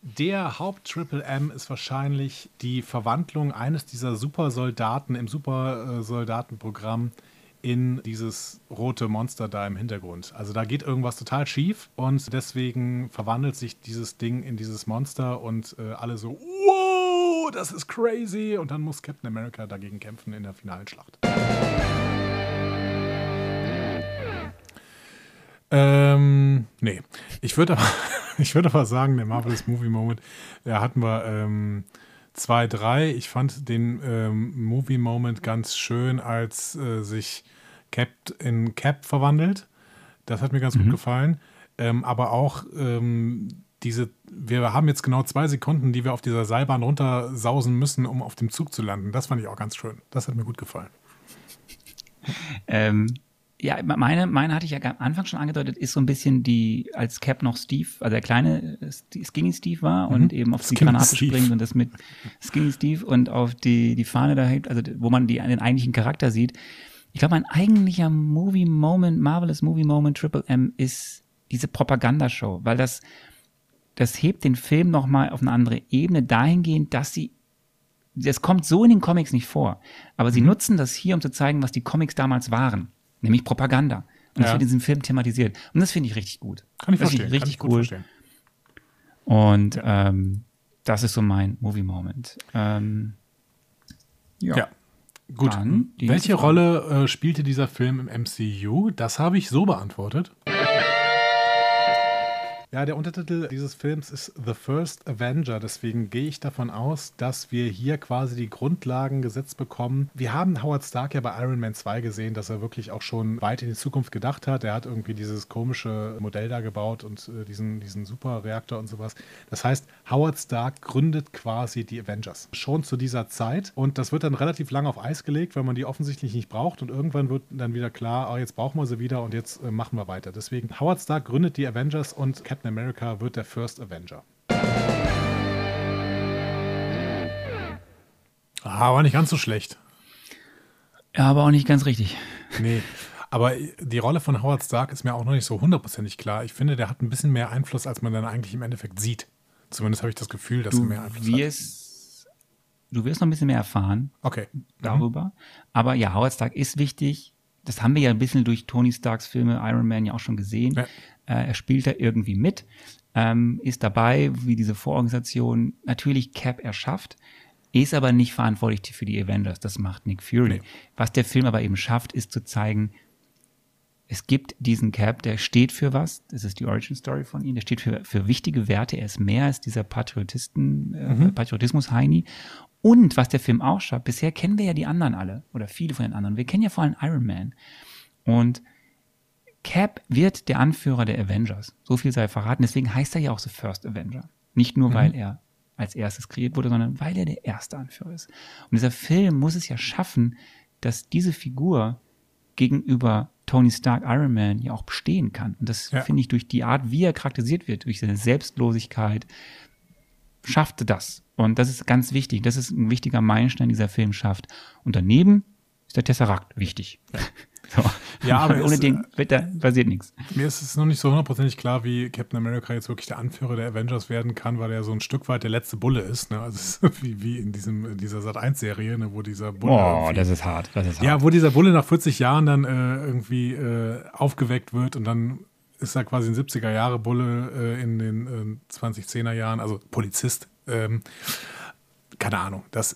Speaker 1: Der Haupt-Triple M ist wahrscheinlich die Verwandlung eines dieser Supersoldaten im Supersoldatenprogramm in dieses rote Monster da im Hintergrund. Also da geht irgendwas total schief und deswegen verwandelt sich dieses Ding in dieses Monster und äh, alle so, wow, das ist crazy. Und dann muss Captain America dagegen kämpfen in der finalen Schlacht. Ähm, nee. Ich würde aber, ich würde aber sagen, der Marvelous Movie Moment, da hatten wir ähm, zwei, drei. Ich fand den ähm, Movie Moment ganz schön, als äh, sich Cap in Cap verwandelt. Das hat mir ganz gut gefallen. Ähm, aber auch ähm, diese, wir haben jetzt genau zwei Sekunden, die wir auf dieser Seilbahn runtersausen müssen, um auf dem Zug zu landen. Das fand ich auch ganz schön. Das hat mir gut gefallen.
Speaker 2: Ähm, ja, meine, meine hatte ich ja am Anfang schon angedeutet, ist so ein bisschen die, als Cap noch Steve, also der kleine Skinny Steve war und eben auf die
Speaker 1: Skinny
Speaker 2: Granate
Speaker 1: Steve.
Speaker 2: springt und das mit Skinny Steve und auf die, die Fahne da hebt, also wo man die, den eigentlichen Charakter sieht. Ich glaube, mein eigentlicher Movie Moment, Marvelous Movie Moment Triple M ist diese Propagandashow, weil das, das hebt den Film nochmal auf eine andere Ebene dahingehend, dass sie das kommt so in den Comics nicht vor. Aber
Speaker 1: Mhm.
Speaker 2: sie nutzen das hier, um zu zeigen, was die Comics damals waren. Nämlich Propaganda. Und das
Speaker 1: Ja.
Speaker 2: wird in diesem Film thematisiert. Und das finde ich richtig gut.
Speaker 1: Kann ich
Speaker 2: das
Speaker 1: verstehen.
Speaker 2: ich
Speaker 1: Kann
Speaker 2: richtig
Speaker 1: ich gut
Speaker 2: cool.
Speaker 1: verstehen.
Speaker 2: Und ähm, das ist so mein Movie-Moment. Ähm,
Speaker 1: Ja. Gut.
Speaker 2: Dann die
Speaker 1: Welche. Rolle äh, spielte dieser Film im MCU? Das habe ich so beantwortet. Ja, der Untertitel dieses Films ist The First Avenger. Deswegen gehe ich davon aus, dass wir hier quasi die Grundlagen gesetzt bekommen. Wir haben Howard Stark ja bei Iron Man 2 gesehen, dass er wirklich auch schon weit in die Zukunft gedacht hat. Er hat irgendwie dieses komische Modell da gebaut und äh, diesen, diesen Superreaktor und sowas. Das heißt, Howard Stark gründet quasi die Avengers. Schon zu dieser Zeit. Und das wird dann relativ lang auf Eis gelegt, weil man die offensichtlich nicht braucht. Und irgendwann wird dann wieder klar, ah, jetzt brauchen wir sie wieder und jetzt äh, machen wir weiter. Deswegen, Howard Stark gründet die Avengers und Captain America wird der First Avenger. Ah, war nicht ganz so schlecht.
Speaker 2: ja, aber auch nicht ganz richtig.
Speaker 1: Nee. Aber die Rolle von Howard Stark ist mir auch noch nicht so hundertprozentig klar. Ich finde, der hat ein bisschen mehr Einfluss, als man dann eigentlich im Endeffekt sieht. Zumindest habe ich das Gefühl, dass er
Speaker 2: Du
Speaker 1: mehr Einfluss hat.
Speaker 2: wirst, du wirst noch ein bisschen mehr erfahren.
Speaker 1: Okay.
Speaker 2: darüber. Aber ja, Howard Stark ist wichtig. Das haben wir ja ein bisschen durch Tony Starks Filme Iron Man ja auch schon gesehen.
Speaker 1: Ja.
Speaker 2: Äh, er spielt da irgendwie mit, ähm, ist dabei, wie diese Vororganisation natürlich Cap erschafft, ist aber nicht verantwortlich für die Avengers. Das macht Nick Fury.
Speaker 1: Nee.
Speaker 2: Was der Film aber eben schafft, ist zu zeigen, es gibt diesen Cap, der steht für was. Das ist die Origin Story von ihm. Der steht für, für wichtige Werte. Er ist mehr als dieser Patriotisten, äh, Patriotismus-Heini. Und was der Film auch schafft, bisher kennen wir ja die anderen alle oder viele von den anderen. Wir kennen ja vor allem Iron Man. Und Cap wird der Anführer der Avengers. So viel sei verraten. Deswegen heißt er ja auch The First Avenger. Nicht nur, weil er als erstes kreiert wurde, sondern weil er der erste Anführer ist. Und dieser Film muss es ja schaffen, dass diese Figur gegenüber Tony Stark Iron Man ja auch bestehen kann. Und das
Speaker 1: Ja.
Speaker 2: finde ich durch die Art, wie er charakterisiert wird, durch seine Selbstlosigkeit, schafft das. Und das ist ganz wichtig. Das ist ein wichtiger Meilenstein, dieser Film schafft. Und daneben ist der Tesseract wichtig.
Speaker 1: So. Ja, aber
Speaker 2: ohne den da passiert nichts.
Speaker 1: Mir ist es noch nicht so hundertprozentig klar, wie Captain America jetzt wirklich der Anführer der Avengers werden kann, weil er so ein Stück weit der letzte Bulle ist. Ne? Also wie, wie in diesem in dieser Sat 1 Serie, ne? wo dieser Bulle
Speaker 2: Oh, das ist hart, das ist hart.
Speaker 1: Ja, wo dieser Bulle nach 40 Jahren dann äh, irgendwie äh, aufgeweckt wird und dann ist er quasi ein 70er Jahre Bulle äh, in den 2010er Jahren, also Polizist. Ähm, keine Ahnung, das,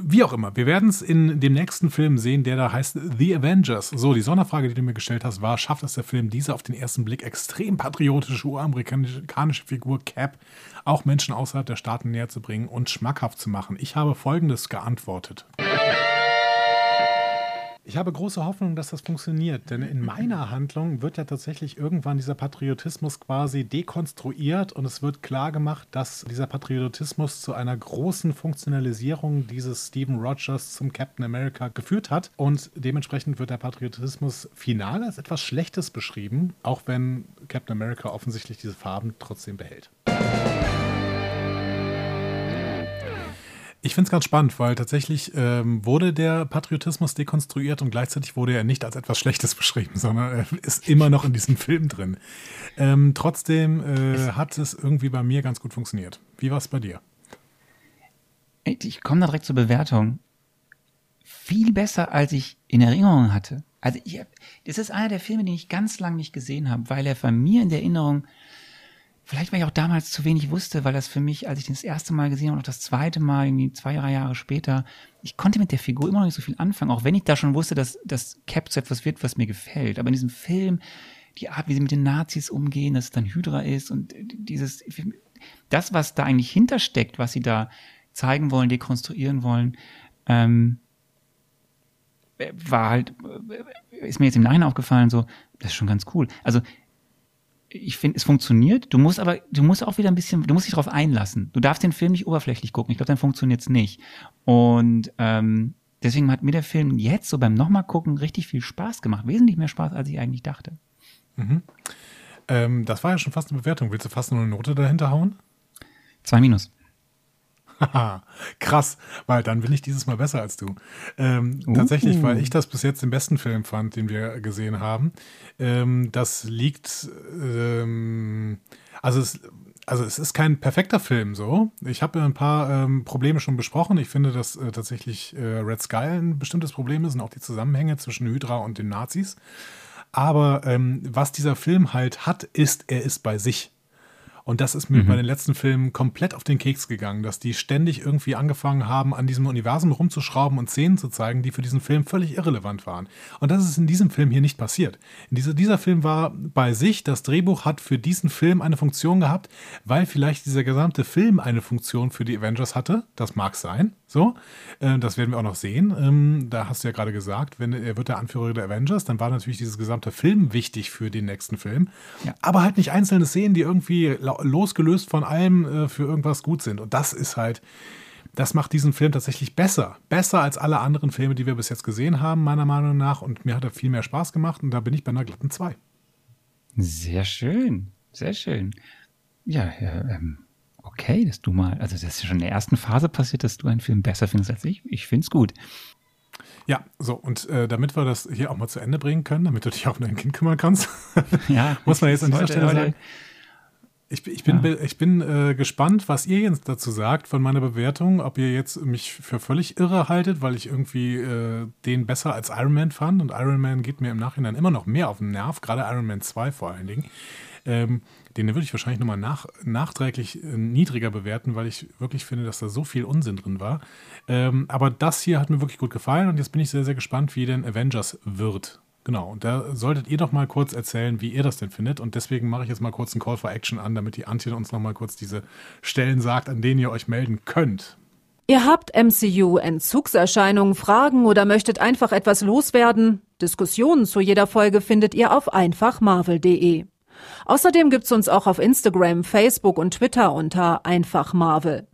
Speaker 1: wie auch immer. Wir werden es in dem nächsten Film sehen, der da heißt The Avengers. So, die Sonderfrage, die du mir gestellt hast, war, schafft es der Film, diese auf den ersten Blick extrem patriotische uramerikanische Figur Cap auch Menschen außerhalb der Staaten näher zu bringen und schmackhaft zu machen? Ich habe Folgendes geantwortet. Ich habe große Hoffnung, dass das funktioniert, denn in meiner Handlung wird ja tatsächlich irgendwann dieser Patriotismus quasi dekonstruiert und es wird klar gemacht, dass dieser Patriotismus zu einer großen Funktionalisierung dieses Stephen Rogers zum Captain America geführt hat und dementsprechend wird der Patriotismus final als etwas Schlechtes beschrieben, auch wenn Captain America offensichtlich diese Farben trotzdem behält. Ich finde es ganz spannend, weil tatsächlich ähm, wurde der Patriotismus dekonstruiert und gleichzeitig wurde er nicht als etwas Schlechtes beschrieben, sondern er ist immer noch in diesem Film drin. Ähm, trotzdem äh, hat es irgendwie bei mir ganz gut funktioniert. Wie war es bei dir?
Speaker 2: Ich komme da direkt zur Bewertung. Viel besser, als ich in Erinnerung hatte. Also ich, das ist einer der Filme, den ich ganz lange nicht gesehen habe, weil er bei mir in der Erinnerung Vielleicht, weil ich auch damals zu wenig wusste, weil das für mich, als ich den das erste Mal gesehen habe und auch das zweite Mal, irgendwie zwei, drei Jahre später, ich konnte mit der Figur immer noch nicht so viel anfangen, auch wenn ich da schon wusste, dass das Cap zu etwas wird, was mir gefällt. Aber in diesem Film, die Art, wie sie mit den Nazis umgehen, dass es dann Hydra ist und dieses, das, was da eigentlich hintersteckt, was sie da zeigen wollen, dekonstruieren wollen, ähm, war halt, ist mir jetzt im Nachhinein aufgefallen, so, das ist schon ganz cool. Also ich finde, es funktioniert. Du musst aber, du musst auch wieder ein bisschen, du musst dich darauf einlassen. Du darfst den Film nicht oberflächlich gucken. Ich glaube, dann funktioniert es nicht. Und ähm, deswegen hat mir der Film jetzt so beim nochmal gucken richtig viel Spaß gemacht. Wesentlich mehr Spaß, als ich eigentlich dachte.
Speaker 1: Mhm. Ähm, das war ja schon fast eine Bewertung. Willst du fast nur eine Note dahinter hauen?
Speaker 2: Zwei Minus.
Speaker 1: Krass, weil dann bin ich dieses Mal besser als du. Ähm, uh. Tatsächlich, weil ich das bis jetzt den besten Film fand, den wir gesehen haben. Ähm, das liegt, ähm, also es, also es ist kein perfekter Film so. Ich habe ein paar ähm, Probleme schon besprochen. Ich finde, dass äh, tatsächlich äh, Red Sky ein bestimmtes Problem ist und auch die Zusammenhänge zwischen Hydra und den Nazis. Aber ähm, was dieser Film halt hat, ist, er ist bei sich. Und das ist mir mhm. bei den letzten Filmen komplett auf den Keks gegangen, dass die ständig irgendwie angefangen haben, an diesem Universum rumzuschrauben und Szenen zu zeigen, die für diesen Film völlig irrelevant waren. Und das ist in diesem Film hier nicht passiert. In diese, dieser Film war bei sich, das Drehbuch hat für diesen Film eine Funktion gehabt, weil vielleicht dieser gesamte Film eine Funktion für die Avengers hatte. Das mag sein. So, äh, das werden wir auch noch sehen. Ähm, da hast du ja gerade gesagt, wenn er wird der Anführer der Avengers, dann war natürlich dieses gesamte Film wichtig für den nächsten Film. Ja. Aber halt nicht einzelne Szenen, die irgendwie losgelöst von allem äh, für irgendwas gut sind. Und das ist halt, das macht diesen Film tatsächlich besser. Besser als alle anderen Filme, die wir bis jetzt gesehen haben, meiner Meinung nach. Und mir hat er viel mehr Spaß gemacht. Und da bin ich bei einer glatten 2.
Speaker 2: Sehr schön. Sehr schön. Ja, ja ähm, okay, dass du mal, also das ist schon in der ersten Phase passiert, dass du einen Film besser findest als ich. Ich finde es gut.
Speaker 1: Ja, so, und äh, damit wir das hier auch mal zu Ende bringen können, damit du dich auch um dein Kind kümmern kannst,
Speaker 2: ja,
Speaker 1: muss man jetzt an dieser Stelle sagen, ich, ich bin, ja. ich bin äh, gespannt, was ihr jetzt dazu sagt von meiner Bewertung, ob ihr jetzt mich für völlig irre haltet, weil ich irgendwie äh, den besser als Iron Man fand und Iron Man geht mir im Nachhinein immer noch mehr auf den Nerv, gerade Iron Man 2 vor allen Dingen. Ähm, den würde ich wahrscheinlich nochmal nach, nachträglich äh, niedriger bewerten, weil ich wirklich finde, dass da so viel Unsinn drin war. Ähm, aber das hier hat mir wirklich gut gefallen und jetzt bin ich sehr, sehr gespannt, wie denn Avengers wird. Genau, und da solltet ihr doch mal kurz erzählen, wie ihr das denn findet. Und deswegen mache ich jetzt mal kurz einen Call for Action an, damit die Antje uns nochmal kurz diese Stellen sagt, an denen ihr euch melden könnt.
Speaker 3: Ihr habt MCU-Entzugserscheinungen, Fragen oder möchtet einfach etwas loswerden? Diskussionen zu jeder Folge findet ihr auf einfachmarvel.de. Außerdem gibt's uns auch auf Instagram, Facebook und Twitter unter einfach Marvel.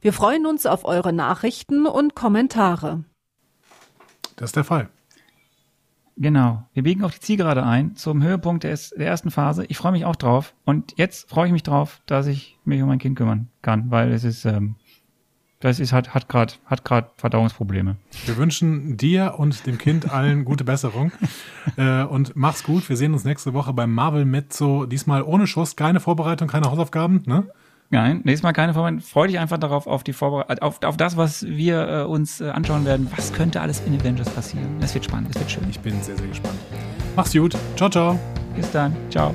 Speaker 3: Wir freuen uns auf eure Nachrichten und Kommentare.
Speaker 1: Das ist der Fall.
Speaker 2: Genau. Wir biegen auf die Zielgerade ein zum Höhepunkt der, der ersten Phase. Ich freue mich auch drauf. Und jetzt freue ich mich drauf, dass ich mich um mein Kind kümmern kann, weil es ist, ähm, das ist, hat, hat gerade hat grad Verdauungsprobleme.
Speaker 1: Wir wünschen dir und dem Kind allen gute Besserung. äh, und mach's gut. Wir sehen uns nächste Woche beim Marvel Mezzo. Diesmal ohne Schuss, keine Vorbereitung, keine Hausaufgaben, ne?
Speaker 2: Nein, nächstes Mal keine Vorbereitung. Freu dich einfach darauf, auf die Vorbereitung, auf, auf das, was wir äh, uns äh, anschauen werden. Was könnte alles in Avengers passieren? Das wird spannend, das wird schön.
Speaker 1: Ich bin sehr, sehr gespannt. Mach's gut. Ciao, ciao.
Speaker 2: Bis dann. Ciao.